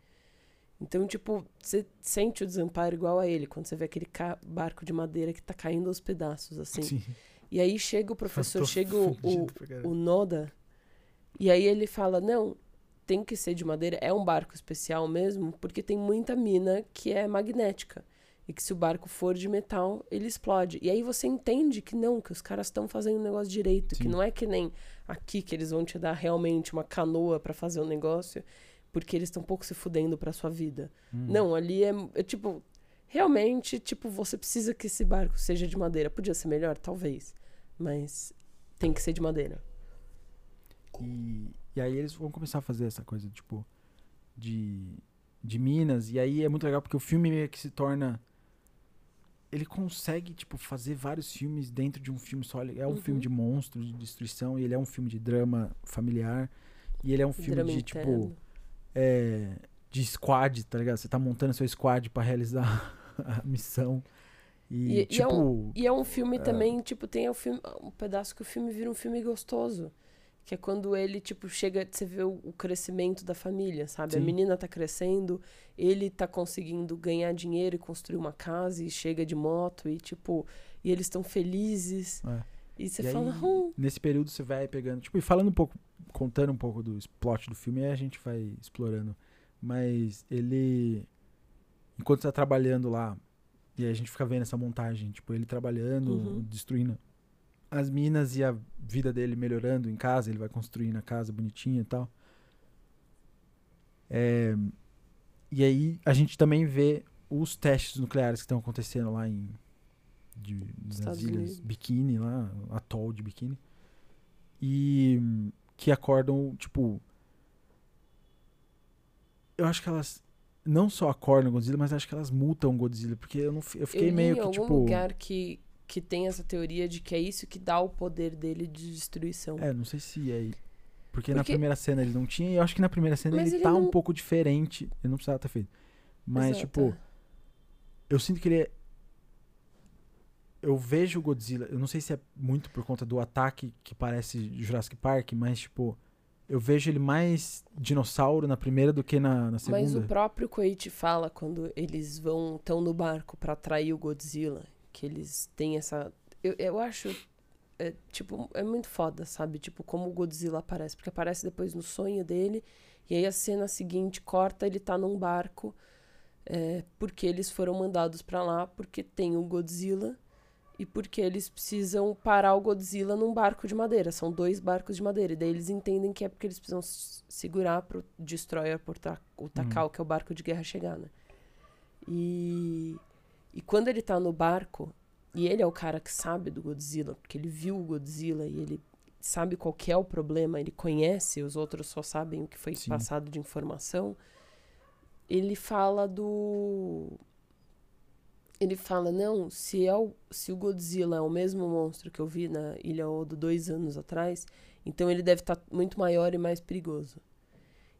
Então, tipo, você sente o desamparo igual a ele, quando você vê aquele barco de madeira que tá caindo aos pedaços, assim. Sim. E aí chega o professor, chega o, o, o Noda, e aí ele fala: não, tem que ser de madeira, é um barco especial mesmo, porque tem muita mina que é magnética. E que se o barco for de metal, ele explode. E aí você entende que não, que os caras estão fazendo o negócio direito, Sim. que não é que nem aqui que eles vão te dar realmente uma canoa para fazer o um negócio, porque eles estão um pouco se fudendo pra sua vida. Hum. Não, ali é, é tipo, realmente, tipo, você precisa que esse barco seja de madeira. Podia ser melhor, talvez, mas tem que ser de madeira. E, e aí eles vão começar a fazer essa coisa, tipo, de, de Minas. E aí é muito legal porque o filme meio que se torna. Ele consegue, tipo, fazer vários filmes dentro de um filme só. É um uhum. filme de monstros, de destruição, e ele é um filme de drama familiar. E ele é um filme drama de, interno. tipo. É, de squad, tá ligado? Você tá montando seu squad para realizar a missão. E, e, tipo, e, é um, tipo, e é um filme é... também, tipo, tem o filme, um pedaço que o filme vira um filme gostoso. Que é quando ele, tipo, chega, você vê o, o crescimento da família, sabe? Sim. A menina tá crescendo, ele tá conseguindo ganhar dinheiro e construir uma casa e chega de moto e, tipo, e eles estão felizes. É. E você e fala, aí, hum. Nesse período você vai pegando, tipo, e falando um pouco, contando um pouco do plot do filme, aí a gente vai explorando. Mas ele, enquanto tá trabalhando lá, e a gente fica vendo essa montagem, tipo, ele trabalhando, uhum. destruindo as minas e a vida dele melhorando em casa, ele vai construindo a casa bonitinha e tal. É, e aí a gente também vê os testes nucleares que estão acontecendo lá em de, nas ilhas. Bikini, lá, atol de Bikini. E que acordam, tipo. Eu acho que elas não só acordam Godzilla, mas acho que elas multam Godzilla, porque eu, não, eu fiquei eu meio que, tipo... lugar que que tem essa teoria de que é isso que dá o poder dele de destruição. É, não sei se é. Porque, Porque... na primeira cena ele não tinha, e eu acho que na primeira cena ele, ele, tá não... um pouco diferente. Ele não precisava ter feito. Mas, Exato. tipo, eu sinto que ele é. Eu vejo o Godzilla, eu não sei se é muito por conta do ataque que parece Jurassic Park, mas, tipo, eu vejo ele mais dinossauro na primeira do que na, na segunda. Mas o próprio Koichi fala quando eles vão tão no barco para atrair o Godzilla que eles têm essa. Eu, eu acho. É, tipo, é muito foda, sabe? Tipo, como o Godzilla aparece. Porque aparece depois no sonho dele. E aí a cena seguinte corta, ele tá num barco. É, porque eles foram mandados para lá, porque tem o Godzilla. E porque eles precisam parar o Godzilla num barco de madeira. São dois barcos de madeira. E daí eles entendem que é porque eles precisam segurar pro Destroyer, por o Takao, uhum. que é o barco de guerra, chegar, né? E e quando ele tá no barco, e ele é o cara que sabe do Godzilla, porque ele viu o Godzilla e ele sabe qual é o problema, ele conhece, os outros só sabem o que foi Sim. passado de informação. Ele fala do ele fala, não, se, é o, se o Godzilla é o mesmo monstro que eu vi na Ilha Odo dois anos atrás, então ele deve estar tá muito maior e mais perigoso.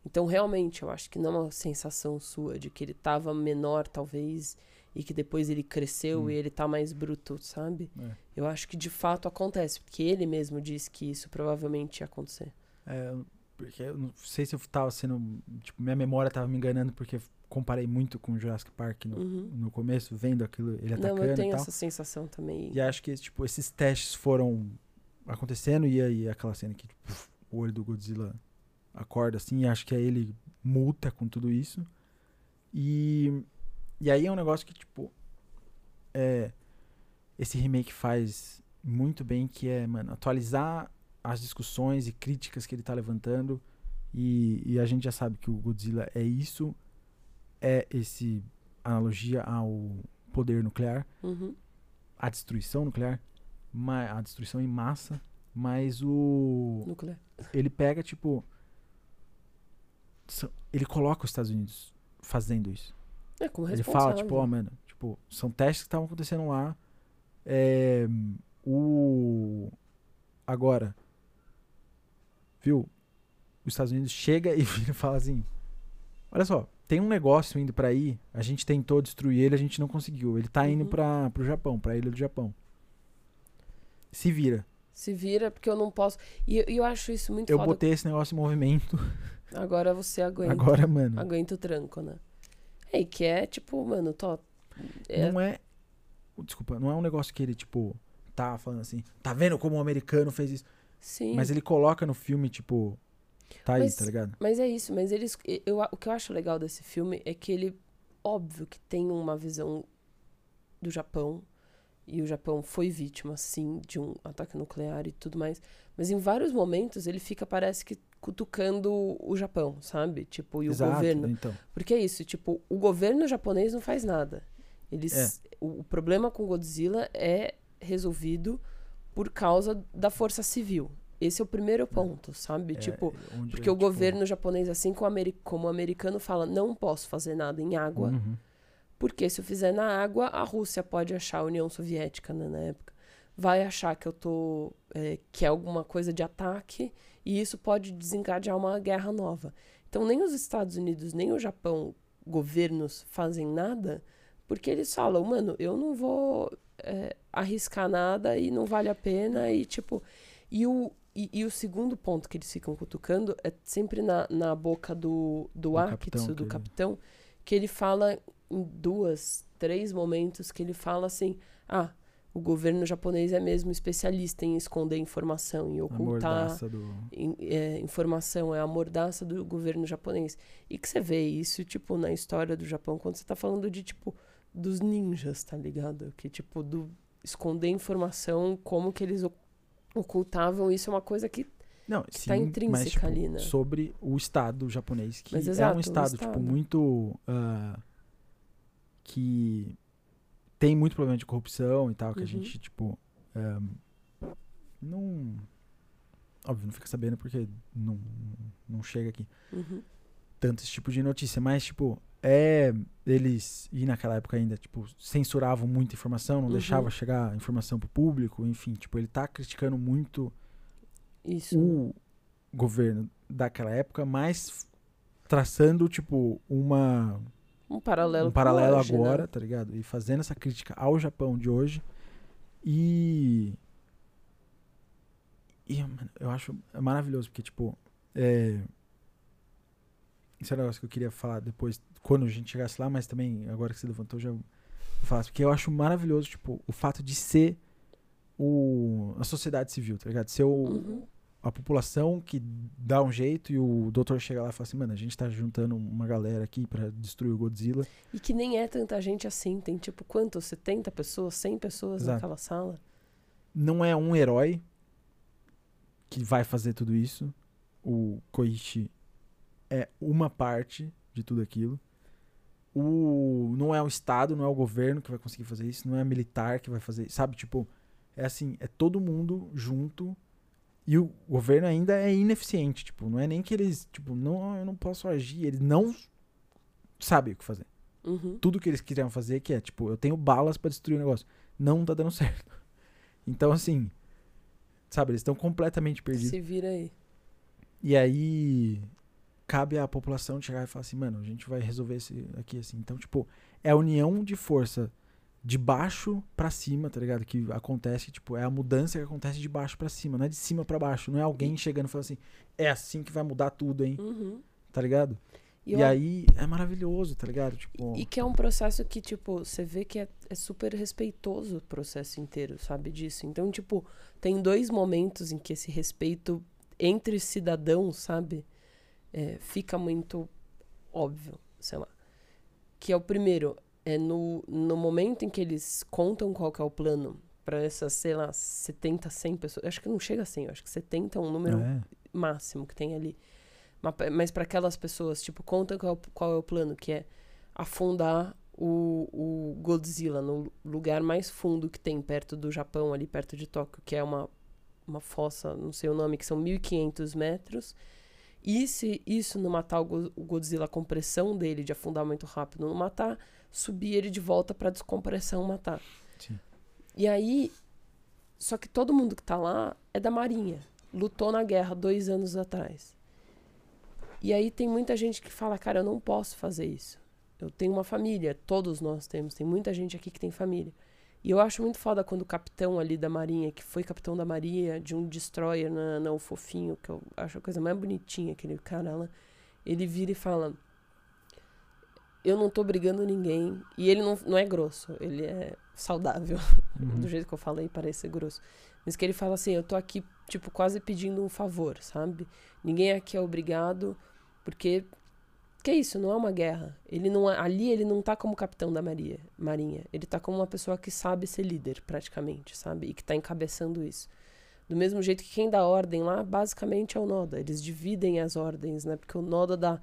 Então, realmente, eu acho que não é uma sensação sua de que ele estava menor, talvez, e que depois ele cresceu hum. e ele tá mais bruto, sabe? É. Eu acho que de fato acontece, porque ele mesmo disse que isso provavelmente ia acontecer. É, porque eu não sei se eu tava sendo. Tipo, minha memória tava me enganando, porque comparei muito com Jurassic Park no, uhum. no começo, vendo aquilo, ele atacando. Não, eu tenho essa sensação também. E acho que tipo, esses testes foram acontecendo, e aí aquela cena que tipo, o olho do Godzilla acorda assim, e acho que aí ele multa com tudo isso. E e aí é um negócio que, tipo, é, esse remake faz muito bem, que é, mano, atualizar as discussões e críticas que ele tá levantando. E, e a gente já sabe que o Godzilla é isso, é esse analogia ao poder nuclear, uhum. a destruição nuclear, a destruição em massa, mas o nuclear. ele pega tipo ele coloca os Estados Unidos fazendo isso. É, como Ele fala, tipo, ó, oh, mano, tipo, são testes que estavam acontecendo lá. É, o. Agora, viu? Os Estados Unidos chega e fala assim: Olha só, tem um negócio indo para aí, a gente tentou destruir ele, a gente não conseguiu. Ele tá indo Uhum. para pro Japão, pra ilha do Japão. Se vira. Se vira, porque eu não posso. E e eu acho isso muito Eu foda. botei esse negócio em movimento. Agora você aguenta. Agora, mano, Aguenta o tranco, né? É, e que é tipo, mano, tô. É, não é. Desculpa, não é um negócio que ele, tipo, tá falando assim, tá vendo como o americano fez isso? sim. Mas ele coloca no filme, tipo, tá aí, Mas- tá ligado? Mas é isso, mas eles. Eu, o que eu acho legal desse filme é que ele, óbvio que tem uma visão do Japão. E o Japão foi vítima, sim, de um ataque nuclear e tudo mais. Mas em vários momentos ele fica, parece que, cutucando o Japão, sabe? Tipo, e o Exato, governo. então. Porque é isso, tipo, o governo japonês não faz nada. Eles, É. o, o problema com Godzilla é resolvido por causa da força civil. Esse é o primeiro ponto, sabe? É, tipo, onde, porque o tipo, governo japonês, assim como, o ameri- como o americano, fala: não posso fazer nada em água, Uhum. porque se eu fizer na água, a Rússia pode achar a União Soviética, né, na época. Vai achar que eu tô. é, que é alguma coisa de ataque, e isso pode desencadear uma guerra nova. Então, nem os Estados Unidos, nem o Japão, governos, fazem nada, porque eles falam, mano, eu não vou é, arriscar nada e não vale a pena, e tipo. E o, e, e o segundo ponto que eles ficam cutucando é sempre na, na boca do, do Do Akitsu, capitão, do que- capitão, que ele fala em duas, três momentos que ele fala assim: ah, o governo japonês é mesmo especialista em esconder informação, em ocultar do. in- é, informação, é a mordaça do governo japonês. E que você vê isso, tipo, na história do Japão, quando você tá falando de, tipo, dos ninjas, tá ligado? Que, tipo, do esconder informação, como que eles ocultavam, isso é uma coisa que Não, que sim, tá mas, intrínseca tipo, ali, né? sobre o Estado japonês, que Mas, é exato, um o Estado, tipo, Estado. muito. ah, que tem muito problema de corrupção e tal, que a Uhum. gente, tipo. ah, não. Óbvio, não fica sabendo porque não, não chega aqui Uhum. tanto esse tipo de notícia, mas, tipo, é. Eles, e naquela época ainda, tipo, censuravam muita informação, não Uhum. deixava chegar informação pro público, enfim, tipo, ele tá criticando muito Isso. o governo daquela época, mas traçando, tipo, uma, Um paralelo um paralelo hoje, né? agora, tá ligado? E fazendo essa crítica ao Japão de hoje. E. E, mano, eu acho maravilhoso, porque, tipo, é. Esse é um negócio que eu queria falar depois, quando a gente chegasse lá, mas também, agora que você levantou, já falar. Porque eu acho maravilhoso, tipo, o fato de ser o, a sociedade civil, tá ligado? Ser o, Uhum. A população que dá um jeito e o doutor chega lá e fala assim, mano, a gente tá juntando uma galera aqui pra destruir o Godzilla. E que nem é tanta gente assim. Tem tipo quanto? 70 pessoas, 100 pessoas Exato. naquela sala? Não é um herói que vai fazer tudo isso. O Koichi é uma parte de tudo aquilo. O, não é o Estado, não é o governo que vai conseguir fazer isso, não é militar que vai fazer isso, sabe? Tipo, é assim, é todo mundo junto e o governo ainda é ineficiente, tipo, não é nem que eles, tipo, não, eu não posso agir, eles não sabem o que fazer. Uhum. tudo que eles queriam fazer, que é, tipo, eu tenho balas pra destruir o negócio. Não tá dando certo. Então, assim, sabe, eles estão completamente perdidos. Se vira aí. E aí, cabe à população chegar e falar assim, mano, a gente vai resolver esse aqui, assim. Então, tipo, é a união de força de baixo pra cima, tá ligado? Que acontece, tipo, é a mudança que acontece de baixo pra cima, não é de cima pra baixo. Não é alguém chegando e falando assim, é assim que vai mudar tudo, hein? Uhum. Tá ligado? E, E, eu- aí, é maravilhoso, tá ligado? Tipo, e que é um processo que, tipo, você vê que é, é super respeitoso o processo inteiro, sabe disso? Então, tipo, tem dois momentos em que esse respeito entre cidadãos, sabe? É, fica muito óbvio, sei lá. Que é o primeiro, é no, no momento em que eles contam qual que é o plano para essas, sei lá, 70, 100 pessoas. Acho que não chega a 100, eu acho que 70 é um número é. máximo que tem ali. Ma- Mas para aquelas pessoas, tipo, conta qual, qual é o plano, que é afundar o, o Godzilla no lugar mais fundo que tem perto do Japão, ali perto de Tóquio, que é uma, uma fossa, não sei o nome, que são 1.500 metros. E se isso não matar o Godzilla, a compressão dele de afundar muito rápido não matar, subir ele de volta para descompressão matar. Sim. E aí, só que todo mundo que tá lá é da Marinha. Lutou na guerra dois anos atrás. E aí tem muita gente que fala, cara, eu não posso fazer isso. Eu tenho uma família, todos nós temos, tem muita gente aqui que tem família. E eu acho muito foda quando o capitão ali da marinha, que foi capitão da marinha, de um destroyer na, na o fofinho, que eu acho a coisa mais bonitinha, aquele cara lá, ele vira e fala, eu não tô brigando ninguém. E ele não, não é grosso, ele é saudável. Uhum. Do jeito que eu falei, parece ser grosso. Mas que ele fala assim, eu tô aqui, tipo, quase pedindo um favor, sabe? Ninguém aqui é obrigado, porque que é isso, não é uma guerra. Ele não é, ali ele não tá como capitão da maria, marinha. Ele tá como uma pessoa que sabe ser líder, praticamente, sabe? E que tá encabeçando isso. Do mesmo jeito que quem dá ordem lá, basicamente é o Noda. Eles dividem as ordens, né? Porque o Noda dá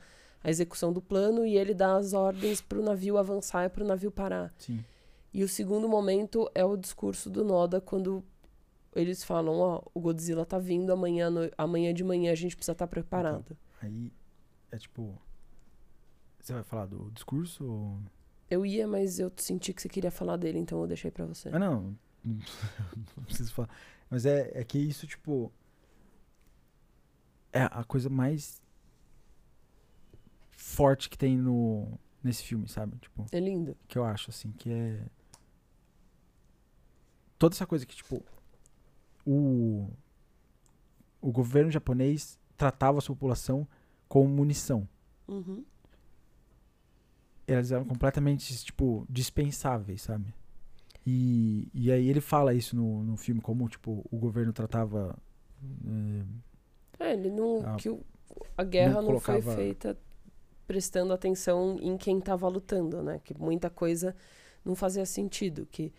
a execução do plano e ele dá as ordens para o navio avançar e para o navio parar. Sim. E o segundo momento é o discurso do Noda quando eles falam, ó, o Godzilla tá vindo amanhã, no, amanhã de manhã a gente precisa estar tá preparado. Então, aí é tipo você vai falar do discurso ou... Eu ia, mas eu senti que você queria falar dele, então eu deixei para você. Ah, não. não preciso falar. Mas é, é que isso, tipo. É a coisa mais forte que tem no nesse filme, sabe? Tipo, é lindo. Que eu acho assim, que é toda essa coisa que tipo o o governo japonês tratava a sua população como munição. Uhum. Elas eram completamente, tipo, dispensáveis, sabe? E, e aí ele fala isso no, no filme, como, tipo, o governo tratava... É, é ele não... A, que o, a guerra não, não foi feita prestando atenção em quem estava lutando, né? Que muita coisa não fazia sentido. Que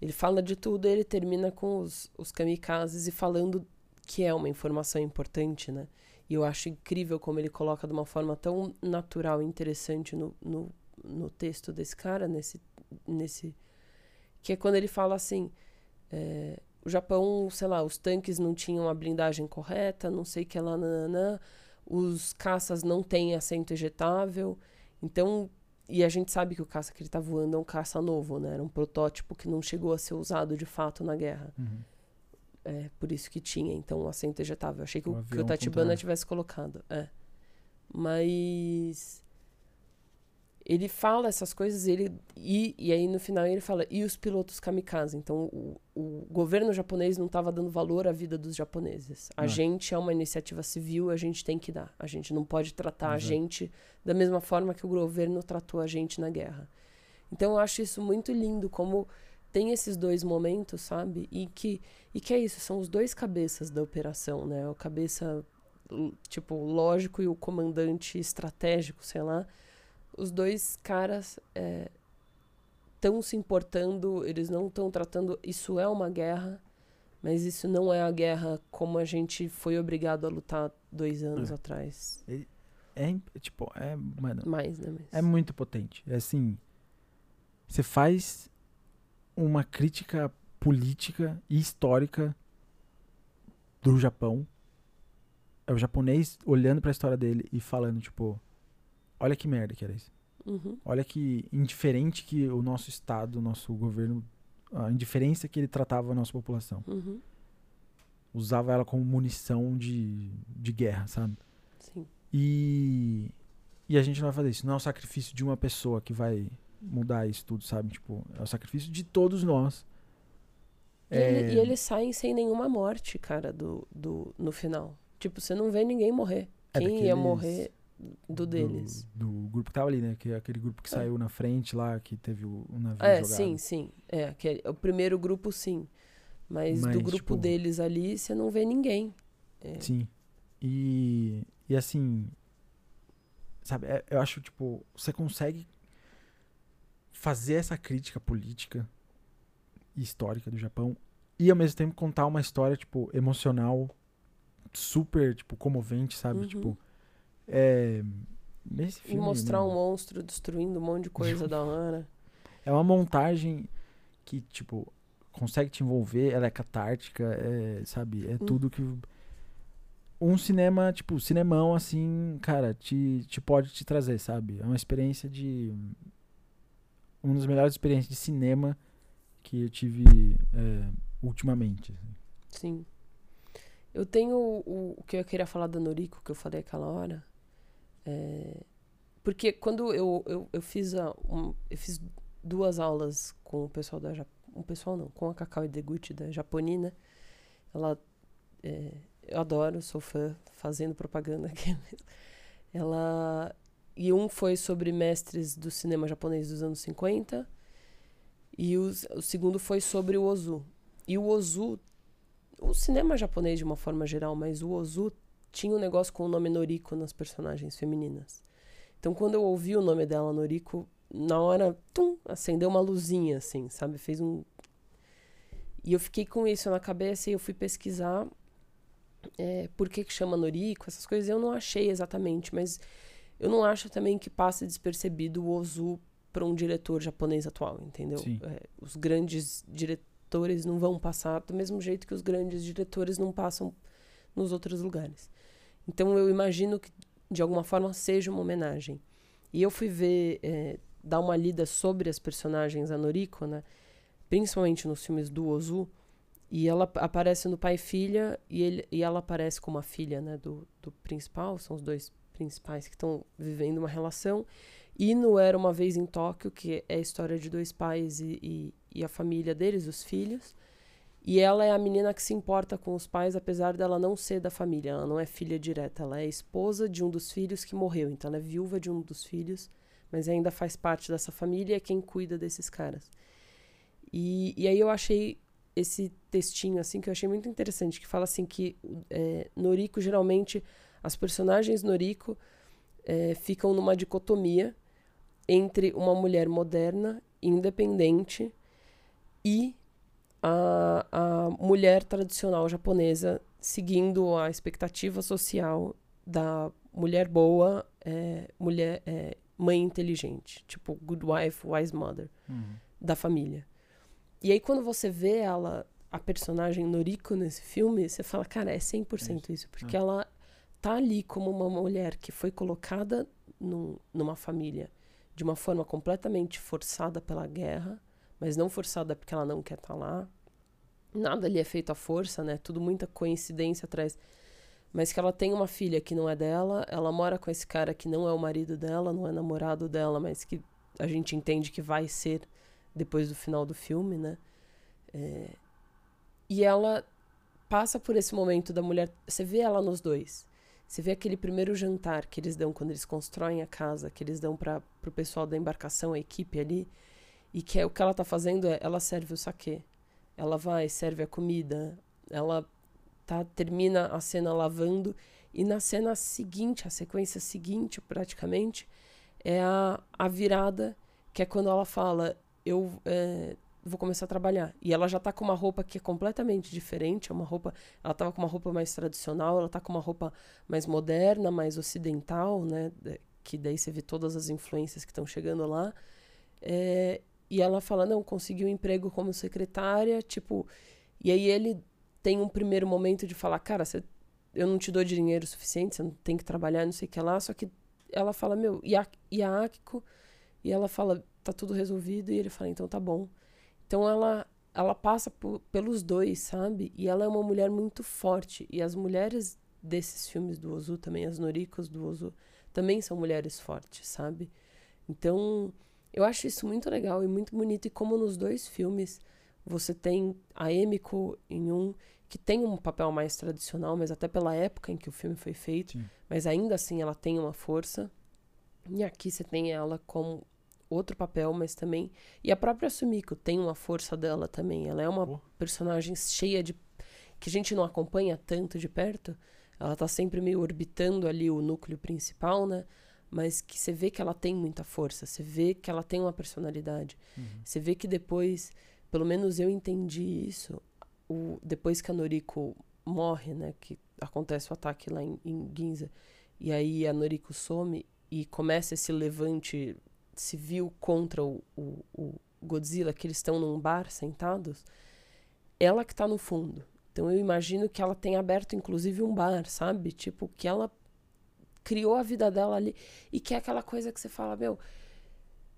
ele fala de tudo, ele termina com os, os kamikazes e falando que é uma informação importante, né? E eu acho incrível como ele coloca de uma forma tão natural e interessante no, no, no texto desse cara, nesse, nesse. Que é quando ele fala assim. É, o Japão, sei lá, os tanques não tinham a blindagem correta, não sei o que lá, nananã os caças não têm assento ejetável. Então, e a gente sabe que o caça que ele está voando é um caça novo, né? Era um protótipo que não chegou a ser usado de fato na guerra. Uhum. É por isso que tinha, então, um assento ejetável. Achei que o, que o Tatibana tivesse colocado. É. Mas ele fala essas coisas ele e, e aí no final ele fala e os pilotos kamikaze? Então o, o governo japonês não estava dando valor à vida dos japoneses. A não. gente é uma iniciativa civil a gente tem que dar. A gente não pode tratar Exato. a gente da mesma forma que o governo tratou a gente na guerra. Então eu acho isso muito lindo como tem esses dois momentos sabe? E que e que é isso são os dois cabeças da operação né? O cabeça tipo lógico e o comandante estratégico sei lá os dois caras estão é, se importando, eles não estão tratando. Isso é uma guerra, mas isso não é a guerra como a gente foi obrigado a lutar dois anos é. atrás. É, é, tipo, é, mano. Mais, né? Mas... É muito potente. É assim. Você faz uma crítica política e histórica do Japão. É o japonês olhando para a história dele e falando, tipo, Olha que merda que era isso. Uhum. Olha que indiferente que o nosso Estado, o nosso governo, a indiferença que ele tratava a nossa população. Uhum. Usava ela como munição de, de guerra, sabe? Sim. E, e a gente não vai fazer isso. Não é o sacrifício de uma pessoa que vai mudar isso tudo, sabe? Tipo, é o sacrifício de todos nós. E, é... ele, e eles saem sem nenhuma morte, cara, do, do, no final. Tipo, você não vê ninguém morrer. É Quem ia morrer do deles. Do, do, grupo que tava ali, né? Que é aquele grupo que é. saiu na frente lá, que teve o, o navio é, jogado. sim, sim. É, aquele, o primeiro grupo, sim. Mas, Mas do grupo tipo, deles ali, você não vê ninguém. É. Sim. E, e assim, sabe, é, eu acho, tipo, você consegue fazer essa crítica política e histórica do Japão e ao mesmo tempo contar uma história, tipo, emocional super, tipo, comovente, sabe? Uhum. Tipo, é, nesse filme, e mostrar um monstro destruindo um monte de coisa da hora. É uma montagem que, tipo, consegue te envolver, ela é catártica, é, sabe? É hum. tudo que. Um cinema, tipo, cinemão, assim, cara, te, te pode te trazer, sabe? É uma experiência de. Uma das melhores experiências de cinema que eu tive é, ultimamente. Assim. Sim. Eu tenho o, o que eu queria falar da Noriko, que eu falei aquela hora É, porque quando eu, eu, eu fiz a, um, eu fiz duas aulas com o pessoal da um pessoal não, com a Cacau Deguchi da Japonina, ela é, eu adoro, sou fã, fazendo propaganda aqui. Ela e um foi sobre mestres do cinema japonês dos anos 50 e os, o segundo foi sobre o Ozu. E o Ozu, o cinema japonês de uma forma geral, mas o Ozu tinha um negócio com o nome Noriko nas personagens femininas. Então, quando eu ouvi o nome dela, Noriko, na hora, tum, acendeu uma luzinha, assim, sabe? Fez um. E eu fiquei com isso na cabeça e eu fui pesquisar é, por que, que chama Noriko, essas coisas. Eu não achei exatamente, mas eu não acho também que passe despercebido o Ozu para um diretor japonês atual, entendeu? É, os grandes diretores não vão passar do mesmo jeito que os grandes diretores não passam nos outros lugares. Então eu imagino que de alguma forma seja uma homenagem. E eu fui ver, é, dar uma lida sobre as personagens Anoriko, né? principalmente nos filmes do Ozu, e ela aparece no pai e filha, e, ele, e ela aparece como a filha né, do, do principal, são os dois principais que estão vivendo uma relação. E no Era Uma Vez em Tóquio, que é a história de dois pais e, e, e a família deles, os filhos. E ela é a menina que se importa com os pais, apesar dela não ser da família. Ela não é filha direta, ela é esposa de um dos filhos que morreu. Então ela é viúva de um dos filhos, mas ainda faz parte dessa família e é quem cuida desses caras. E, e aí eu achei esse textinho assim que eu achei muito interessante, que fala assim que é, Noriko geralmente as personagens Noriko é, ficam numa dicotomia entre uma mulher moderna, independente e a, a mulher tradicional japonesa seguindo a expectativa social da mulher boa, é, mulher é, mãe inteligente, tipo good wife, wise mother uhum. da família. E aí quando você vê ela, a personagem Noriko nesse filme, você fala, cara, é 100% é isso, porque é. ela tá ali como uma mulher que foi colocada num, numa família de uma forma completamente forçada pela guerra, mas não forçada porque ela não quer estar tá lá. Nada ali é feito à força, né? Tudo muita coincidência atrás. Mas que ela tem uma filha que não é dela, ela mora com esse cara que não é o marido dela, não é namorado dela, mas que a gente entende que vai ser depois do final do filme, né? É... E ela passa por esse momento da mulher. Você vê ela nos dois. Você vê aquele primeiro jantar que eles dão quando eles constroem a casa, que eles dão para o pessoal da embarcação, a equipe ali, e que é, o que ela está fazendo é ela serve o saquê. Ela vai, serve a comida, ela tá, termina a cena lavando, e na cena seguinte, a sequência seguinte, praticamente, é a, a virada, que é quando ela fala: Eu é, vou começar a trabalhar. E ela já tá com uma roupa que é completamente diferente, é uma roupa, ela tava com uma roupa mais tradicional, ela tá com uma roupa mais moderna, mais ocidental, né, que daí você vê todas as influências que estão chegando lá. É, e ela fala: "Não, consegui um emprego como secretária", tipo, e aí ele tem um primeiro momento de falar: "Cara, eu não te dou dinheiro suficiente, você não tem que trabalhar, não sei o que lá", só que ela fala: "Meu, e a, e a Akiko?" E ela fala: "Tá tudo resolvido". E ele fala: "Então tá bom". Então ela ela passa por, pelos dois, sabe? E ela é uma mulher muito forte. E as mulheres desses filmes do Ozu também, as Noricos do Ozu, também são mulheres fortes, sabe? Então, eu acho isso muito legal e muito bonito. E como nos dois filmes você tem a Emiko em um que tem um papel mais tradicional, mas até pela época em que o filme foi feito, Sim. mas ainda assim ela tem uma força. E aqui você tem ela como outro papel, mas também. E a própria Sumiko tem uma força dela também. Ela é uma oh. personagem cheia de. que a gente não acompanha tanto de perto. Ela tá sempre meio orbitando ali o núcleo principal, né? Mas que você vê que ela tem muita força, você vê que ela tem uma personalidade. Uhum. Você vê que depois, pelo menos eu entendi isso, o, depois que a Noriko morre, né? Que acontece o ataque lá em, em Ginza. E aí a Noriko some e começa esse levante civil contra o, o, o Godzilla, que eles estão num bar sentados, ela que tá no fundo. Então eu imagino que ela tenha aberto inclusive um bar, sabe? Tipo, que ela criou a vida dela ali e que é aquela coisa que você fala, meu,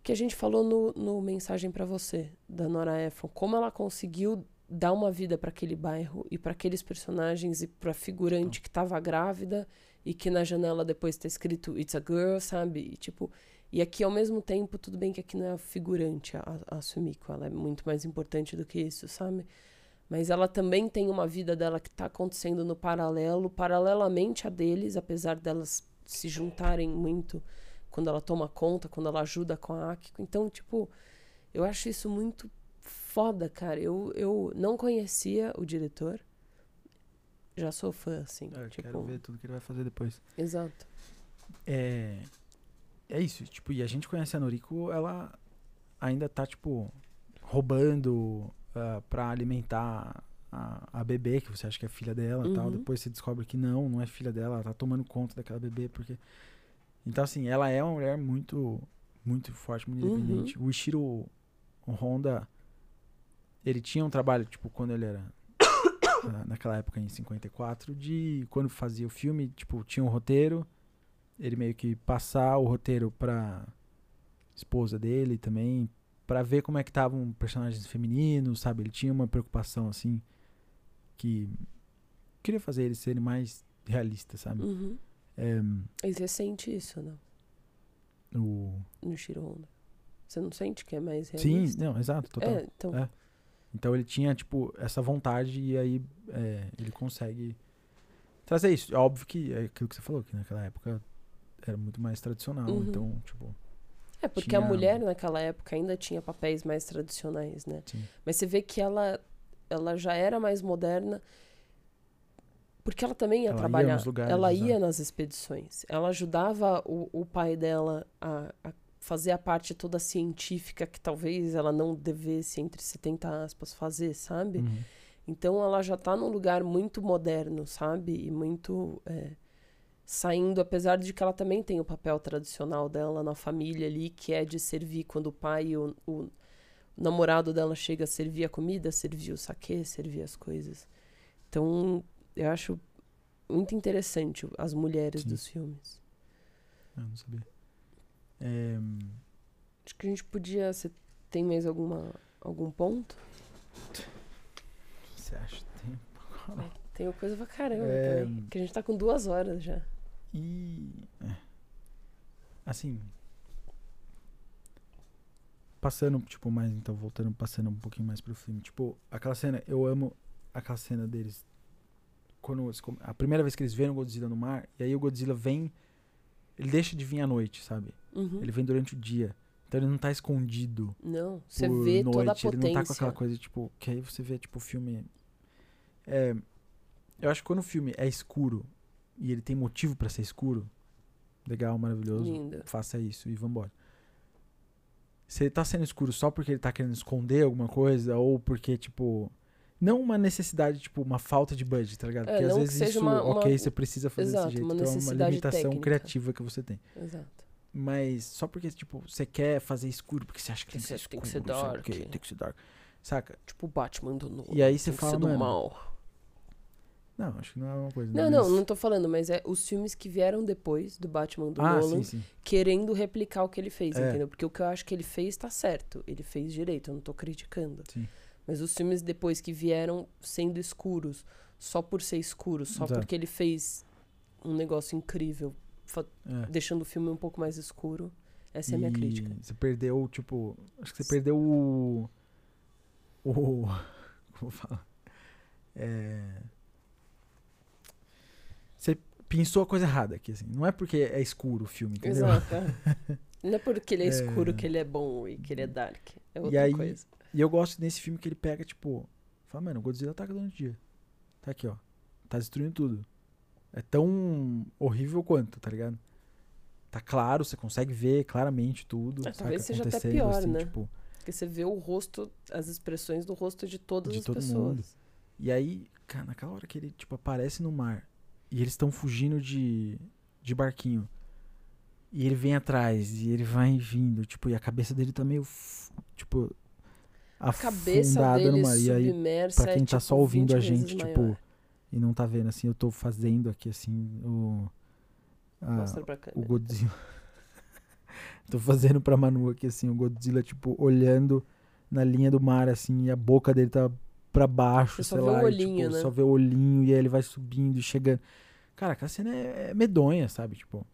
que a gente falou no, no mensagem para você da Nora Ephron, como ela conseguiu dar uma vida para aquele bairro e para aqueles personagens e para figurante que estava grávida e que na janela depois tá escrito It's a Girl, sabe? E, tipo, e aqui ao mesmo tempo, tudo bem que aqui não é a figurante, a, a Sumiko, ela é muito mais importante do que isso, sabe? Mas ela também tem uma vida dela que tá acontecendo no paralelo, paralelamente a deles, apesar delas se juntarem muito quando ela toma conta, quando ela ajuda com a Akiko. Então, tipo, eu acho isso muito foda, cara. Eu, eu não conhecia o diretor. Já sou fã, assim. É, tipo... Quero ver tudo que ele vai fazer depois. Exato. É. É isso, tipo, e a gente conhece a Noriko, ela ainda tá, tipo, roubando uh, pra alimentar a, a bebê, que você acha que é filha dela uhum. tal. Depois você descobre que não, não é filha dela, ela tá tomando conta daquela bebê, porque. Então, assim, ela é uma mulher muito, muito forte, muito uhum. independente. Uhum. O Ishiro Honda, ele tinha um trabalho, tipo, quando ele era naquela época em 54, de quando fazia o filme, tipo, tinha um roteiro, ele meio que passar o roteiro pra esposa dele também, para ver como é que estavam personagens femininos, sabe? Ele tinha uma preocupação assim que queria fazer eles serem mais realistas, sabe? Uhum. É, e você sente isso, não? O... No Shiro Honda. Você não sente que é mais realista? Sim, não, exato, total. É, então... É. Então ele tinha, tipo, essa vontade e aí é, ele consegue trazer isso. É óbvio que é aquilo que você falou, que naquela época era muito mais tradicional. Uhum. Então, tipo. É, porque tinha... a mulher naquela época ainda tinha papéis mais tradicionais, né? Sim. Mas você vê que ela, ela já era mais moderna. Porque ela também ia ela trabalhar. Ia lugares, ela ia nas expedições. Ela ajudava o, o pai dela a, a fazer a parte toda científica que talvez ela não devesse, entre 70 aspas, fazer, sabe? Uhum. Então ela já tá num lugar muito moderno, sabe? E muito. É, saindo, apesar de que ela também tem o papel tradicional dela na família ali, que é de servir quando o pai e o, o namorado dela chega a servir a comida, servir o saque, servir as coisas. Então, eu acho muito interessante as mulheres Sim. dos filmes. Eu não sabia. É... Acho que a gente podia. Você tem mais alguma, algum ponto? Você acha tempo? É, tem coisa pra caramba é... Que a gente tá com duas horas já. E. É. Assim. Passando, tipo, mais, então, voltando, passando um pouquinho mais pro filme. Tipo, aquela cena, eu amo aquela cena deles. Quando, a primeira vez que eles veem o Godzilla no mar, e aí o Godzilla vem. Ele deixa de vir à noite, sabe? Uhum. Ele vem durante o dia. Então ele não tá escondido. Não, você vê noite. toda a potência. Ele não tá com aquela coisa, tipo, que aí você vê, tipo, o filme. É, eu acho que quando o filme é escuro e ele tem motivo para ser escuro, legal, maravilhoso. Lindo. Faça isso e vambora. Se ele tá sendo escuro só porque ele tá querendo esconder alguma coisa, ou porque, tipo, não uma necessidade, tipo, uma falta de budget, tá ligado? É, Porque às vezes isso, uma, uma... ok, você precisa fazer Exato, desse jeito. Uma então é uma limitação técnica. criativa que você tem. Exato. Mas só porque, tipo, você quer fazer escuro, porque você acha que tem que ser escuro, tem que ser dark. Que, tem que ser dark. Saca? Tipo o Batman do novo. E aí você tem fala, mano, mal. Não, acho que não é uma coisa. Não, mas... não, não tô falando, mas é os filmes que vieram depois do Batman do ah, Nolan sim, sim. querendo replicar o que ele fez, É. entendeu? Porque o que eu acho que ele fez tá certo. Ele fez direito, eu não tô criticando. Sim. Mas os filmes depois que vieram sendo escuros, só por ser escuros, só Exato. porque ele fez um negócio incrível, É. deixando o filme um pouco mais escuro. Essa é a minha E crítica. Você perdeu, tipo. Acho que você perdeu o. O. Como fala? É. Pensou a coisa errada aqui, assim. Não é porque é escuro o filme, entendeu? Exato. é. Não é porque ele é É. escuro que ele é bom e que ele é dark. É outra aí- coisa. E eu gosto desse filme que ele pega, tipo. Fala, mano, o Godzilla tá durante o dia. Tá aqui, ó. Tá destruindo tudo. É tão horrível quanto, tá ligado? Tá claro, você consegue ver claramente tudo. Saca? talvez seja até pior, assim, né? Tipo, Porque você vê o rosto, as expressões do rosto de todas De as pessoas. mundo. E aí, cara, naquela hora que ele, tipo, aparece no mar e eles estão fugindo de, de barquinho. E ele vem atrás e ele vai vindo, tipo, e a cabeça dele tá meio, tipo, A cabeça afundada dele no mar. E aí, pra quem é, tá tipo, só ouvindo 20 a gente, maior. tipo, e não tá vendo, assim, eu tô fazendo aqui, assim, o... a- o. Godzilla. tô fazendo pra Manu aqui, assim, o Godzilla, tipo, olhando na linha do mar, assim, e a boca dele tá pra baixo, Você só sei vê o lá, e, olhinho, tipo, né? só vê o olhinho, e aí ele vai subindo e chegando. Cara, aquela cena é, é medonha, sabe? Tipo.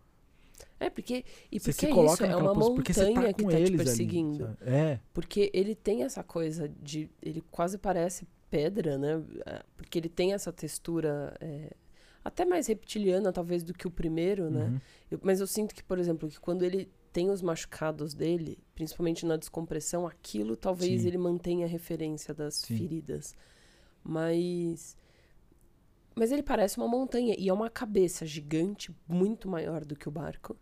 É, porque. E Você porque se é coloca isso, é uma você tá montanha que com tá te ali, perseguindo. sabe? É. Porque ele tem essa coisa de. Ele quase parece pedra, né? Ah, Porque ele tem essa textura. é, até mais reptiliana, talvez, do que o primeiro, né? Uhum. Eu- mas eu sinto que, por exemplo, que quando ele tem os machucados dele, principalmente na descompressão, aquilo talvez Sim. ele mantenha a referência das Sim. feridas. Mas. Mas ele parece uma montanha e é uma cabeça gigante, muito maior do que o barco,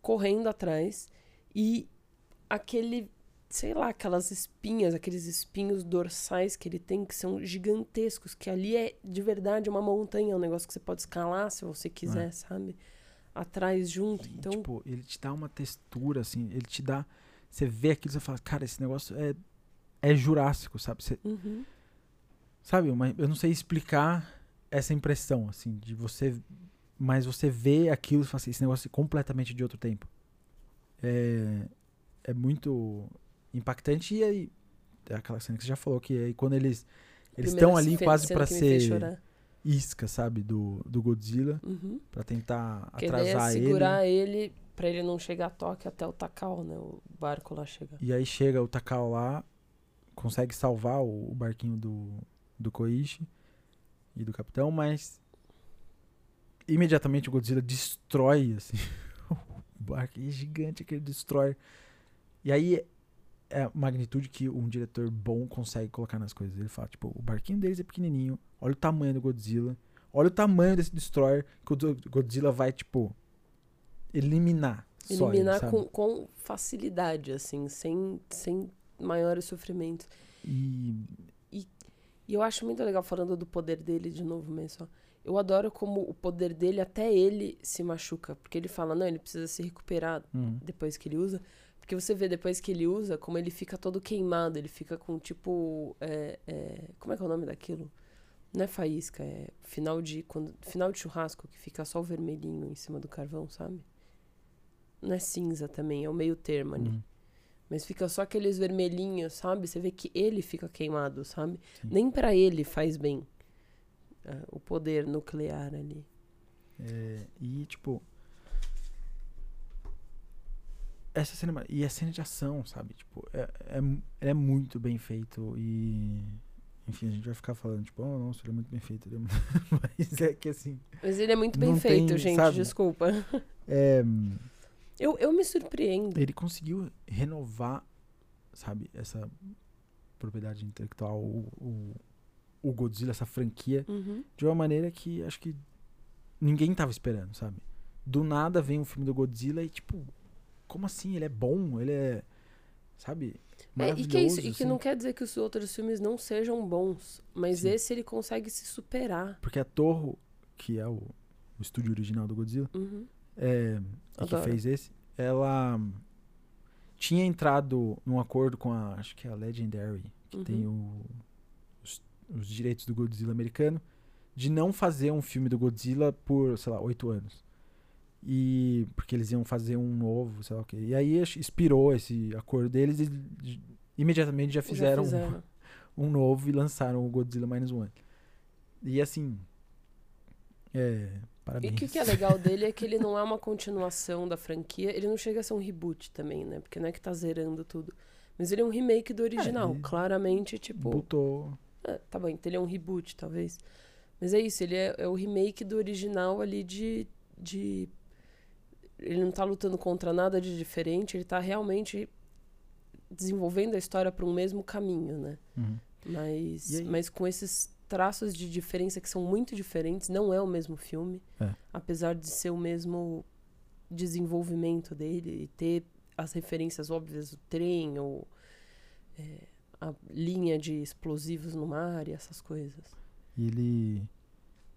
correndo atrás e aquele, sei lá, aquelas espinhas, aqueles espinhos dorsais que ele tem que são gigantescos, que ali é de verdade uma montanha, é um negócio que você pode escalar se você quiser, sabe? Atrás junto. Então, tipo, ele te dá uma textura, assim, ele te dá. Você vê aquilo e você fala, cara, esse negócio é, é jurássico, sabe? Você, uhum. sabe, uma, eu não sei explicar essa impressão, assim, de você. Mas você vê aquilo e fala assim, esse negócio é completamente de outro tempo. É, é muito impactante. E aí, é aquela cena que você já falou, que aí quando eles. Eles estão ali quase fez ser. Isca, sabe, do, do Godzilla, Uhum. Pra tentar atrasar ele. segurar ele pra ele não chegar a toque até o Takao, né? O barco lá chegar. E aí chega o Takao lá, consegue salvar o, o barquinho do, do Koichi e do capitão, mas imediatamente o Godzilla destrói assim, o barco. É gigante que ele destrói. E aí é a magnitude que um diretor bom consegue colocar nas coisas. Ele fala, tipo, o barquinho deles é pequenininho, olha o tamanho do Godzilla, olha o tamanho desse destroyer que o Godzilla vai, tipo, eliminar. só Eliminar com, com facilidade, assim, sem, sem maiores sofrimentos. E E eu acho muito legal falando do poder dele de novo mesmo. ó. Eu adoro como o poder dele, até ele se machuca. Porque ele fala, não, ele precisa se recuperar Uhum. depois que ele usa. Porque você vê depois que ele usa, como ele fica todo queimado. Ele fica com tipo. é, é, como é que é o nome daquilo? Não é faísca, é final de, quando, final de churrasco, que fica só o vermelhinho em cima do carvão, sabe? Não é cinza também, é o meio termo ali. Uhum. Mas fica só aqueles vermelhinhos, sabe? Você vê que ele fica queimado, sabe? Sim. Nem pra ele faz bem ah, o poder nuclear ali. É, e tipo. Essa cena. E a cena de ação, sabe? Tipo, é, é, é muito bem feito e. Enfim, a gente vai ficar falando, tipo, oh, nossa, ele é muito bem feito. é muito- Mas é que assim. Mas ele é muito bem feito, tem, gente, sabe? desculpa. É, Eu, eu me surpreendo. ele conseguiu renovar, sabe, essa propriedade intelectual, o, o, o Godzilla, essa franquia, Uhum. de uma maneira que acho que ninguém tava esperando, sabe? Do nada vem um filme do Godzilla e, tipo, como assim? Ele é bom, ele é. Sabe? É, e que é isso, e que assim. não quer dizer que os outros filmes não sejam bons, mas Sim. esse ele consegue se superar. Porque a Torre, que é o, o estúdio original do Godzilla, Uhum. é, que fez esse, ela tinha entrado num acordo com a, acho que é a Legendary, que Uhum. tem o- os, os direitos do Godzilla americano, de não fazer um filme do Godzilla por, sei lá, oito anos. E porque eles iam fazer um novo, sei lá o quê. E aí expirou esse acordo deles e imediatamente já fizeram, um- Já fizeram. um novo e lançaram o Godzilla Minus One. E assim, é, E parabéns. o que, é legal dele é que ele não é uma continuação da franquia, ele não chega a ser um reboot também, né? Porque não é que tá zerando tudo. Mas ele é um remake do original. ele Claramente, tipo. Botou Ah, tá bom, então ele é um reboot, talvez. Mas é isso, ele é, é o remake do original ali de, de. Ele não tá lutando contra nada de diferente, ele tá realmente desenvolvendo a história para um mesmo caminho, né? Uhum. Mas, mas com esses traços de diferença que são muito diferentes, não é o mesmo filme. É. Apesar de ser o mesmo desenvolvimento dele e ter as referências óbvias do trem ou é, a linha de explosivos no mar e essas coisas. E ele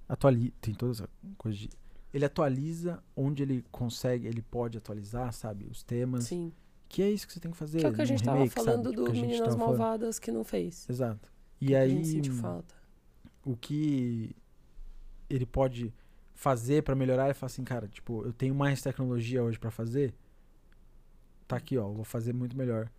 atualiza, tem todas as coisas de, ele atualiza onde ele consegue, ele pode atualizar, sabe, os temas. Sim. Que é isso que você tem que fazer. Que é o que a gente tava remake, falando sabe? do que a gente Meninas tava falando. Malvadas que não fez. Exato. E Que a aí gente sentiu falta. o que ele pode fazer pra melhorar é falar assim, cara, tipo, eu tenho mais tecnologia hoje pra fazer. Tá aqui, ó, vou fazer muito melhor.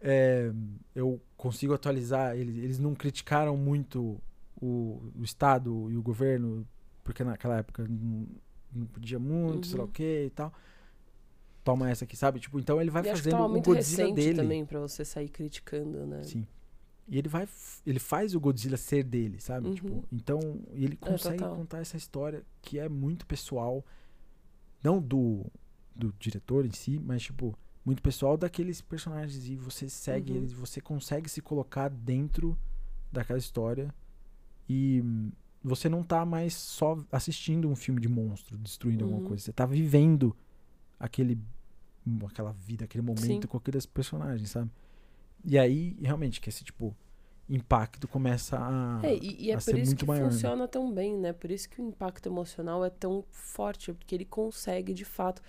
É, eu consigo atualizar. Eles, eles não criticaram muito o, o Estado e o governo porque naquela época não, não podia muito, uhum. sei lá o uhum. que e tal. Toma essa aqui, sabe? Tipo, então ele vai e fazendo acho que o muito Godzilla recente dele. também para você sair criticando, né? Sim. E ele vai ele faz o Godzilla ser dele, sabe? Uhum. Tipo, então ele É, consegue total. contar essa história que é muito pessoal, não do do diretor em si, mas tipo, muito pessoal daqueles personagens e você segue Uhum. eles, você consegue se colocar dentro daquela história e hum, você não tá mais só assistindo um filme de monstro destruindo alguma Uhum. coisa, você tá vivendo aquele aquela vida, aquele momento Sim. com aqueles personagens, sabe? E aí, realmente, que esse tipo impacto começa a É, e, e é a por ser isso muito que maior, né? funciona tão bem, né? Por isso que o impacto emocional é tão forte, porque ele consegue, de fato,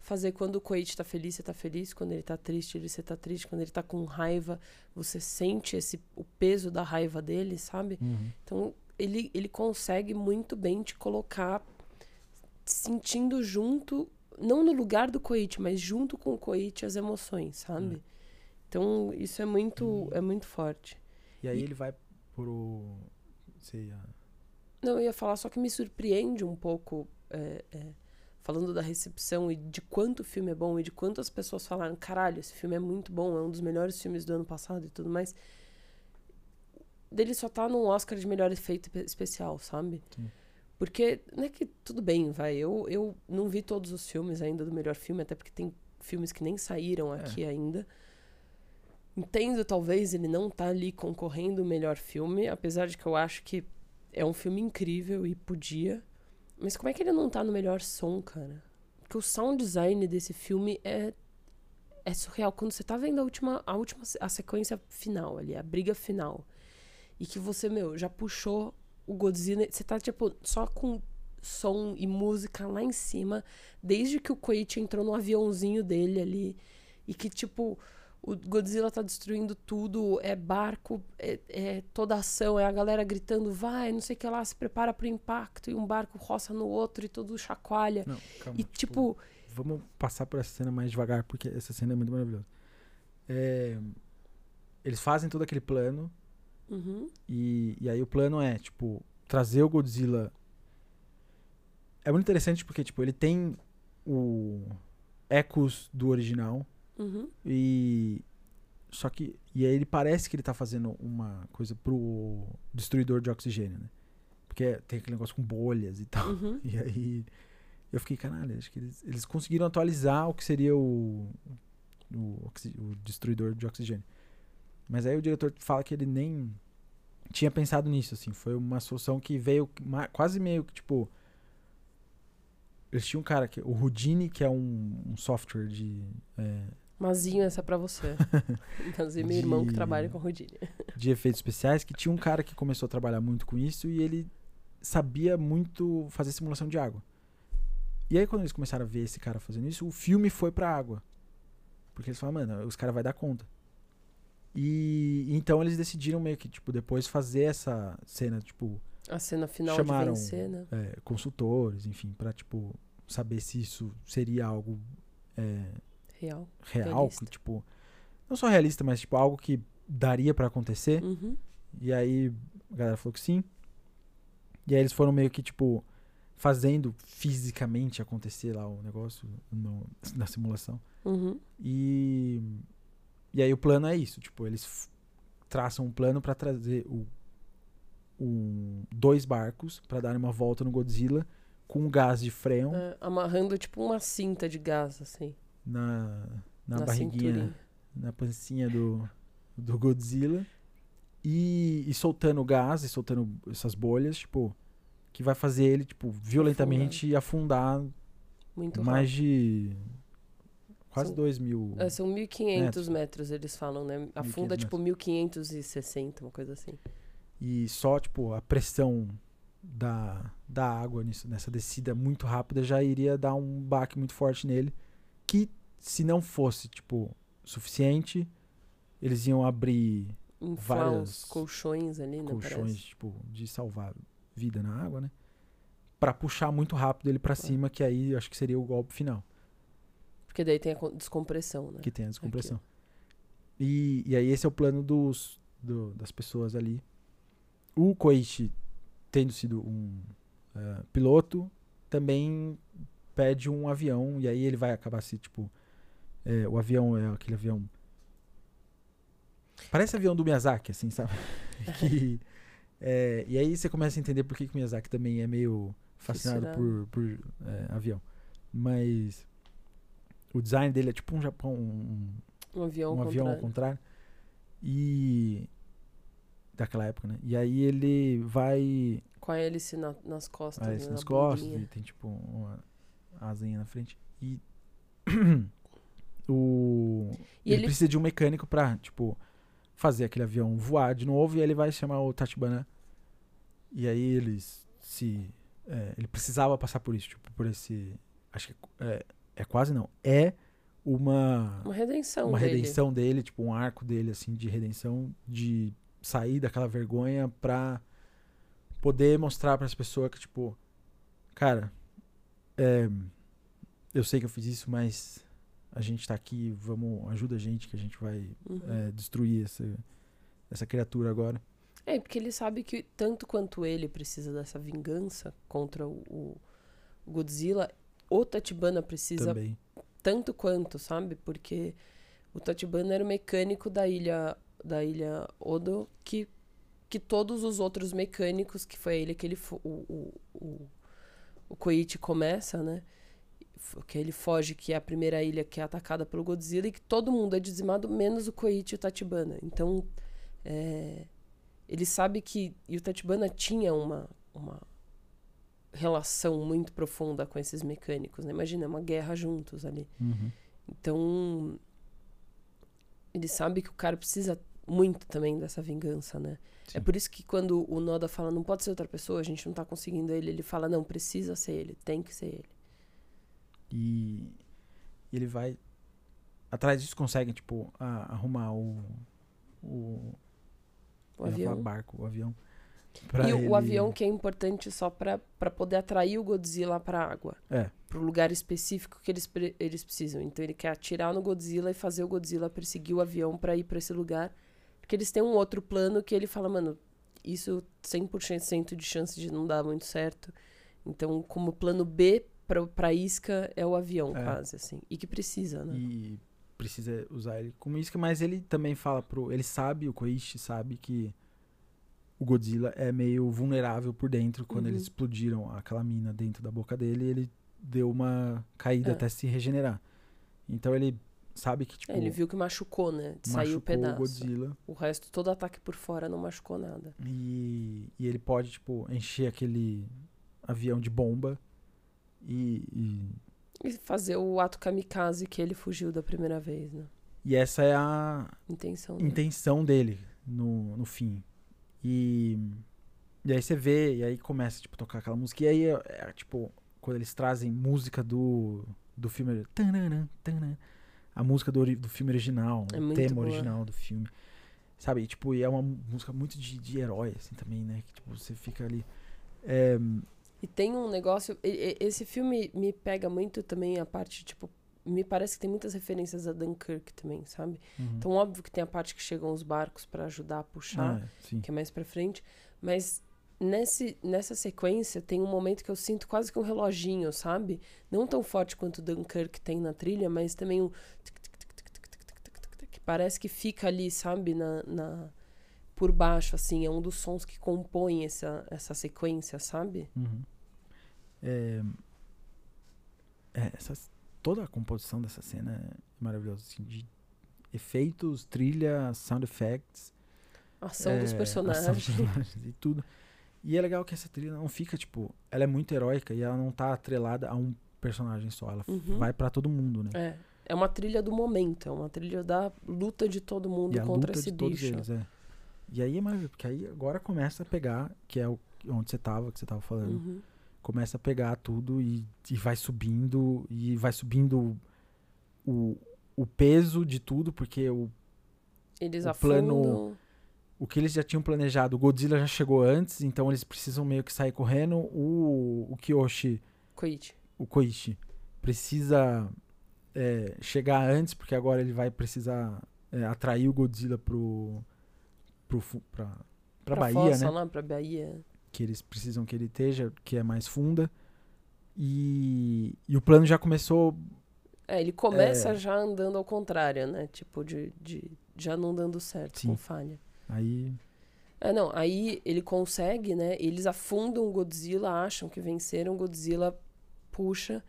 fazer quando o Koichi tá feliz, você tá feliz, quando ele tá triste, ele você tá triste, quando ele tá com raiva, você sente esse o peso da raiva dele, sabe? Uhum. Então, ele, ele consegue muito bem te colocar sentindo junto, não no lugar do Koichi, mas junto com o Koichi as emoções, sabe? É. Então, isso é muito, é muito forte. E aí E- ele vai pro sei, Não, eu ia falar, só que me surpreende um pouco, é, é, falando da recepção e de quanto o filme é bom e de quanto as pessoas falaram, caralho, esse filme é muito bom, é um dos melhores filmes do ano passado e tudo mais. Dele só tá num Oscar de melhor efeito espe- especial, sabe? Sim. Porque, não é que tudo bem, vai, eu, eu não vi todos os filmes ainda do melhor filme, até porque tem filmes que nem saíram aqui ainda. Entendo, talvez, ele não tá ali concorrendo o melhor filme, apesar de que eu acho que é um filme incrível e podia. Mas como é que ele não tá no melhor som, cara? Porque o sound design desse filme é é surreal. Quando você tá vendo a última a última a sequência final ali, a briga final, e que você, meu, já puxou o Godzilla, você tá tipo só com som e música lá em cima, desde que o Koichi entrou no aviãozinho dele ali e que tipo o Godzilla tá destruindo tudo, é barco, é, é toda ação, é a galera gritando, vai, não sei o que lá, se prepara pro impacto, e um barco roça no outro e tudo chacoalha. Não, calma. E tipo, vamos passar por essa cena mais devagar, porque essa cena é muito maravilhosa. É, eles fazem todo aquele plano, uhum, e, e aí o plano é, tipo, trazer o Godzilla. É muito interessante porque, tipo, ele tem o ecos do original, uhum, e. Só que. E aí ele parece que ele tá fazendo uma coisa pro destruidor de oxigênio, né? Porque tem aquele negócio com bolhas e tal. uhum. E aí eu fiquei, caralho, acho que eles, eles conseguiram atualizar o que seria o, o, o destruidor de oxigênio. Mas aí o diretor fala que ele nem tinha pensado nisso, assim. Foi uma solução que veio quase meio que, tipo... Eles tinham um cara, que, o Houdini, que é um, um software de, é, Mazinho, essa é pra você. Mazinho, meu irmão que De- trabalha com Rodine. de efeitos especiais, que tinha um cara que começou a trabalhar muito com isso e ele sabia muito fazer simulação de água. E aí quando eles começaram a ver esse cara fazendo isso, o filme foi pra água. Porque eles falaram, mano, os caras vai dar conta. E então eles decidiram meio que, tipo, depois fazer essa cena, tipo, A cena final Chamaram- de vencer, né? é, consultores, enfim, pra, tipo, saber se isso seria algo é, Real. real, que, tipo, não só realista, mas, tipo, algo que daria pra acontecer. Uhum. E aí a galera falou que sim. E aí eles foram meio que, tipo, fazendo fisicamente acontecer lá o negócio no- na simulação. Uhum. E, e aí o plano é isso, tipo, eles traçam um plano pra trazer o, um, dois barcos pra darem uma volta no Godzilla com gás de freon É, amarrando tipo uma cinta de gás, assim. na, na, Na, barriguinha, cinturinha. na pancinha do, do Godzilla e, e soltando gás e soltando essas bolhas, tipo, que vai fazer ele, tipo, violentamente afundar, Muito mais rápido. de quase São- 2 mil. É, são 1.500 metros, eles falam, né? 1.500 Afunda tipo 1.560, uma coisa assim. E só, tipo, a pressão da, da água nisso, nessa descida muito rápida já iria dar um baque muito forte nele. Que se não fosse, tipo, suficiente, eles iam abrir Inflar uns colchões ali, né? colchões, Parece. tipo, de salvar vida na água, né? Pra puxar muito rápido ele pra cima, que aí eu acho que seria o golpe final, Porque daí tem a descompressão, né? que tem a descompressão. E, e aí esse é o plano dos, do- das pessoas ali. O Koichi, tendo sido um uh, piloto também pede um avião e aí ele vai acabar se, tipo, é, o avião é aquele avião. Parece avião do Miyazaki, assim, sabe? que, é, e aí você começa a entender por que, que o Miyazaki também é meio fascinado por, por é, avião. Mas o design dele é tipo um Japão. Um, um avião, um avião ao contrário. E. Daquela época, né? E aí ele vai. Com a hélice na, nas costas. A hélice né? nas costas, e tem tipo uma asinha na frente. E. o. E ele, ele precisa de um mecânico pra, tipo, fazer aquele avião voar de novo. E aí ele vai chamar o Tachibana. E aí eles se. É, ele precisava passar por isso, tipo, por esse. Acho que é, é quase não. É uma. Uma redenção Uma dele. redenção dele, tipo, um arco dele, assim, de redenção, de sair daquela vergonha pra poder mostrar para as pessoas que, tipo, cara, é, eu sei que eu fiz isso, mas a gente tá aqui, vamos, ajuda a gente que a gente vai uhum. é, destruir essa, essa criatura agora. É, porque ele sabe que tanto quanto ele precisa dessa vingança contra o, o Godzilla, o Tatibana precisa Também. tanto quanto, sabe? Porque o Tatibana era o mecânico da ilha da ilha Odo que que todos os outros mecânicos, que foi ele que ele o, o, o, o Koichi começa, né? Que ele foge, que é a primeira ilha que é atacada pelo Godzilla e que todo mundo é dizimado, menos o Koichi e o Tatibana. Então, é, ele sabe que. E o Tatibana tinha uma, uma relação muito profunda com esses mecânicos. Né? Imagina, é uma guerra juntos ali. Uhum. Então, ele sabe que o cara precisa muito também dessa vingança, né? É Sim. É por isso que quando o Noda fala não pode ser outra pessoa, a gente não tá conseguindo ele, ele fala não, precisa ser ele, tem que ser ele. E ele vai atrás disso consegue tipo a, arrumar o o, o avião, barco, o avião e ele... o avião que é importante só para poder atrair o Godzilla para a água. É. Para o lugar específico que eles, eles precisam. Então ele quer atirar no Godzilla e fazer o Godzilla perseguir o avião para ir para esse lugar. Porque eles têm um outro plano que ele fala, mano, isso 100% de chance de não dar muito certo. Então, como plano B para isca é o avião, é. quase, assim. E que precisa, né? E precisa usar ele como isca, mas ele também fala pro. Ele sabe, o Koichi sabe que o Godzilla é meio vulnerável por dentro. Quando uhum. eles explodiram aquela mina dentro da boca dele, ele deu uma caída é. até se regenerar. Então ele sabe que, tipo... É, ele viu que machucou, né? Saiu o pedaço. o Godzilla. O resto, todo ataque por fora não machucou nada. E, e ele pode, tipo, encher aquele avião de bomba e, e... E fazer o ato kamikaze que ele fugiu da primeira vez, né? E essa é a intenção dele, intenção dele no, no fim. E, e aí você vê, e aí começa, tipo, tocar aquela música. E aí, é, é, tipo, quando eles trazem música do, do filme. a música do, do filme original, é o tema boa. original do filme. Sabe? E, tipo, e é uma música muito de, de herói, assim, também, né? Que, tipo, você fica ali. É... E tem um negócio. Esse filme me pega muito também a parte, tipo, me parece que tem muitas referências a Dunkirk também, sabe? Uhum. Então, óbvio que tem a parte que chegam os barcos para ajudar a puxar, ah, que é mais para frente, mas nesse, nessa sequência tem um momento que eu sinto quase que um reloginho, sabe? Não tão forte quanto Dunkirk tem na trilha, mas também um que parece que fica ali, sabe, na, na por baixo, assim, é um dos sons que compõem essa, essa sequência, sabe? Uhum. É, é, essas toda a composição dessa cena é maravilhosa, assim, de efeitos, trilha, sound effects. Ação é, dos personagens. Ação dos personagens e tudo. E é legal que essa trilha não fica, tipo, ela é muito heróica e ela não tá atrelada a um personagem só, ela uhum. vai para todo mundo, né? É. É uma trilha do momento, é uma trilha da luta de todo mundo e contra esse bicho. Eles, é. E aí é maravilhoso, porque aí agora começa a pegar, que é o, onde você tava, que você tava falando. Uhum começa a pegar tudo e, e vai subindo, e vai subindo o, o peso de tudo, porque o, eles o plano. O que eles já tinham planejado, o Godzilla já chegou antes, então eles precisam meio que sair correndo. O, o. Koichi. O Koichi precisa é, chegar antes, porque agora ele vai precisar é, atrair o Godzilla pro. pro pra, pra, pra Bahia, fossa, né? lá, pra Bahia. Que eles precisam que ele esteja, que é mais funda. E, e o plano já começou. É, ele começa é... já andando ao contrário, né? Tipo, de, de já não dando certo, Sim. com falha. Aí. É, não, aí ele consegue, né? Eles afundam o Godzilla, acham que venceram, o Godzilla puxa.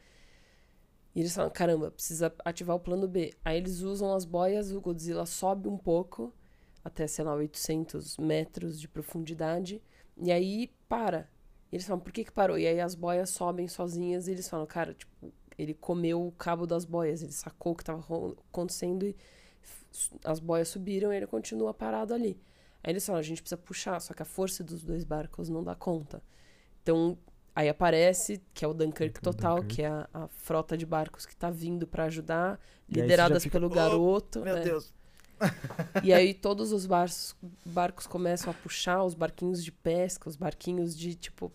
E eles falam, caramba, precisa ativar o plano B. Aí eles usam as boias, o Godzilla sobe um pouco, até, sei lá, 800 metros de profundidade, e aí para. E eles falam, por que que parou? E aí as boias sobem sozinhas e eles falam, cara, tipo, ele comeu o cabo das boias, ele sacou o que estava acontecendo e as boias subiram e ele continua parado ali. Aí eles falam, a gente precisa puxar, só que a força dos dois barcos não dá conta. Então, aí aparece, que é o Dunkirk total, Dunkirk. que é a, a, frota de barcos que está vindo para ajudar, lideradas fica, pelo oh, garoto. Meu é. Deus. e aí todos os barcos, barcos começam a puxar, os barquinhos de pesca, os barquinhos de, tipo,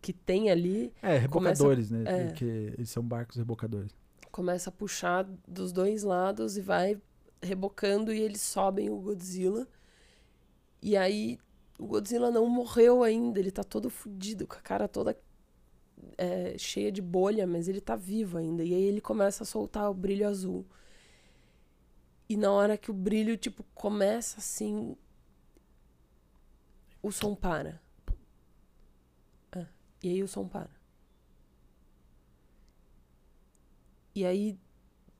que tem ali. É, rebocadores, começa, né? É, Porque eles são barcos rebocadores. Começa a puxar dos dois lados e vai rebocando e eles sobem o Godzilla. E aí o Godzilla não morreu ainda, ele tá todo fudido, com a cara toda é, cheia de bolha, mas ele tá vivo ainda. E aí ele começa a soltar o brilho azul. E na hora que o brilho, tipo, começa assim. O som para. É, e aí o som para. E aí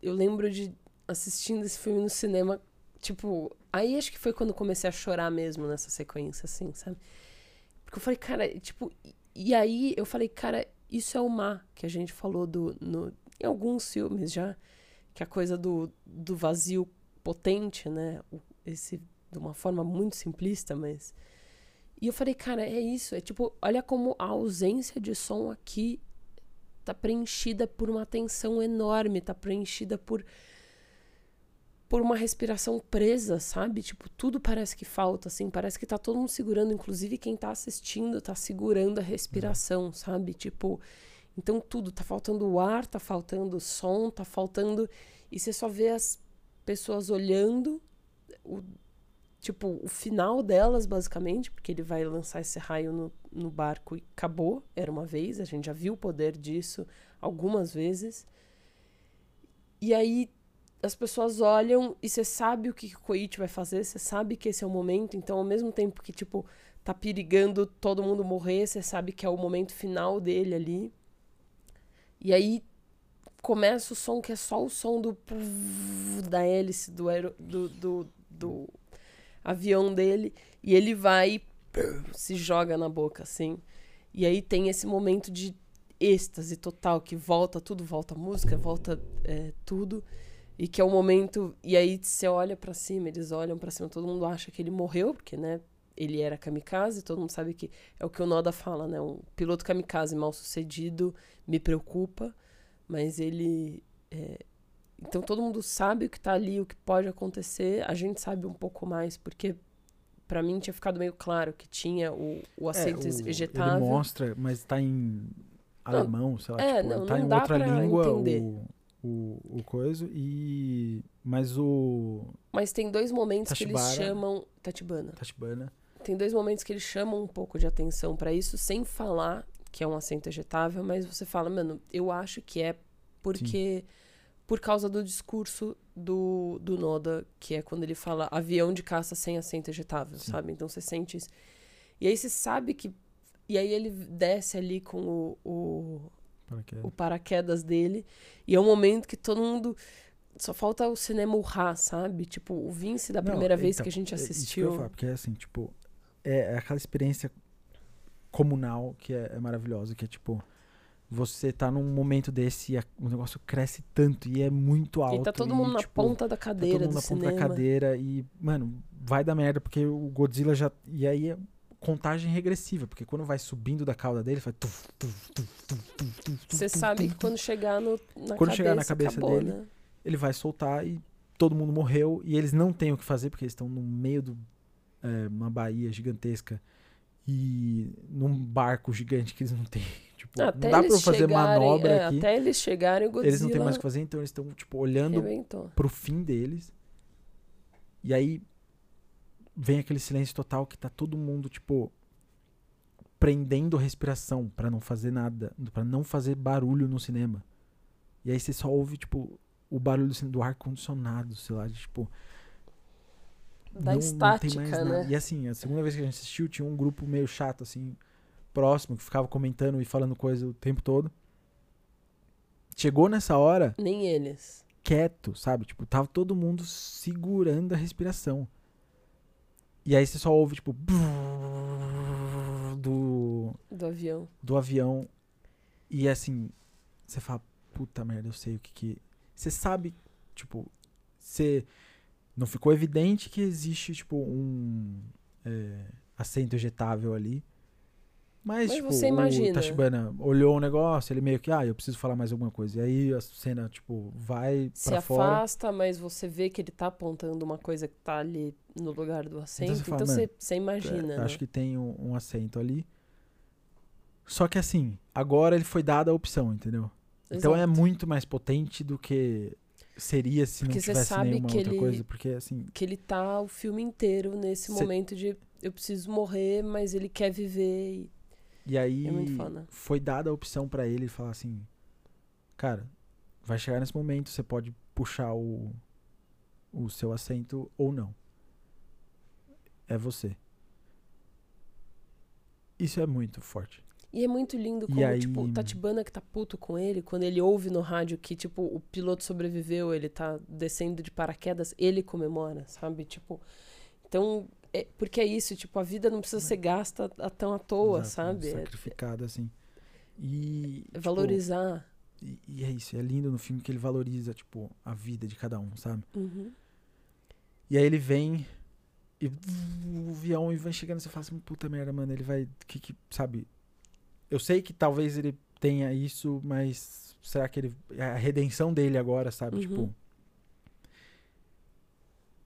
eu lembro de assistindo esse filme no cinema Tipo, aí acho que foi quando comecei a chorar mesmo nessa sequência, assim, sabe? Porque eu falei, cara, tipo, e aí eu falei, cara, isso é o mar que a gente falou do, no, em alguns filmes já, que é a coisa do, do vazio potente, né? Esse, de uma forma muito simplista, mas. E eu falei, cara, é isso. É tipo, olha como a ausência de som aqui tá preenchida por uma tensão enorme, tá preenchida por por uma respiração presa, sabe? Tipo, tudo parece que falta, assim, parece que tá todo mundo segurando, inclusive quem tá assistindo tá segurando a respiração, sabe? Tipo, então tudo, tá faltando o ar, tá faltando o som, tá faltando. E você só vê as pessoas olhando, o, tipo, o final delas, basicamente, porque ele vai lançar esse raio no, no barco e acabou, era uma vez, a gente já viu o poder disso algumas vezes. E aí as pessoas olham e você sabe o que, o Koichi vai fazer, você sabe que esse é o momento, então ao mesmo tempo que, tipo, tá perigando todo mundo morrer, você sabe que é o momento final dele ali. E aí começa o som que é só o som do da hélice do, aero, do, do, do avião dele e ele vai se joga na boca assim. E aí tem esse momento de êxtase total que volta tudo, volta música, volta é, tudo. E que é o momento. E aí você olha para cima, eles olham para cima, todo mundo acha que ele morreu, porque, né? Ele era kamikaze, todo mundo sabe que é o que o Noda fala, né? Um piloto kamikaze mal sucedido me preocupa, mas ele. É... Então todo mundo sabe o que tá ali, o que pode acontecer. A gente sabe um pouco mais, porque para mim tinha ficado meio claro que tinha o, o assento é, o, ejetável. Ele mostra, mas tá em alemão, não, sei lá, é, tipo, não, tá não em outra língua. Entender. O o, o coisa e mas o mas tem dois momentos Tachibara, que eles chamam Tatibana. Tatibana. Tem dois momentos que eles chamam um pouco de atenção para isso sem falar que é um assento ejetável, mas você fala, mano, eu acho que é porque Sim. por causa do discurso do, do Noda, que é quando ele fala avião de caça sem assento ejetável, Sim. sabe? Então você sente isso. E aí você sabe que. E aí ele desce ali com o, o paraquedas. o paraquedas dele. E é um momento que todo mundo. Só falta o cinema urrar, sabe? Tipo, o Vince da Não, primeira vez então, que a gente assistiu. É isso que eu falo, porque é assim, tipo, é aquela experiência comunal que é, é, maravilhosa, que é tipo, você tá num momento desse e o negócio cresce tanto e é muito alto. E tá todo mundo e, na tipo, ponta da cadeira tá todo mundo na cinema. ponta da cadeira e, mano, vai dar merda, porque o Godzilla já. E aí é contagem regressiva, porque quando vai subindo da cauda dele, faz. Você sabe que quando chegar no, na quando cabeça, chegar na cabeça acabou, dele, né? ele vai soltar e todo mundo morreu e eles não têm o que fazer porque eles estão no meio de é, uma baía gigantesca e num barco gigante que eles não têm. Tipo, até não dá pra fazer manobra é, aqui. Até eles chegarem, o Godzilla Eles não têm mais o que fazer, então eles estão, tipo, olhando rebentou. pro fim deles. E aí vem aquele silêncio total que tá todo mundo, tipo, prendendo respiração para não fazer nada, para não fazer barulho no cinema. E aí você só ouve, tipo, o barulho do ar-condicionado, sei lá, de, tipo. Da não, estática, não tem mais né? E assim, a segunda vez que a gente assistiu, tinha um grupo meio chato, assim, próximo, que ficava comentando e falando coisa o tempo todo. Chegou nessa hora. Nem eles. Quieto, sabe? Tipo, tava todo mundo segurando a respiração. E aí você só ouve, tipo. Do. Do avião. Do avião. E assim, você fala, puta merda, eu sei o que que. Você sabe, tipo, você. Não ficou evidente que existe, tipo, um é, assento ejetável ali. Mas, Mas tipo, você imagina. o Tachibana olhou o negócio, ele meio que, ah, eu preciso falar mais alguma coisa. E aí a cena, tipo, vai Se pra fora. Se afasta, mas você vê que ele tá apontando uma coisa que tá ali no lugar do assento. Então você, fala, então você, você imagina. É, né? Acho que tem um, um, assento ali. Só que assim, agora ele foi dada a opção, entendeu? Exato. Então é muito mais potente do que seria se porque não tivesse nenhuma outra ele, coisa. Porque assim. Que ele tá o filme inteiro nesse cê... momento de eu preciso morrer, mas ele quer viver. E e aí é foi dada a opção para ele falar assim, cara, vai chegar nesse momento, você pode puxar o, o seu assento ou não. É você. Isso é muito forte. E é muito lindo como, aí... tipo, o Tatibana que tá puto com ele, quando ele ouve no rádio que, tipo, o piloto sobreviveu, ele tá descendo de paraquedas, ele comemora, sabe? Tipo, então é, porque é isso, tipo, a vida não precisa ser gasta a, tão à toa, Exato, sabe? É sacrificada, assim. E. Tipo, valorizar. E, e, é isso, é lindo no filme que ele valoriza, tipo, a vida de cada um, sabe? Uhum. E aí ele vem e o avião e vai chegando e você fala assim, puta merda, mano, ele vai. Que, que, sabe? Eu sei que talvez ele tenha isso, mas será que ele. É a redenção dele agora, sabe? Tipo, uhum. Tipo.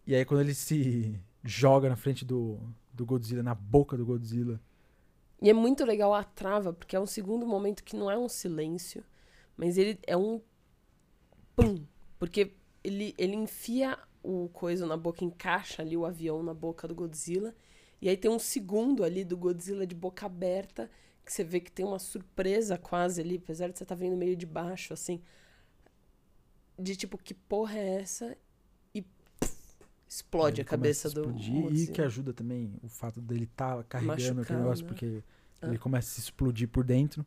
E aí quando ele se joga na frente do, do Godzilla, na boca do Godzilla. E é muito legal a trava, porque é um segundo momento que não é um silêncio, mas ele é um pum, porque ele, ele enfia o coisa na boca, encaixa ali o avião na boca do Godzilla, e aí tem um segundo ali do Godzilla de boca aberta, que você vê que tem uma surpresa quase ali, apesar de você estar tá vendo meio de baixo, assim, de tipo, que porra é essa? explode a cabeça a do. e que ajuda também o fato dele estar tá carregando aquele negócio, né? porque ah. ele começa a se explodir por dentro.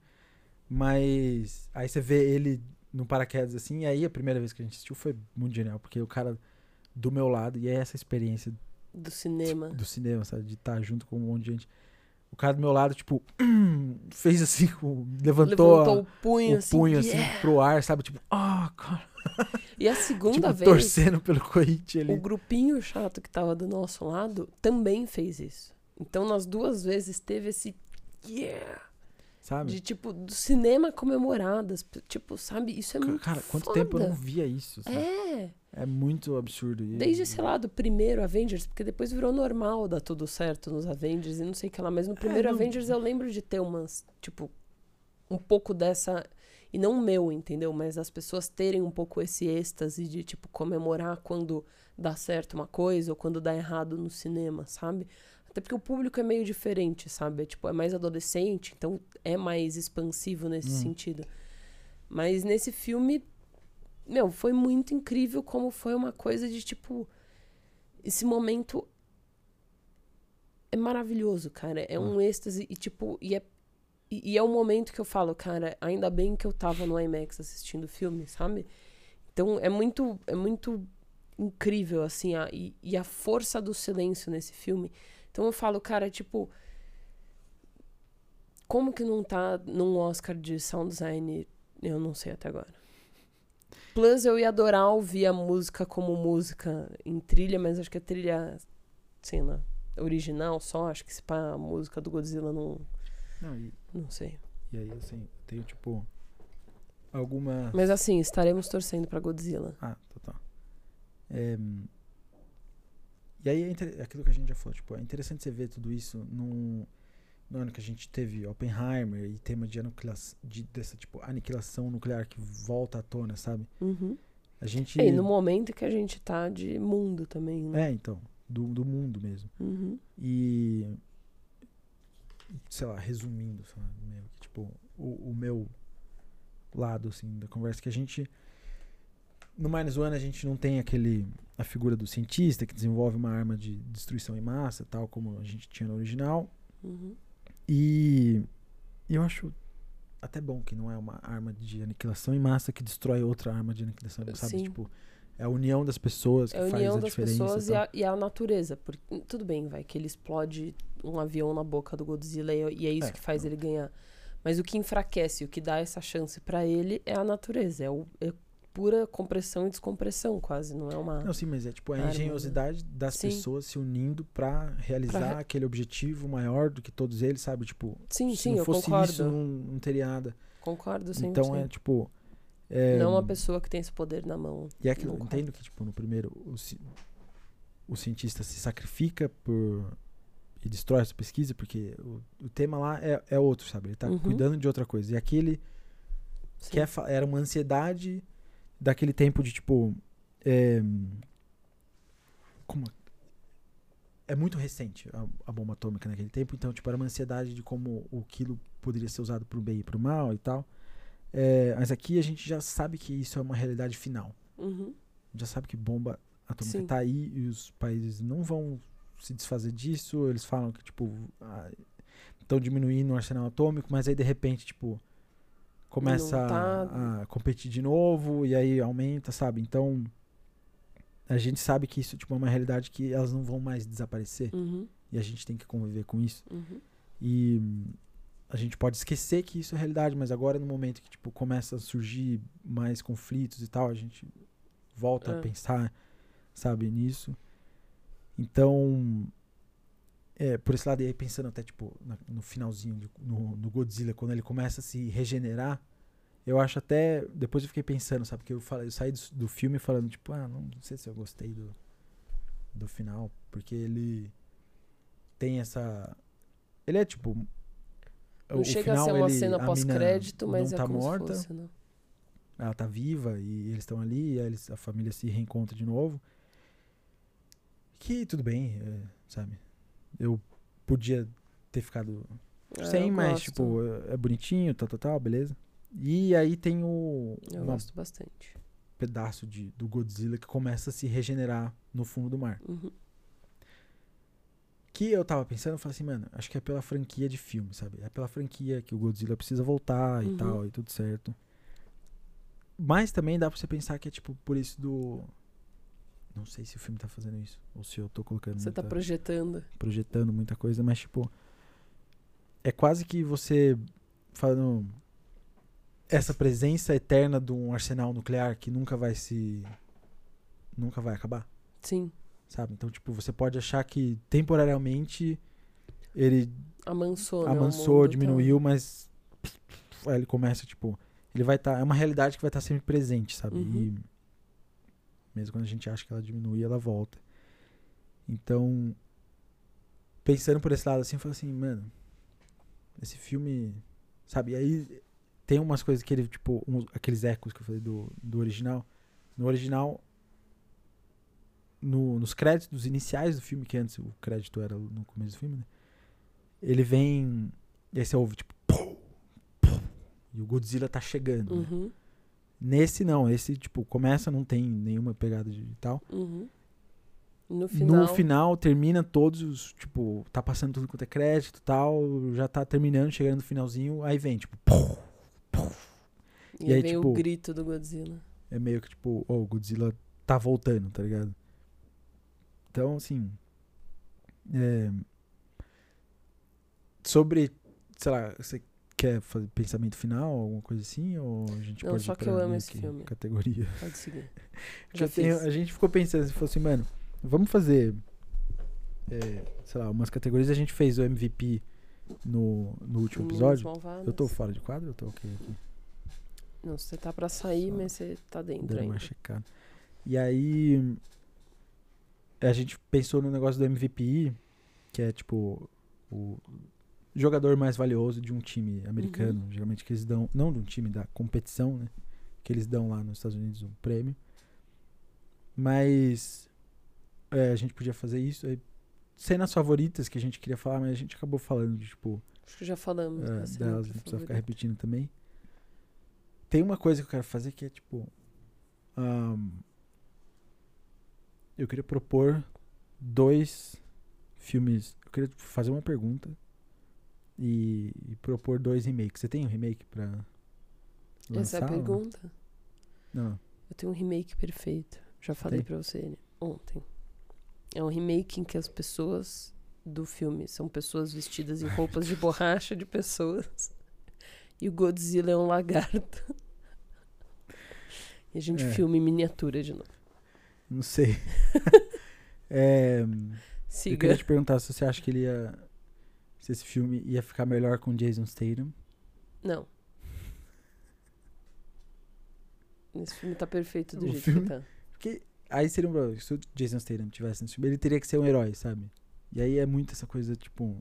Mas aí você vê ele no paraquedas assim, e aí a primeira vez que a gente assistiu foi muito genial, porque o cara do meu lado, e é essa experiência do cinema. Do cinema, sabe? De estar tá junto com um monte de gente. O cara do meu lado, tipo, fez assim, levantou, levantou o punho, o assim, punho assim, yeah. pro ar, sabe? Tipo, ah, oh, cara. E a segunda tipo, vez. Torcendo pelo Corinthians ali. O grupinho chato que tava do nosso lado também fez isso. Então, nas duas vezes, teve esse. Yeah! Sabe? De tipo, do cinema comemoradas. Tipo, sabe? Isso é muito. Cara, quanto foda. tempo eu não via isso? Sabe? É. É muito absurdo. Desde, sei lá, do primeiro Avengers, porque depois virou normal dar tudo certo nos Avengers e não sei o que lá. Mas no é, primeiro é, não... Avengers eu lembro de ter umas, tipo, um pouco dessa e não o meu, entendeu? Mas as pessoas terem um pouco esse êxtase de, tipo, comemorar quando dá certo uma coisa ou quando dá errado no cinema, sabe? Até porque o público é meio diferente, sabe? É, tipo, é mais adolescente, então é mais expansivo nesse hum. sentido. Mas nesse filme, meu, foi muito incrível como foi uma coisa de, tipo, esse momento é maravilhoso, cara. É um êxtase e, tipo, e é e, e, é o momento que eu falo, cara, ainda bem que eu tava no IMAX assistindo o filme, sabe? Então é muito, é muito incrível, assim, a, e, e a força do silêncio nesse filme. Então eu falo, cara, tipo. Como que não tá num Oscar de sound design? Eu não sei até agora. Plus, eu ia adorar ouvir a música como música em trilha, mas acho que a trilha, sei lá, original só. Acho que se pá, a música do Godzilla não. Não, e não sei. E aí, assim, tenho, tipo, alguma... Mas, assim, estaremos torcendo pra Godzilla. Ah, total. É... E aí, é inter... aquilo que a gente já falou, tipo, é interessante você ver tudo isso no, no ano que a gente teve Oppenheimer e tema de, de dessa, tipo, aniquilação nuclear que volta à tona, sabe? Uhum. A gente... É, e no momento que a gente tá de mundo também, né? É, então, do, do mundo mesmo. Uhum. E sei lá, resumindo, sei lá, meio que, tipo, o, o meu lado, assim, da conversa, que a gente. No Minus One a gente não tem aquele. a figura do cientista que desenvolve uma arma de destruição em massa, tal como a gente tinha no original. Uhum. E eu acho até bom que não é uma arma de aniquilação em massa que destrói outra arma de aniquilação, sabe? Sim. Tipo, é a união das pessoas que É a faz união a das diferença. pessoas e tal. a, e a natureza. Porque, tudo bem, vai, que ele explode um avião na boca do Godzilla e, e é isso É, que faz ele ganhar. Mas o que enfraquece, o que dá essa chance pra ele é a natureza. É, o, é pura compressão e descompressão, quase. Não é uma. Não, sim, mas é tipo a né? engenhosidade das Sim. pessoas se unindo pra realizar Pra aquele objetivo maior do que todos eles, sabe? Tipo, sim, se sim, não fosse concordo. isso, não, não teria nada. Concordo 100%. Então é tipo. É, Não uma pessoa que tem esse poder na mão. E é aquilo, entendo que, tipo, no primeiro, o, o cientista se sacrifica por. e destrói essa pesquisa, porque o, o tema lá é, é outro, sabe? Ele tá Uhum. cuidando de outra coisa. E aqui ele Sim. quer fa- era uma ansiedade daquele tempo de, tipo. É, como. É muito recente a, a bomba atômica naquele tempo, então, tipo, era uma ansiedade de como o quilo poderia ser usado pro bem e pro mal e tal. É, mas aqui a gente já sabe que isso é uma realidade final Uhum. já sabe que bomba atômica Sim. tá aí e os países não vão se desfazer disso. Eles falam que, tipo, estão diminuindo o arsenal atômico, mas aí de repente, tipo, começa tá. a, competir de novo e aí aumenta, sabe? Então, a gente sabe que isso, tipo, é uma realidade que elas não vão mais desaparecer Uhum. e a gente tem que conviver com isso. Uhum. E a gente pode esquecer que isso é realidade, mas agora no momento que tipo começa a surgir mais conflitos e tal, a gente volta É. a pensar, sabe, nisso. Então, é, por esse lado e aí pensando até tipo na- no finalzinho de- no, no Godzilla quando ele começa a se regenerar, eu acho até depois eu fiquei pensando, sabe, porque eu falei, eu saí do, do filme falando tipo, ah, não sei se eu gostei do do final, porque ele tem essa ele é tipo Não o chega a final, ser uma ele- cena a pós-crédito, mas não é tá como morta, se fosse, né? ela tá viva e eles estão ali, e eles, a família se reencontra de novo. Que tudo bem, é, sabe? Eu podia ter ficado Ah, sem, mas gosto. tipo, é é bonitinho, tal, tal, tal, beleza. E aí tem o Eu gosto bastante. pedaço de, do Godzilla que começa a se regenerar no fundo do mar. Uhum. Que eu tava pensando, eu falei assim, mano, acho que é pela franquia de filme, sabe? É pela franquia que o Godzilla precisa voltar Uhum. e tal, e tudo certo. Mas também dá pra você pensar que é tipo por isso do. Não sei se o filme tá fazendo isso. Ou se eu tô colocando. Você tá muita- projetando. projetando muita coisa, mas tipo. É quase que você falando. Essa presença eterna de um arsenal nuclear que nunca vai se. Nunca vai acabar Sim. sabe? Então, tipo, você pode achar que temporariamente ele Amansou, né? amansou, mundo tá- diminuiu, mas aí ele começa, tipo, ele vai estar, é uma realidade que vai estar sempre presente, sabe? Uhum. E mesmo quando a gente acha que ela diminui, ela volta. Então, pensando por esse lado assim, eu falo assim, mano, esse filme, sabe? E aí tem umas coisas que ele, tipo, uns- aqueles ecos que eu falei do, do original. No original, no- nos créditos iniciais do filme, que antes o crédito era no começo do filme, né? Ele vem. E aí você ouve, tipo. pum, pum, e o Godzilla tá chegando. né? Nesse não, esse, tipo, começa, não tem nenhuma pegada de tal. Uhum. No final. No final, termina todos os. Tipo, tá passando tudo quanto é crédito tal. Já tá terminando, chegando no finalzinho. Aí vem, tipo. pum, pum. E, e aí, aí vem tipo- o grito do Godzilla. É meio que tipo, oh, o Godzilla tá voltando, tá ligado? Então, assim. É... Sobre, sei lá, você quer fazer pensamento final, alguma coisa assim? Ou a gente Não, pode só que eu amo esse filme. Categoria. Pode seguir. Já tenho- a gente ficou pensando, se fosse, mano, vamos fazer, é, sei lá, umas categorias. A gente fez o MVP no, no último episódio. Eu tô fora de quadro eu tô ok aqui? Não, você tá pra sair, Só mas você tá dentro Dando ainda. uma checada. E aí a gente pensou no negócio do MVP, que é tipo o jogador mais valioso de um time americano, Uhum. geralmente que eles dão, não de um time da competição, né? Que eles dão lá nos Estados Unidos um prêmio. Mas é, a gente podia fazer isso, aí cenas favoritas que a gente queria falar, mas a gente acabou falando de, tipo. Acho que já falamos. É, cena delas, não precisa ficar favorita. repetindo também. Tem uma coisa que eu quero fazer que é tipo. ahn, eu queria propor dois filmes. Eu queria tipo, fazer uma pergunta e, e propor dois remakes. Você tem um remake pra Essa é lançar? a pergunta? Não. Eu tenho um remake perfeito. Já falei Tem? pra você ele ontem. É um remake em que as pessoas do filme são pessoas vestidas em roupas de borracha de pessoas. E o Godzilla é um lagarto. E a gente É. filma em miniatura de novo. Não sei. É, eu queria te perguntar se você acha que ele ia. Se esse filme ia ficar melhor com Jason Statham. Não. Esse filme tá perfeito do O jeito filme? que tá. Porque aí seria um problema. Se o Jason Statham tivesse nesse filme, ele teria que ser um herói, sabe? E aí é muito essa coisa, tipo.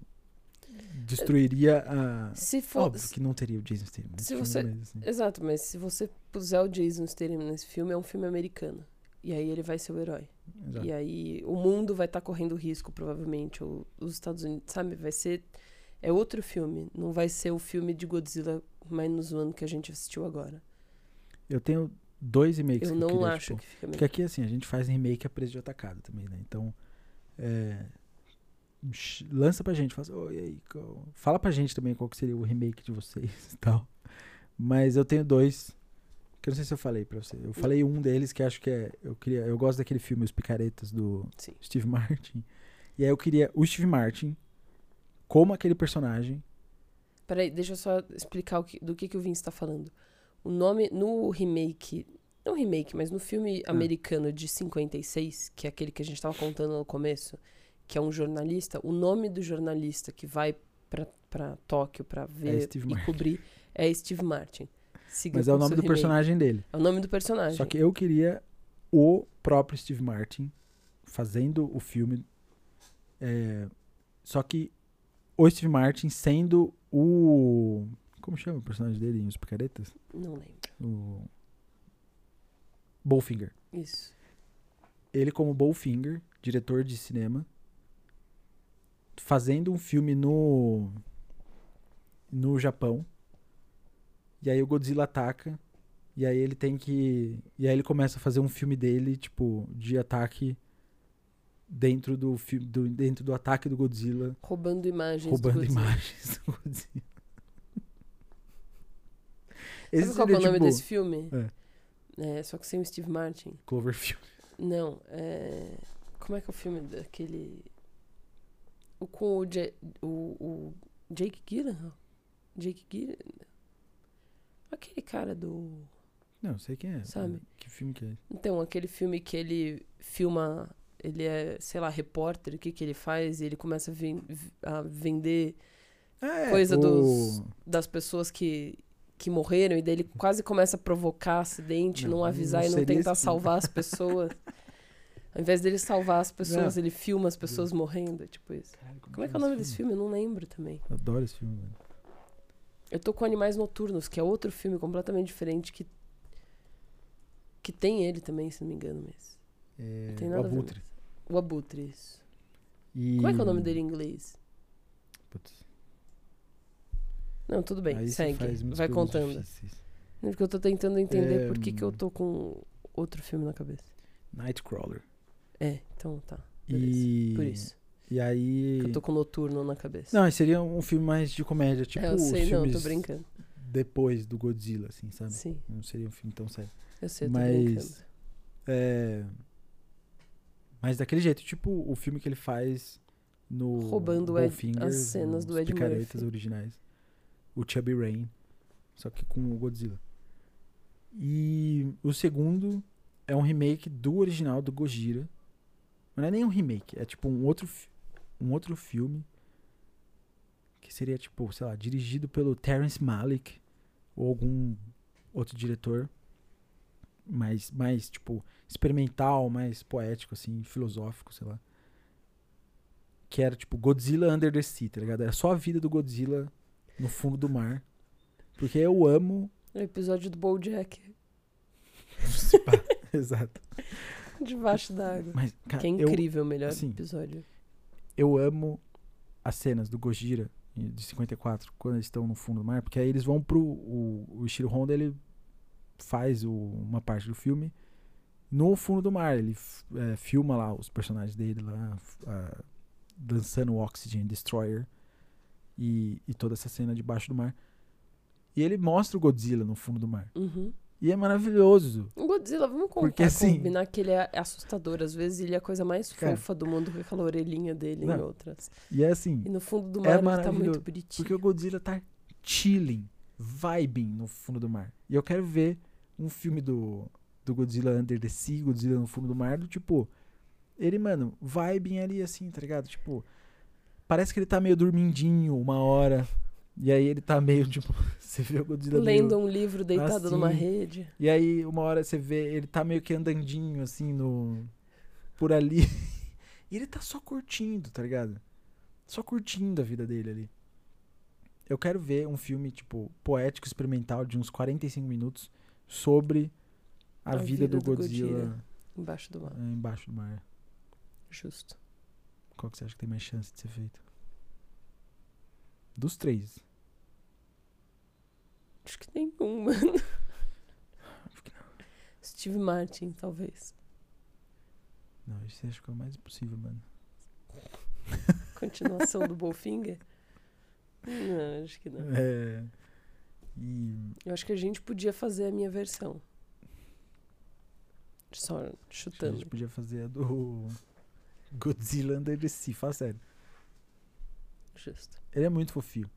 Destruiria a. Se for. Óbvio que não teria o Jason Statham se você- mas, assim, Exato, mas se você puser o Jason Statham nesse filme, é um filme americano. E aí ele vai ser o herói. exato. E aí o mundo vai estar correndo risco, provavelmente. Ou os Estados Unidos, sabe? Vai ser. É outro filme. Não vai ser o filme de Godzilla mais ano que a gente assistiu agora. Eu tenho dois remakes Eu que não eu queria, acho tipo, que fica Porque melhor. aqui, assim, a gente faz remake a preço de atacado também, né? Então, é, lança pra gente, fala, assim, "Ô, e aí, qual-" fala pra gente também qual que seria o remake de vocês e tal. Mas eu tenho dois, que eu não sei se eu falei pra você. Eu falei um deles que acho que é, eu queria, eu gosto daquele filme Os Picaretas do Sim. Steve Martin. E aí eu queria o Steve Martin como aquele personagem. Peraí, deixa eu só explicar o que- do que, que o Vince tá falando. O nome no remake. Não remake, mas no filme Ah. americano de 56, que é aquele que a gente tava contando no começo, que é um jornalista, o nome do jornalista que vai pra, pra Tóquio pra ver Steve e Martin. cobrir é Steve Martin. Siga Mas é o nome do personagem dele. É o nome do personagem. Só que eu queria o próprio Steve Martin fazendo o filme. é, só que o Steve Martin sendo o. Como chama o personagem dele em Os Picaretas? Não lembro. O. Bowfinger. Isso. Ele, como Bowfinger, diretor de cinema, fazendo um filme no. no Japão. E aí o Godzilla ataca. E aí ele tem que. E aí ele começa a fazer um filme dele, tipo, de ataque dentro do filme. Do, dentro do ataque do Godzilla. Roubando imagens. do roubando Godzilla. imagens do Godzilla. Sabe qual é o nome tipo, desse filme? É, só que sem o Steve Martin. Cloverfield. Não, é. Como é que é o filme daquele. O com o, o, o Jake Gyllenhaal? Jake Gyllenhaal? Aquele cara do. Não, sei quem é. Sabe? Que filme que é? Então, aquele filme que ele filma. Ele é, sei lá, repórter, o que que ele faz? E ele começa a, a vender Ah, é, Coisa o- dos- das pessoas que, que morreram. E daí ele quase começa a provocar acidente, Não, não, não avisar e não tentar esse filme. salvar as pessoas. Ao invés dele salvar as pessoas, Não. ele filma as pessoas morrendo. Tipo isso. Caralho, Como é que é o nome desse filme? Eu não lembro também. Eu adoro esse filme, velho. Eu tô com Animais Noturnos, que é outro filme completamente diferente que. Que tem ele também, se não me engano, mas. É, Não tem o. Abutre. O Abutre, isso. E... Como é que é o nome dele em inglês? Putz, Não, tudo bem, aí segue. Vai contando. difíceis. Porque eu tô tentando entender É, por que, que eu hum. tô com outro filme na cabeça. Nightcrawler. É, então tá. Beleza. E... Por isso. E aí... Eu tô com Noturno na cabeça. Não, seria um filme mais de comédia, tipo é, eu os sei, não, filmes tô brincando. depois do Godzilla, assim, sabe? Sim, Não seria um filme tão sério. eu sei, eu tô Mas- brincando. É... Mas daquele jeito, tipo o filme que ele faz no Roubando Ed- as cenas do Ed Murphy. originais. O Chubby Rain. Só que com o Godzilla. E o segundo é um remake do original do Gojira. Mas não é nem um remake, é tipo um outro, um outro filme que seria tipo, sei lá, dirigido pelo Terrence Malick ou algum outro diretor mais, mais tipo, experimental, mais poético, assim, filosófico, sei lá. Que era tipo Godzilla Under the Sea, tá ligado? Era só a vida do Godzilla no fundo do mar. Porque eu amo. É o episódio do Bojack. Exato. Debaixo d'água. Mas, cara, Que é eu, incrível o melhor assim, episódio. Eu amo as cenas do Gojira de 54, quando eles estão no fundo do mar, porque aí eles vão pro. O, o Ishiro Honda ele faz o, uma parte do filme no fundo do mar. Ele é, filma lá os personagens dele lá, uh, dançando o Oxygen Destroyer e, e toda essa cena debaixo do mar. E ele mostra o Godzilla no fundo do mar. Uhum. E é maravilhoso. O Godzilla, vamos contar, Porque, assim, combinar que ele é assustador. Às vezes ele é a coisa mais cara, fofa do mundo com aquela orelhinha dele não, em outras. E é assim. E no fundo do é mar é ele tá muito bonitinho. Porque o Godzilla tá chilling, vibing no fundo do mar. E eu quero ver um filme do, do Godzilla Under the Sea, Godzilla no fundo do mar, do tipo. Ele, mano, vibing ali assim, tá ligado? Tipo. Parece que ele tá meio dormindinho uma hora. E aí ele tá meio, tipo, você vê o Godzilla Lendo meio, um livro deitado assim, numa rede. E aí, uma hora você vê, ele tá meio que andandinho, assim, no... Por ali. e ele tá só curtindo, tá ligado? Só curtindo a vida dele ali. Eu quero ver um filme, tipo, poético, experimental, de uns 45 minutos, sobre a, a vida, vida, do, do Godzilla. Godzilla. Embaixo do mar. É, embaixo do mar. Justo. Qual que você acha que tem mais chance de ser feito? Dos três. Acho que nenhum, mano. Acho que não. Steve Martin, talvez. Não, isso acho que é o mais possível, mano. Continuação do Bolfinger? Não, acho que não. É. E... Eu acho que a gente podia fazer a minha versão. Só chutando. a gente podia fazer a do Godzilla Under the Sea, fala sério. Justo. Ele é muito fofinho.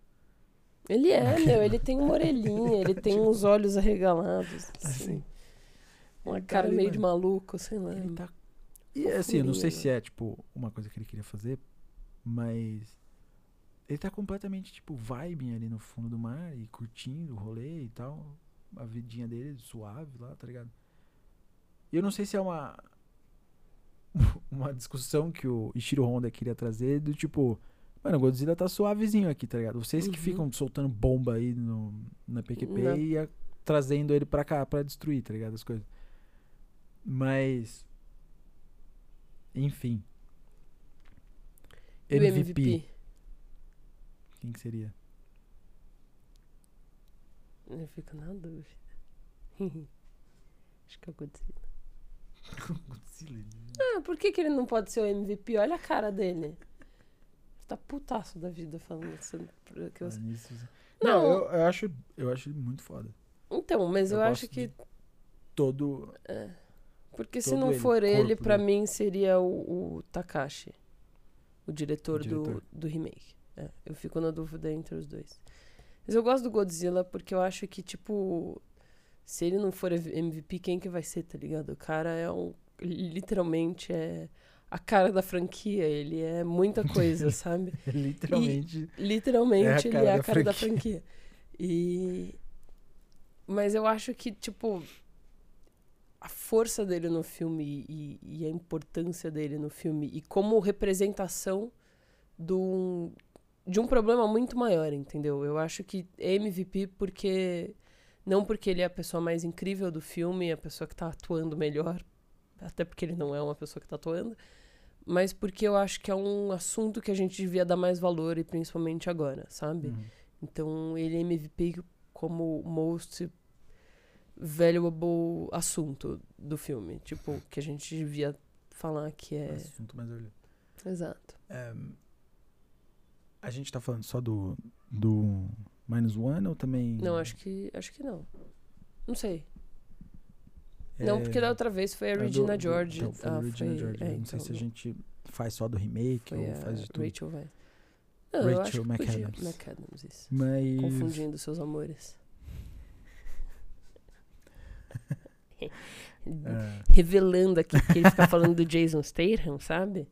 Ele é, meu, ele tem uma orelhinha, ele tem uns olhos arregalados, assim. assim uma cara tá meio de maluco, sei lá. Ele tá... E assim, eu não sei se é, tipo, uma coisa que ele queria fazer, mas ele tá completamente, tipo, vibing ali no fundo do mar e curtindo o rolê e tal. A vidinha dele suave lá, tá ligado? E eu não sei se é uma uma discussão que o Ishiro Honda queria trazer do tipo, Mano, o Godzilla tá suavezinho aqui, tá ligado? Vocês que uhum. ficam soltando bomba aí no, na PQP Não. e a, trazendo ele pra cá pra destruir, tá ligado? As coisas. Mas. Enfim. MVP. MVP. Quem que seria? Eu fico na dúvida. Acho que é o Godzilla. Godzilla? Ah, por que, que ele não pode ser o MVP? Olha a cara dele tá putaço da vida falando isso. Que. Não, não eu, eu, acho, eu acho ele muito foda. Então, mas eu, eu acho que. Todo. É. Porque todo se não for ele, ele para mim seria o, o Takashi, o diretor, o diretor. Do, do remake. É, eu fico na dúvida entre os dois. Mas eu gosto do Godzilla porque eu acho que, tipo, se ele não for MVP, quem que vai ser, tá ligado? O cara é um. Literalmente é a cara da franquia, ele é muita coisa, sabe? literalmente. E, literalmente, é ele é a cara da franquia. da franquia. E. Mas eu acho que, tipo, a força dele no filme e, e, a importância dele no filme e como representação do, de um problema muito maior, entendeu? Eu acho que é MVP porque. Não porque ele é a pessoa mais incrível do filme, a pessoa que tá atuando melhor, até porque ele não é uma pessoa que tá atuando, mas porque eu acho que é um assunto que a gente devia dar mais valor, e principalmente agora, sabe? Uhum. Então, ele é MVP como most valuable assunto do filme. Tipo, que a gente devia falar que é. Assunto mais olhado. Exato. É, a gente tá falando só do, do Minus One ou também. Não, acho que, acho que não. Não sei. É... Não, porque da outra vez foi a Regina do, George. Então, foi ah, Regina foi... George. Não então, sei se a gente faz só do remake ou faz de tudo. Rachel vai. Não, Rachel McAdams. McAdams, isso. Mas... Confundindo seus amores. é. Revelando aqui, que ele fica falando do Jason Statham, sabe?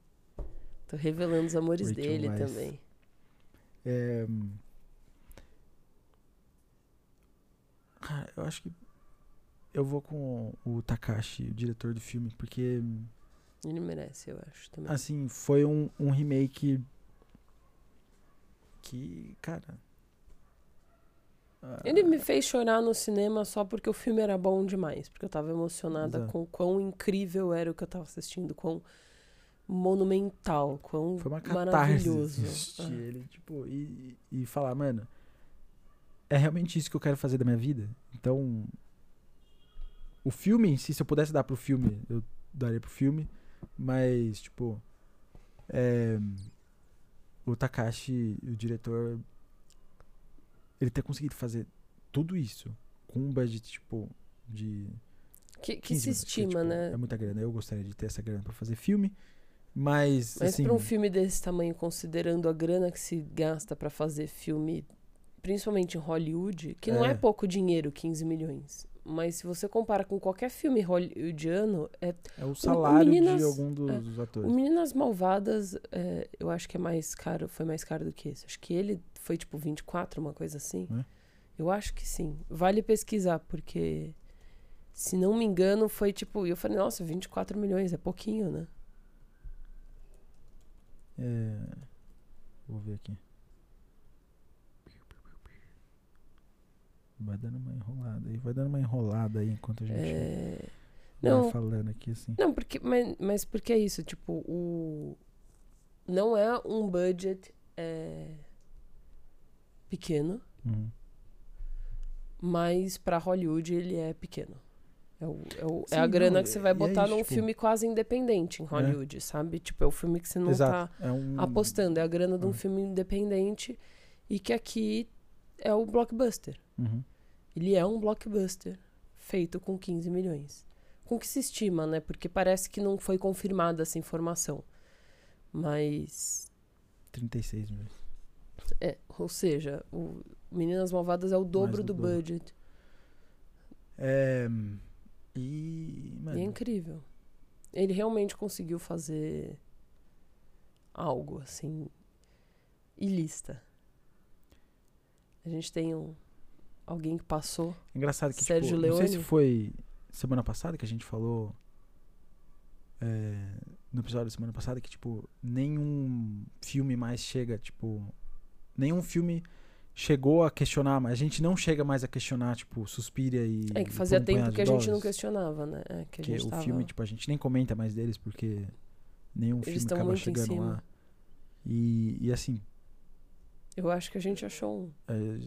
Tô revelando os amores Rachel dele Weiss. também. É... eu acho que eu vou com o Takashi, o diretor do filme, porque. Ele merece, eu acho também. Assim, foi um, um remake. Que, cara. Ele me fez chorar no cinema só porque o filme era bom demais. Porque eu tava emocionada Exato. com quão incrível era o que eu tava assistindo, quão monumental, quão Foi uma maravilhoso. assistir Ah. ele, tipo, e, e falar, mano, é realmente isso que eu quero fazer da minha vida. Então, o filme em si, se eu pudesse dar pro filme, eu daria pro filme, mas, tipo, é, o Takashi, o diretor, ele ter conseguido fazer tudo isso com um budget, tipo, de Que, que 15 se milhões, estima, tipo, né? É muita grana. Eu gostaria de ter essa grana pra fazer filme, mas, Mas assim... pra um filme desse tamanho, considerando a grana que se gasta pra fazer filme, principalmente em Hollywood, que não é É. pouco dinheiro, 15 milhões. Mas se você compara com qualquer filme hollywoodiano, é É o salário Meninas- de algum dos O atores. Meninas Malvadas, é, eu acho que é mais caro, foi mais caro do que esse. Acho que ele foi tipo 24, uma coisa assim. É? Eu acho que sim. Vale pesquisar, porque se não me engano, foi tipo. Eu falei, nossa, 24 milhões, é pouquinho, né? É, Vou ver aqui. Vai dando uma enrolada aí. Vai dando uma enrolada aí enquanto a gente É, vai Não, falando aqui assim. não, porque, mas, mas porque é isso, tipo, o. Não é um budget é, pequeno, Uhum. mas pra Hollywood ele é pequeno. É, o, é, o- é Sim, a grana não, que você vai e é botar isso, num tipo- filme quase independente em Hollywood, sabe? Tipo, é o filme que você não Exato. tá É um... apostando, é a grana de um Ah. filme independente e que aqui é o blockbuster. Uhum. Ele é um blockbuster feito com 15 milhões. Com que se estima, né? Porque parece que não foi confirmada essa informação. Mas 36 milhões. É, ou seja, o Meninas Malvadas é o dobro do do budget. É... E... Mano, E é incrível. Ele realmente conseguiu fazer algo assim ilista. A gente tem um alguém que passou. engraçado que, Sérgio tipo, não sei se Leone. foi semana passada que a gente falou... é, no episódio da semana passada que, tipo, nenhum filme mais chega, tipo... Nenhum filme chegou a questionar, mas a gente não chega mais a questionar, tipo, Suspiria e... É que fazia tempo que a gente não questionava, né? É, que o tava... filme, tipo, a gente nem comenta mais deles porque nenhum Eles filme acaba muito em chegando cima. lá. E, e assim, Eu acho que a gente achou um. é,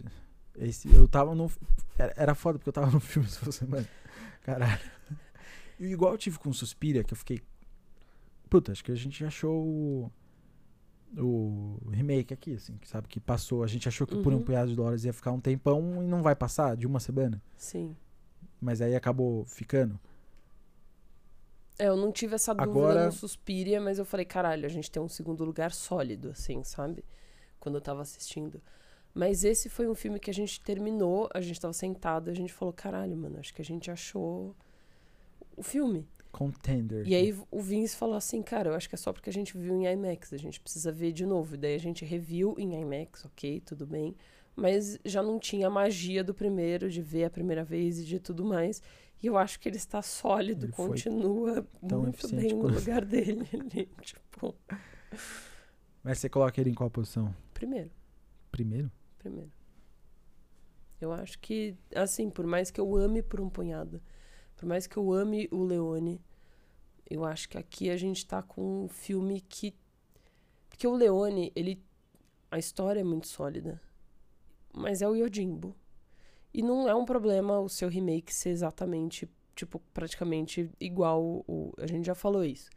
esse, eu tava no. Era, era foda porque eu tava no filme essa semana. Caralho. E igual eu tive com Suspira, que eu fiquei. Puta, acho que a gente achou o. O remake aqui, assim, que sabe que passou. A gente achou que por um Uhum. punhado de dólares ia ficar um tempão e não vai passar de uma semana. Sim. Mas aí acabou ficando. É, eu não tive essa dúvida Agora- no Suspiria, mas eu falei, caralho, a gente tem um segundo lugar sólido, assim, sabe? Quando eu tava assistindo. Mas esse foi um filme que a gente terminou, a gente tava sentado, a gente falou, caralho, mano, acho que a gente achou o filme. Contender. E aí o Vince falou assim, cara, eu acho que é só porque a gente viu em IMAX, a gente precisa ver de novo. E daí a gente reviu em IMAX, ok, tudo bem. Mas já não tinha a magia do primeiro, de ver a primeira vez e de tudo mais. E eu acho que ele está sólido, Ele continua muito bem no quanto- lugar dele. ali, tipo, Mas você coloca ele em qual posição? primeiro, Primeiro? Primeiro. Eu acho que, assim, por mais que eu ame por um punhado, por mais que eu ame o Leone, eu acho que aqui a gente tá com um filme que. Porque o Leone, ele. A história é muito sólida. Mas é o Yojimbo. E não é um problema o seu remake ser exatamente, tipo, praticamente igual o. A gente já falou isso.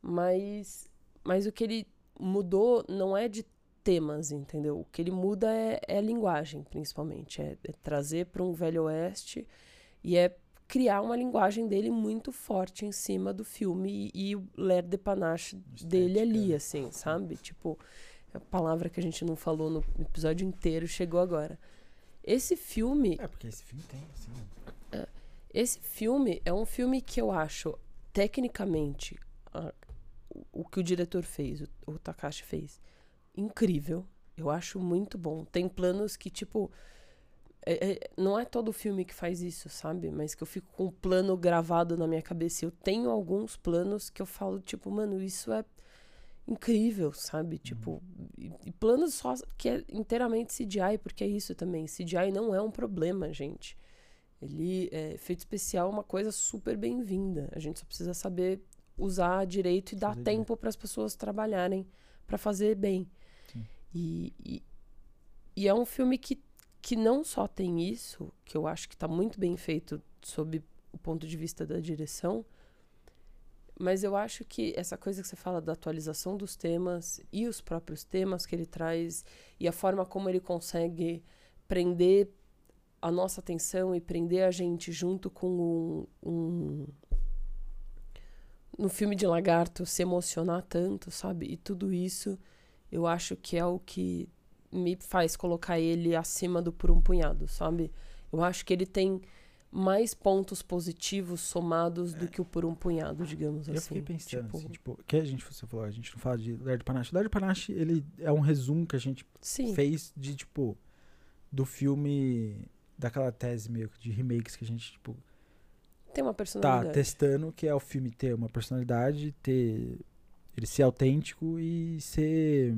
Mas. Mas o que ele mudou não é de temas, entendeu? O que ele muda é, é a linguagem, principalmente. É, é trazer para um velho oeste e é criar uma linguagem dele muito forte em cima do filme e, e o l'air de panache dele ali, Estética. assim, sabe? Tipo, a palavra que a gente não falou no episódio inteiro chegou agora. Esse filme É, porque esse filme tem, assim. esse filme é um filme que eu acho, tecnicamente, a- o, o que o diretor fez, o, o Takashi fez, incrível. Eu acho muito bom. Tem planos que, tipo. é- é- não é todo filme que faz isso, sabe? Mas que eu fico com um plano gravado na minha cabeça. Eu tenho alguns planos que eu falo, tipo, mano, isso é incrível, sabe? Tipo, e, e planos só que é inteiramente CGI, porque é isso também. CGI não é um problema, gente. Ele é efeito especial é uma coisa super bem-vinda. A gente só precisa saber usar direito e dar tempo para as pessoas trabalharem para fazer bem. E, e, e, é um filme que, que não só tem isso, que eu acho que está muito bem feito sob o ponto de vista da direção, mas eu acho que essa coisa que você fala da atualização dos temas e os próprios temas que ele traz e a forma como ele consegue prender a nossa atenção e prender a gente junto com um, um no filme de Lagarto se emocionar tanto, sabe? E tudo isso eu acho que é o que me faz colocar ele acima do por um punhado, sabe? Eu acho que ele tem mais pontos positivos somados do que o por um punhado, digamos eu assim. Eu fiquei pensando, tipo... assim, tipo, que a gente, você falou, a gente não fala de Lerdo Panache. Lerdo Panache, ele é um resumo que a gente Sim. fez de, tipo, do filme, daquela tese meio de remakes que a gente, tipo... Tem uma personalidade. Tá testando, que é o filme ter uma personalidade, ter... Ele ser autêntico e ser...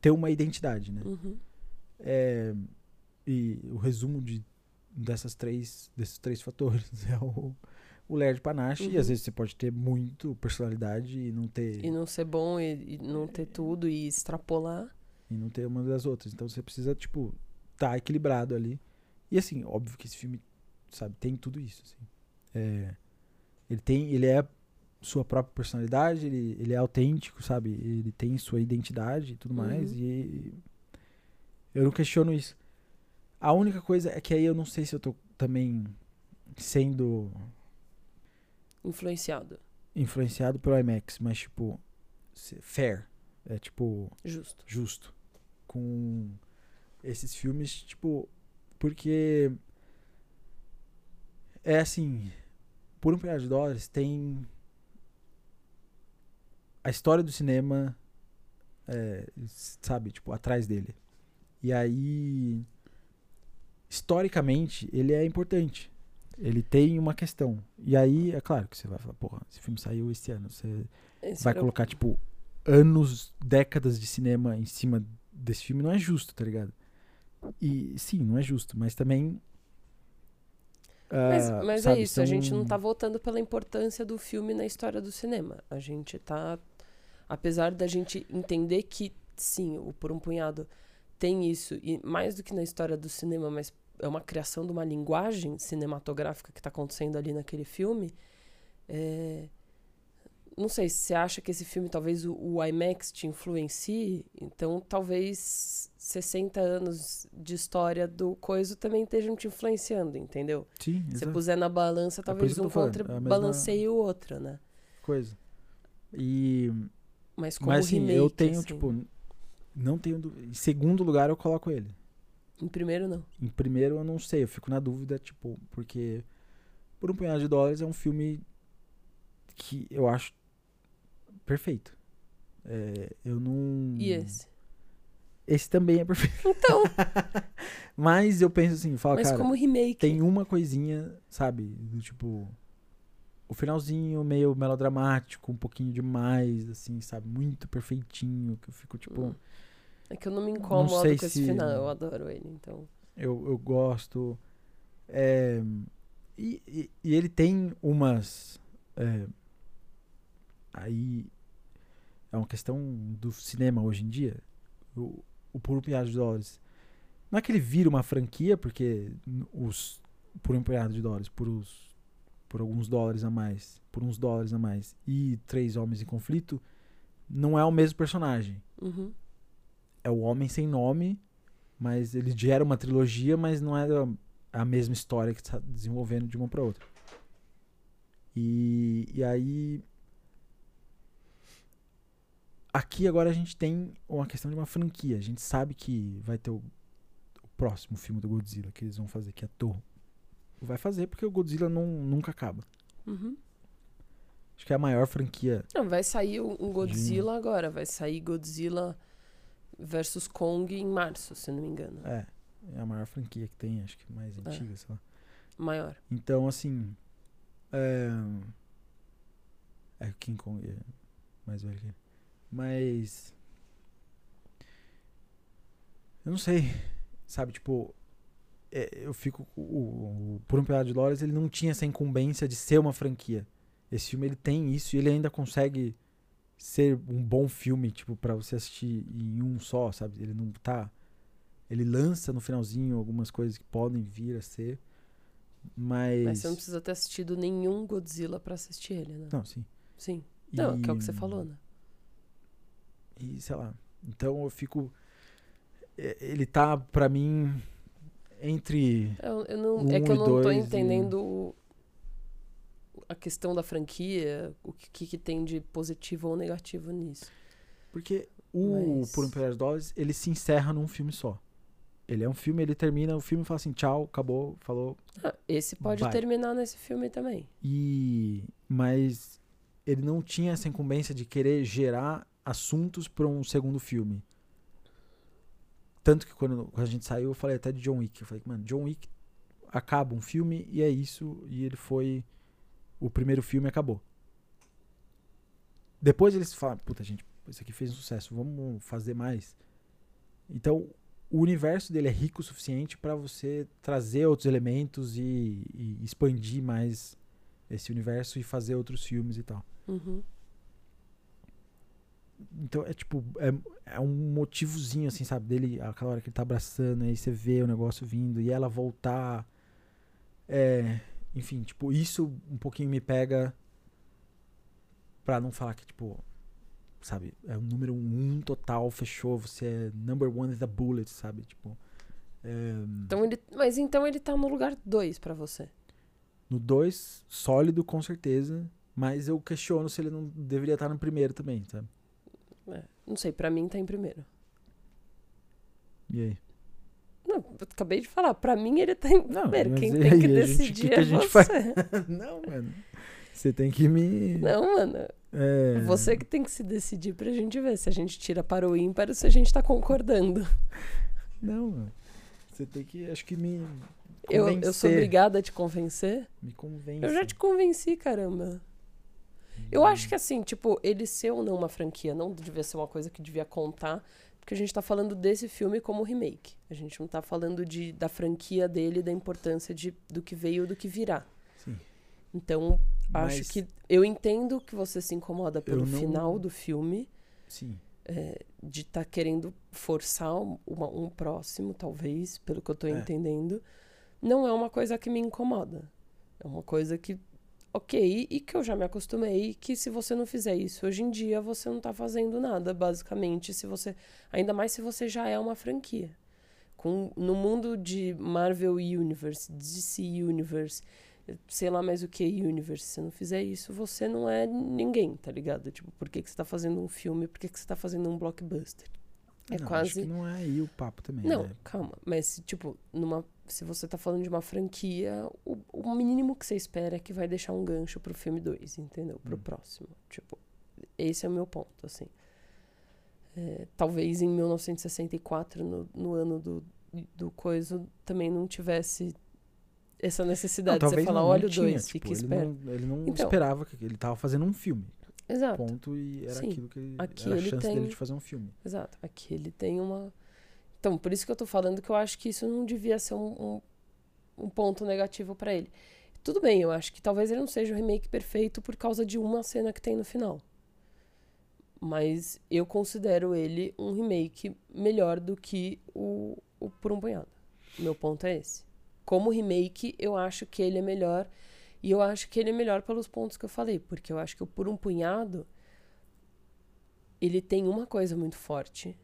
ter uma identidade, né? Uhum. É, e o resumo de dessas três, desses três fatores. É o, o de Panache. Uhum. E às uhum. vezes você pode ter muito personalidade e não ter. E não ser bom e, e, não ter tudo e extrapolar. E não ter uma das outras. Então você precisa, tipo, tá equilibrado ali. E assim, óbvio que esse filme, sabe, tem tudo isso. Assim. É, ele tem. Ele é sua própria personalidade, ele, ele é autêntico, sabe? Ele tem sua identidade e tudo uhum. mais. E eu não questiono isso. A única coisa é que aí eu não sei se eu tô também sendo. Influenciado. Influenciado pelo IMAX, mas tipo. Fair. É tipo. Justo. Justo. Com esses filmes, tipo. Porque. É assim. Por um milhar de dólares tem. A história do cinema. É, sabe, tipo, atrás dele. E aí historicamente, ele é importante. Ele tem uma questão. E aí, é claro que você vai falar, porra, esse filme saiu esse ano. Você esse vai colocar, tipo, anos, décadas de cinema em cima desse filme. Não é justo, tá ligado? E sim, não é justo, mas também. Mas, uh, mas sabe, é isso, são... a gente não tá votando pela importância do filme na história do cinema. A gente tá. Apesar da gente entender que, sim, o Por um Punhado tem isso, e mais do que na história do cinema, mas é uma criação de uma linguagem cinematográfica que está acontecendo ali naquele filme. É... Não sei, se você acha que esse filme, talvez o, o, IMAX te influencie, então talvez 60 anos de história do coisa também estejam te influenciando, entendeu? Sim, Se você puser na balança, é talvez um contrabalanceie é o outro, né? Coisa. E... Mas como Mas, assim, remake, eu tenho, assim... tipo... Não tenho... Em segundo lugar, eu coloco ele. Em primeiro, não. Em primeiro, eu não sei. Eu fico na dúvida, tipo, porque Por um Punhado de Dólares é um filme que eu acho perfeito. É, eu não. E esse? Esse também é perfeito. Então. Mas eu penso assim, fala, Mas cara, como remake. Tem uma coisinha, sabe, do tipo o finalzinho meio melodramático, um pouquinho demais, assim, sabe, muito perfeitinho, que eu fico tipo, hum. É que eu não me incomodo não com esse final, eu adoro ele, então. Eu, eu gosto. É, e, e, e, ele tem umas. É, aí. É uma questão do cinema hoje em dia. O, o Por um de Dólares. Não é que ele vira uma franquia, porque os. Por um de dólares, por, os, por alguns dólares a mais, por uns dólares a mais, e Três Homens em Conflito, não é o mesmo personagem. Uhum é o Homem Sem Nome, mas ele gera uma trilogia, mas não é a mesma história que está desenvolvendo de uma para outra. E, e aí. Aqui agora a gente tem uma questão de uma franquia. A gente sabe que vai ter o, o próximo filme do Godzilla que eles vão fazer, que é Torre. Vai fazer porque o Godzilla não, nunca acaba. Uhum. Acho que é a maior franquia. Não, vai sair um Godzilla de... agora. Vai sair Godzilla versus Kong em março, se não me engano. É. É a maior franquia que tem, acho que mais é. antiga, é. sei lá. Maior. Então, assim. É. É King Kong é mais velho que ele. Mas. Eu não sei. Sabe, tipo. É, eu fico. O, o, Por um Pilar de Lores, ele não tinha essa incumbência de ser uma franquia. Esse filme ele tem isso e ele ainda consegue ser um bom filme, tipo, para você assistir em um só, sabe? Ele não tá. Ele lança no finalzinho algumas coisas que podem vir a ser. Mas. Mas você não precisa ter assistido nenhum Godzilla para assistir ele, né? Não, sim. Sim. Não, e... que é o que você falou, né? E sei lá. Então eu fico. Ele tá, para mim, entre. Eu, eu não, um é que eu não tô entendendo e... a questão da franquia, o que, que tem de positivo ou negativo nisso. Porque o Mas... Por um de Dólares, ele se encerra num filme só. Ele é um filme, ele termina o filme e fala assim, tchau, acabou, falou. Ah, esse pode vai. terminar nesse filme também. E. Mas ele não tinha essa incumbência de querer gerar assuntos para um segundo filme. Tanto que quando, a gente saiu, eu falei até de John Wick. Eu falei, mano, John Wick acaba um filme e é isso. E ele foi. O primeiro filme acabou. Depois eles falam, puta, gente, isso aqui fez um sucesso, vamos fazer mais. Então, o universo dele é rico o suficiente para você trazer outros elementos e, e, expandir mais esse universo e fazer outros filmes e tal. Uhum. Então é tipo, é, é um motivozinho, assim, sabe? Dele, aquela hora que ele tá abraçando, aí você vê o negócio vindo e ela voltar. É, enfim, tipo, isso um pouquinho me pega pra não falar que, tipo, sabe, é o número um total, fechou, você é number one the bullet, sabe? Tipo. É, então ele, mas então ele tá no lugar dois para você. No dois, sólido, com certeza. Mas eu questiono se ele não deveria estar no primeiro também, sabe? É, não sei, pra mim tá em primeiro. E aí? Não, eu acabei de falar, pra mim ele tá em primeiro. Quem tem que decidir que é que você. não, mano. Você tem que me. Não, mano. É... Você que tem que se decidir pra gente ver se a gente tira para o ímpar ou se a gente tá concordando. Não, mano. Você tem que, acho que me. Eu, eu sou obrigada a te convencer? Me convence. Eu já te convenci, caramba. Eu acho que assim, tipo, ele ser ou não uma franquia não devia ser uma coisa que devia contar, porque a gente tá falando desse filme como remake. A gente não tá falando de, da franquia dele, da importância de, do que veio, do que virá. Sim. Então, Mas acho que. Eu entendo que você se incomoda pelo não... final do filme. Sim. É, de estar tá querendo forçar uma, um próximo, talvez, pelo que eu tô é. entendendo. Não é uma coisa que me incomoda. É uma coisa que ok e que eu já me acostumei que se você não fizer isso hoje em dia você não está fazendo nada basicamente se você ainda mais se você já é uma franquia com no mundo de Marvel Universe DC Universe sei lá mais o que Universe se você não fizer isso você não é ninguém tá ligado tipo por que, que você está fazendo um filme por que, que você está fazendo um blockbuster é não, quase. Acho que não é aí o papo também. Não, né? calma. Mas, tipo, numa, se você tá falando de uma franquia, o, o mínimo que você espera é que vai deixar um gancho pro filme 2, entendeu? Pro hum. próximo. Tipo, esse é o meu ponto, assim. É, talvez em 1964, no, no ano do, do coisa, também não tivesse essa necessidade não, de você falar, olha o 2, tipo, que, espera. Não, ele não então, esperava que ele tava fazendo um filme. Exato. Ponto, e era Sim. aquilo que Aqui era a ele chance tem... dele de fazer um filme. Exato. Aqui ele tem uma. Então, por isso que eu tô falando que eu acho que isso não devia ser um, um, um ponto negativo para ele. Tudo bem, eu acho que talvez ele não seja o remake perfeito por causa de uma cena que tem no final. Mas eu considero ele um remake melhor do que o, o Por um Punhado. Meu ponto é esse. Como remake, eu acho que ele é melhor e eu acho que ele é melhor pelos pontos que eu falei, porque eu acho que o Por um Punhado ele tem uma coisa muito forte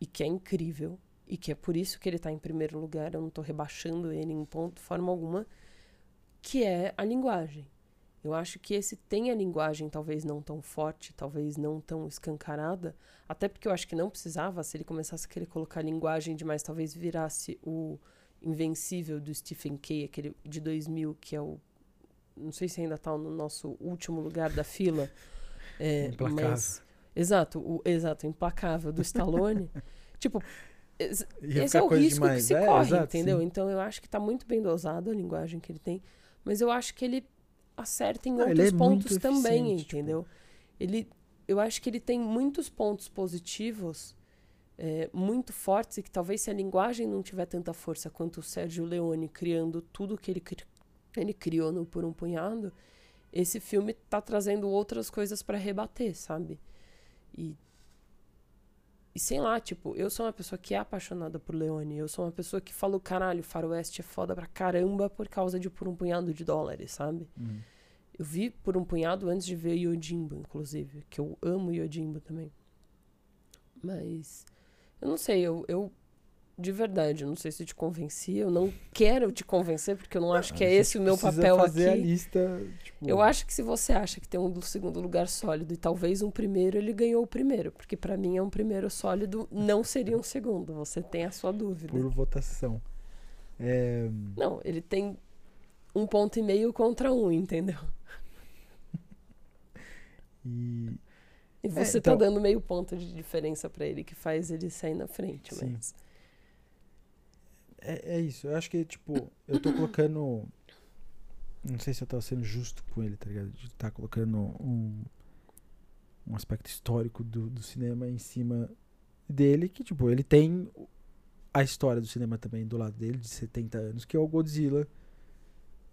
e que é incrível e que é por isso que ele está em primeiro lugar, eu não estou rebaixando ele em ponto de forma alguma, que é a linguagem. Eu acho que esse tem a linguagem talvez não tão forte, talvez não tão escancarada, até porque eu acho que não precisava, se ele começasse a querer colocar linguagem demais, talvez virasse o Invencível do Stephen King, aquele de 2000, que é o não sei se ainda está no nosso último lugar da fila. É, implacável. Mas, exato, o exato, implacável do Stallone. tipo, esse, é o risco demais. que se é, corre, exato, entendeu? Sim. Então eu acho que está muito bem dosado a linguagem que ele tem, mas eu acho que ele acerta em Não, outros é pontos também, tipo entendeu? Tipo... Ele, eu acho que ele tem muitos pontos positivos. É, muito fortes e que talvez se a linguagem não tiver tanta força quanto o Sérgio Leone criando tudo que ele ele criou no Por um Punhado, esse filme tá trazendo outras coisas para rebater, sabe? E e sei lá, tipo, eu sou uma pessoa que é apaixonada por Leone. Eu sou uma pessoa que falou, caralho, Faroeste é foda pra caramba por causa de por um punhado de dólares, sabe? Uhum. Eu vi por um punhado antes de ver Yojimbo, inclusive. Que eu amo Yojimbo também. Mas. Eu não sei, eu, eu de verdade, não sei se te convenci, eu não quero te convencer, porque eu não acho que é esse o meu papel fazer aqui. A lista, tipo... Eu acho que se você acha que tem um segundo lugar sólido e talvez um primeiro, ele ganhou o primeiro, porque para mim é um primeiro sólido, não seria um segundo. Você tem a sua dúvida. Por votação. É... Não, ele tem um ponto e meio contra um, entendeu? E, e você é, então... tá dando meio ponto de diferença para ele, que faz ele sair na frente, Sim. É, é isso. Eu acho que, tipo, eu tô colocando. Não sei se eu tô sendo justo com ele, tá ligado? De estar tá colocando um, um aspecto histórico do, do cinema em cima dele, que, tipo, ele tem a história do cinema também do lado dele, de 70 anos, que é o Godzilla.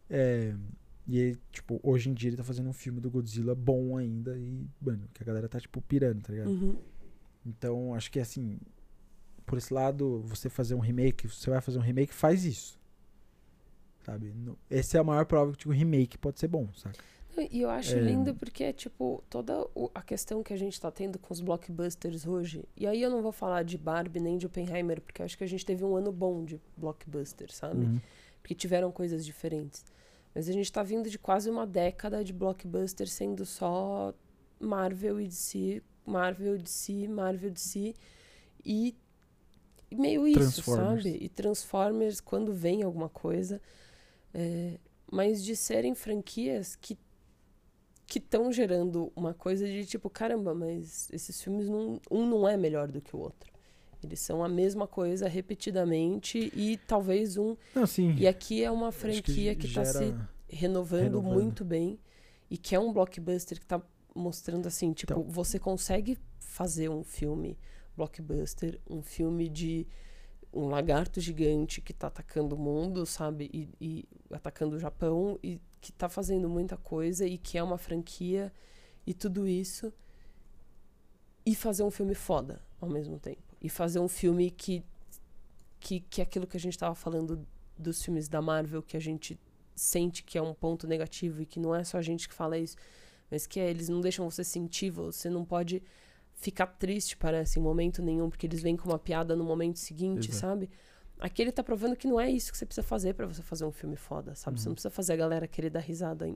É, e ele, tipo, hoje em dia ele tá fazendo um filme do Godzilla bom ainda e, mano, que a galera tá, tipo, pirando, tá ligado? Uhum. Então, acho que, assim, por esse lado, você fazer um remake, você vai fazer um remake, faz isso. Sabe? Essa é a maior prova que um remake pode ser bom, saca? E eu acho é... lindo porque, tipo, toda a questão que a gente tá tendo com os blockbusters hoje. E aí eu não vou falar de Barbie nem de Oppenheimer, porque eu acho que a gente teve um ano bom de blockbuster, sabe? Uhum. Porque tiveram coisas diferentes. Mas a gente tá vindo de quase uma década de blockbuster sendo só Marvel e DC, Marvel, DC, Marvel, DC. E meio isso, sabe? E Transformers, quando vem alguma coisa. É, mas de serem franquias que que estão gerando uma coisa de tipo, caramba, mas esses filmes não, um não é melhor do que o outro. Eles são a mesma coisa repetidamente e talvez um. Não, sim. E aqui é uma franquia que está se renovando, renovando, muito bem e que é um blockbuster que está mostrando assim, tipo, então, você consegue fazer um filme blockbuster, um filme de um lagarto gigante que está atacando o mundo, sabe? E, e, atacando o Japão e que está fazendo muita coisa e que é uma franquia e tudo isso. E fazer um filme foda ao mesmo tempo. E fazer um filme que, que, que é aquilo que a gente estava falando dos filmes da Marvel, que a gente sente que é um ponto negativo e que não é só a gente que fala isso, mas que é, eles não deixam você sentir, você não pode ficar triste, parece, em momento nenhum, porque eles vêm com uma piada no momento seguinte, Exato. sabe? Aqui ele tá provando que não é isso que você precisa fazer para você fazer um filme foda, sabe? Uhum. Você não precisa fazer a galera querer dar risada. Em...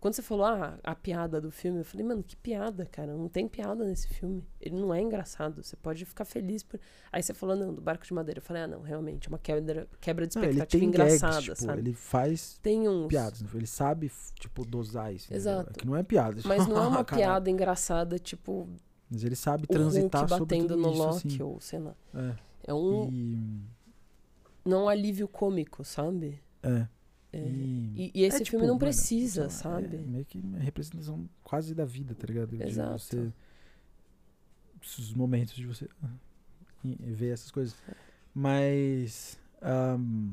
Quando você falou, ah, a piada do filme, eu falei, mano, que piada, cara. Não tem piada nesse filme. Ele não é engraçado. Você pode ficar feliz por. Aí você falou, não, do barco de madeira. Eu falei, ah, não, realmente, é uma quebra, quebra de expectativa não, engraçada, gags, tipo, sabe? Ele faz tem uns... piadas. Ele sabe, tipo, dosar isso. Exato. É que não é piada. Mas não é uma piada engraçada, tipo mas ele sabe transitar sobre tudo no isso, Loki, assim. ou sei lá. É. É um... E... Não é um alívio cômico, sabe? É. é. E... e, esse é, filme tipo, não mano, precisa, é sabe? É meio que uma representação quase da vida, tá ligado? Exato. De você... Os momentos de você ah, ver essas coisas. Mas... Um,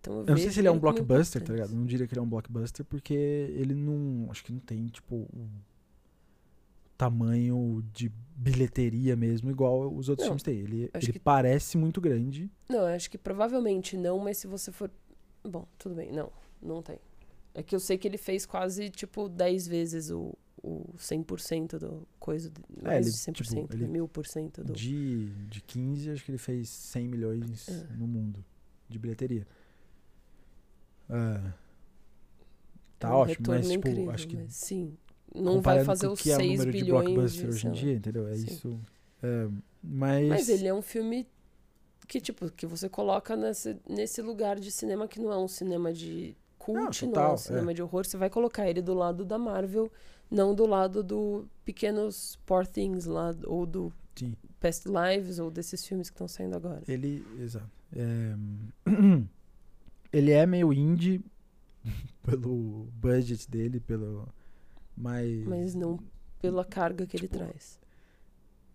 então, eu, eu não sei se ele é um blockbuster, tá ligado? Eu não diria que ele é um blockbuster, porque ele não... Acho que não tem, tipo tamanho de bilheteria mesmo, igual os outros não, filmes têm. Ele, ele que... parece muito grande. Não, acho que provavelmente não, mas se você for. Bom, tudo bem. Não, não tem. É que eu sei que ele fez quase, tipo, 10 vezes o, o 100% do coisa. É, mais é, ele, de 100%, tipo, ele, 1000% do. De, de 15, acho que ele fez 100 milhões é. no mundo de bilheteria. Uh, tá é um ótimo, mas, tipo, incrível, acho que. sim, não vai fazer os 6 é bilhões de blockbuster hoje em dia, entendeu? É Sim. isso. É, mas... mas ele é um filme que tipo que você coloca nesse, nesse lugar de cinema que não é um cinema de cult, não, total, não é um cinema é. de horror. Você vai colocar ele do lado da Marvel, não do lado do pequenos Poor Things lá ou do Sim. Past Lives ou desses filmes que estão saindo agora. Ele, exato. É, ele é meio indie pelo budget dele, pelo mas. Mas não pela carga que tipo, ele traz.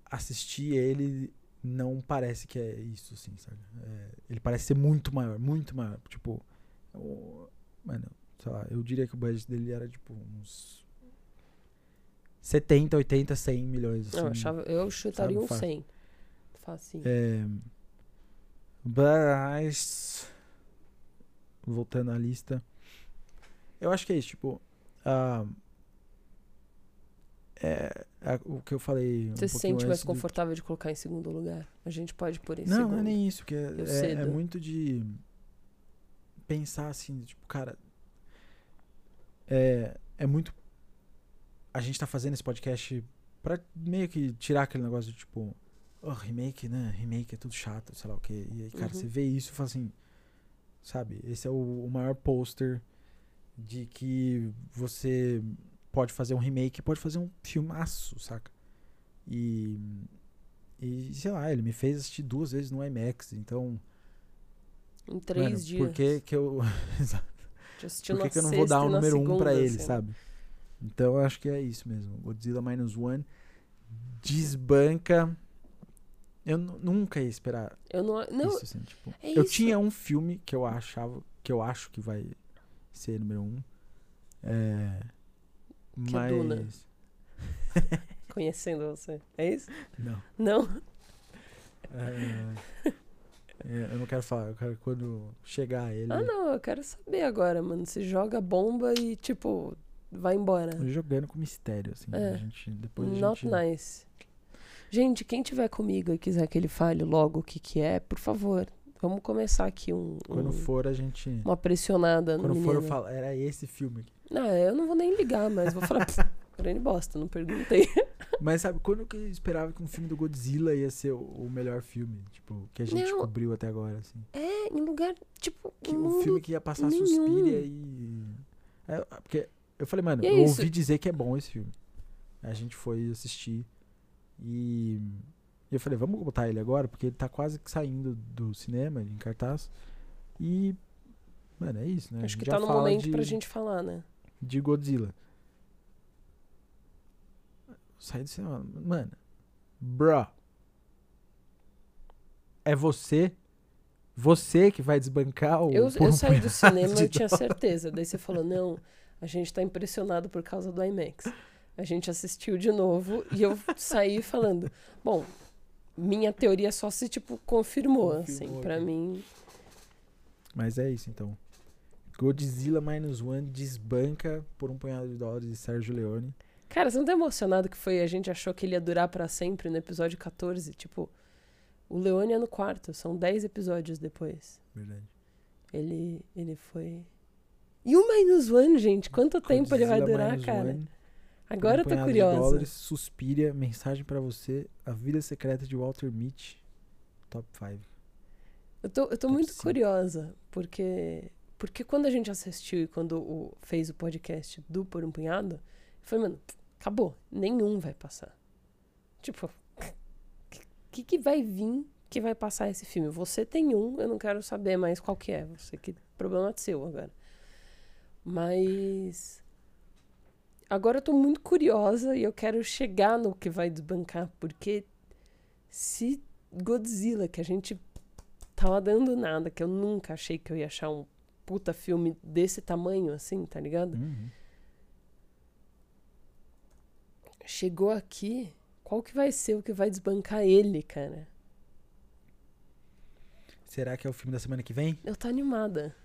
Assistir ele não parece que é isso, assim, sabe? É, ele parece ser muito maior, muito maior. Tipo, mano, sei lá, eu diria que o budget dele era tipo uns 70, 80, 100 milhões. Assim, eu, achava, eu chutaria sabe, um fácil. 100. Facinho. É, mas. Voltando à lista. Eu acho que é isso, tipo. ah, é, é o que eu falei. um Você se pouquinho sente mais confortável de colocar em segundo lugar? A gente pode pôr em Não, segundo. não é nem isso, que é, é, muito de pensar assim, tipo, cara. É, é muito. A gente tá fazendo esse podcast pra meio que tirar aquele negócio de tipo. Oh, remake, né? Remake é tudo chato, sei lá o quê. E aí, cara, Uhum. você vê isso e fala assim. Sabe? Esse é o, o maior pôster de que você pode fazer um remake, pode fazer um filmaço, saca? E. E, sei lá, ele me fez assistir duas vezes no IMAX, então. Em três mano, dias. Por que que eu. Por que, que eu não vou dar o número um segunda, pra ele, assim, sabe? Então eu acho que é isso mesmo. Godzilla Minus One desbanca. Eu nu- nunca ia esperar Eu não. Não, isso, assim, tipo. é eu isso. tinha um filme que eu achava, que eu acho que vai ser número um. É. Que é mas. Duna. conhecendo você. É isso? Não. Não? É, é, eu não quero falar, eu quero quando chegar ele. Ah, não, eu quero saber agora, mano. Você joga bomba e, tipo, vai embora. Jogando com mistério, assim. É. A gente, depois a Not gente, nice. Gente, quem tiver comigo e quiser que ele fale logo o que que é, por favor, vamos começar aqui um, Quando um- for, a gente. uma pressionada no Quando for, eu menino. falo, era esse filme. aqui. Não, eu não vou nem ligar, mas vou falar, "Pff, grande bosta, não perguntei. Mas sabe, quando que eu esperava que um filme do Godzilla ia ser o, o melhor filme? Tipo, que a gente Não. cobriu até agora, assim. É, em lugar, tipo, Que um filme que ia passar nenhum. Suspiria e. É, porque eu falei, mano, é eu isso. ouvi dizer que é bom esse filme. A gente foi assistir e. e eu falei, vamos botar ele agora, porque ele tá quase que saindo do cinema, em cartaz. E. Mano, é isso, né? Acho que tá no momento de, pra gente falar, né? de Godzilla. Saí do cinema. Mano, bro. É você. Você que vai desbancar o. Eu, eu saí do cinema eu tinha certeza. Daí você falou, não, a gente tá impressionado por causa do IMAX. A gente assistiu de novo e eu saí falando, bom, minha teoria só se, tipo, confirmou, Confirmou assim. Pra aqui. mim, Mas é isso então. Godzilla Minus One desbanca por um punhado de dólares de Sérgio Leone. Cara, você não tá emocionado que foi? A gente achou que ele ia durar pra sempre no episódio 14? Tipo, o Leone é no quarto, são 10 episódios depois. Verdade. Ele, ele foi. E o Minus One, gente? Quanto tempo ele vai Godzilla durar, cara? One, Agora eu tô punhado de curiosa. dólares, Suspiria, mensagem pra você, A Vida Secreta de Walter Mitty, top 5. Eu tô, eu tô Top muito cinco. curiosa, porque. Porque quando a gente assistiu e quando o, fez o podcast do Por um Punhado, eu falei, mano, acabou. Nenhum vai passar. Tipo, o que, que vai vir que vai passar esse filme? Você tem um, eu não quero saber mais qual que é. Você que problema é seu agora. Mas. Agora eu tô muito curiosa e eu quero chegar no que vai desbancar, porque se Godzilla, que a gente tava dando nada, que eu nunca achei que eu ia achar um puta filme desse tamanho assim, tá ligado? Uhum. Chegou aqui, qual que vai ser o que vai desbancar ele, cara? Será que é o filme da semana que vem? Eu tô animada.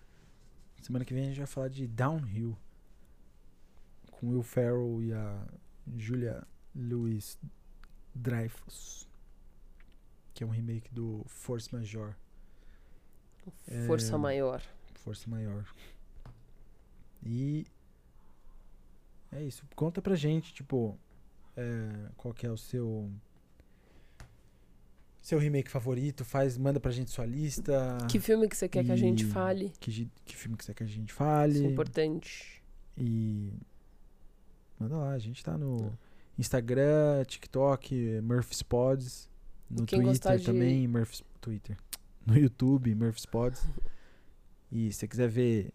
Semana que vem a gente vai falar de Downhill. Com Will Ferrell e a Julia Louis Dreyfus. Que é um remake do Force Major. É, Força maior. Força Maior. E. É isso. Conta pra gente, tipo. é, qual que é o seu. Seu remake favorito. Faz, manda pra gente sua lista. Que filme que você quer que a gente fale? Que, que filme que você quer que a gente Isso fale. é importante. E manda lá, a gente tá no Instagram, TikTok, Murphys Pods, no quem Twitter de- também, Murphys Twitter. No YouTube, Murphys Pods. E se você quiser ver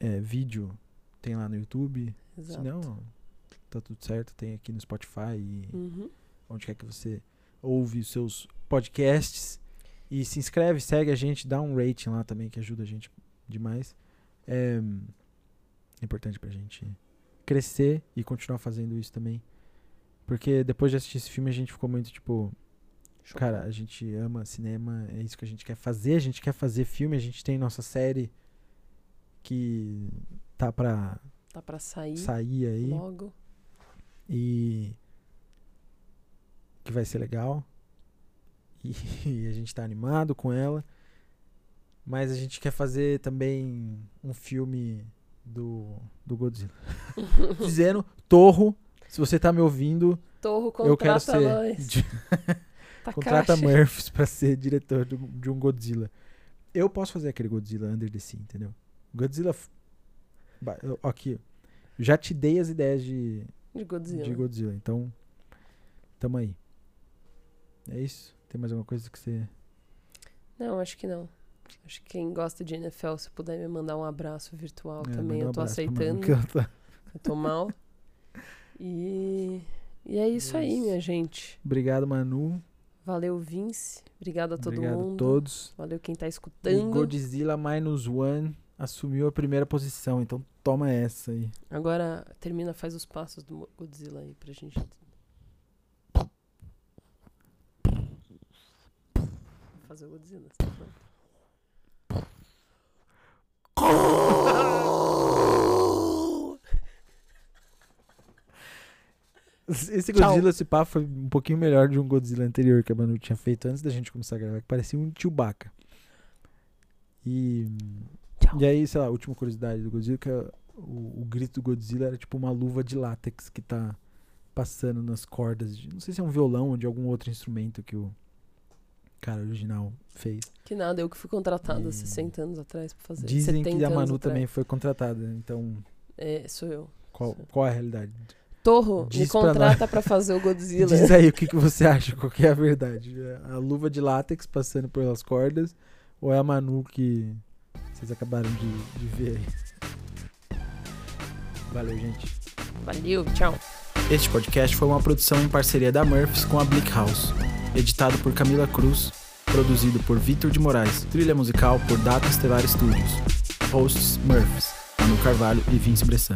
é, vídeo, tem lá no YouTube. Se Exato. não, tá tudo certo, tem aqui no Spotify e Uhum. onde quer que você ouve os seus podcasts. E se inscreve, segue a gente, dá um rating lá também, que ajuda a gente demais. É, É importante pra gente crescer e continuar fazendo isso também. Porque depois de assistir esse filme a gente ficou muito tipo. Cara, a gente ama cinema, é isso que a gente quer fazer, a gente quer fazer filme, a gente tem nossa série que tá pra, Tá pra sair sair aí logo. e que vai ser legal. E, e a gente tá animado com ela. Mas a gente quer fazer também um filme do, do Godzilla. Dizendo, Torro, se você tá me ouvindo, Torro eu quero ser. nós. di- Contrata. Murphys pra ser diretor do- de um Godzilla. Eu posso fazer aquele Godzilla Under the Sea, entendeu? Godzilla. Aqui. Já te dei as ideias de, De Godzilla. de Godzilla, então. Tamo aí. É isso? Tem mais alguma coisa que você. Não, acho que não. Acho que quem gosta de NFL, se puder me mandar um abraço virtual É, também, um eu tô aceitando. tá- Eu tô mal. E, e é isso aí, minha gente. Obrigado, Manu. Valeu, Vince. Obrigado a todo Obrigado mundo. a todos. Valeu quem tá O escutando. Godzilla Minus One assumiu a primeira posição, então toma essa aí. Agora termina, faz os passos do Godzilla aí pra gente. Vou fazer o Godzilla. tá bom? Esse. Godzilla, esse papo foi um pouquinho melhor de um Godzilla anterior que a Manu tinha feito antes da gente começar a gravar, que parecia um Chewbacca. E, Tchau. e aí, sei lá, a última curiosidade do Godzilla, que é o, o grito do Godzilla era tipo uma luva de látex que tá passando nas cordas. De, não sei se é um violão ou de algum outro instrumento que o cara original fez. Que nada, eu que fui contratada E- 60 anos atrás pra fazer. Dizem 70 que a Manu também foi contratada, então É, sou eu. qual, Sim. qual é a realidade? Torro, me Diz pra contrata pra fazer o Godzilla. Diz aí o que, que você acha, qual que é a verdade. A luva de látex passando pelas cordas ou é a Manu que vocês acabaram de, de ver aí? Valeu, gente. Valeu, tchau. Este podcast foi uma produção em parceria da Murphys com a Bleak House. Editado por Camila Cruz, produzido por Vitor de Moraes, trilha musical por Data Estelar Studios. Hosts Murphys, Manu Carvalho e Vince Bressan.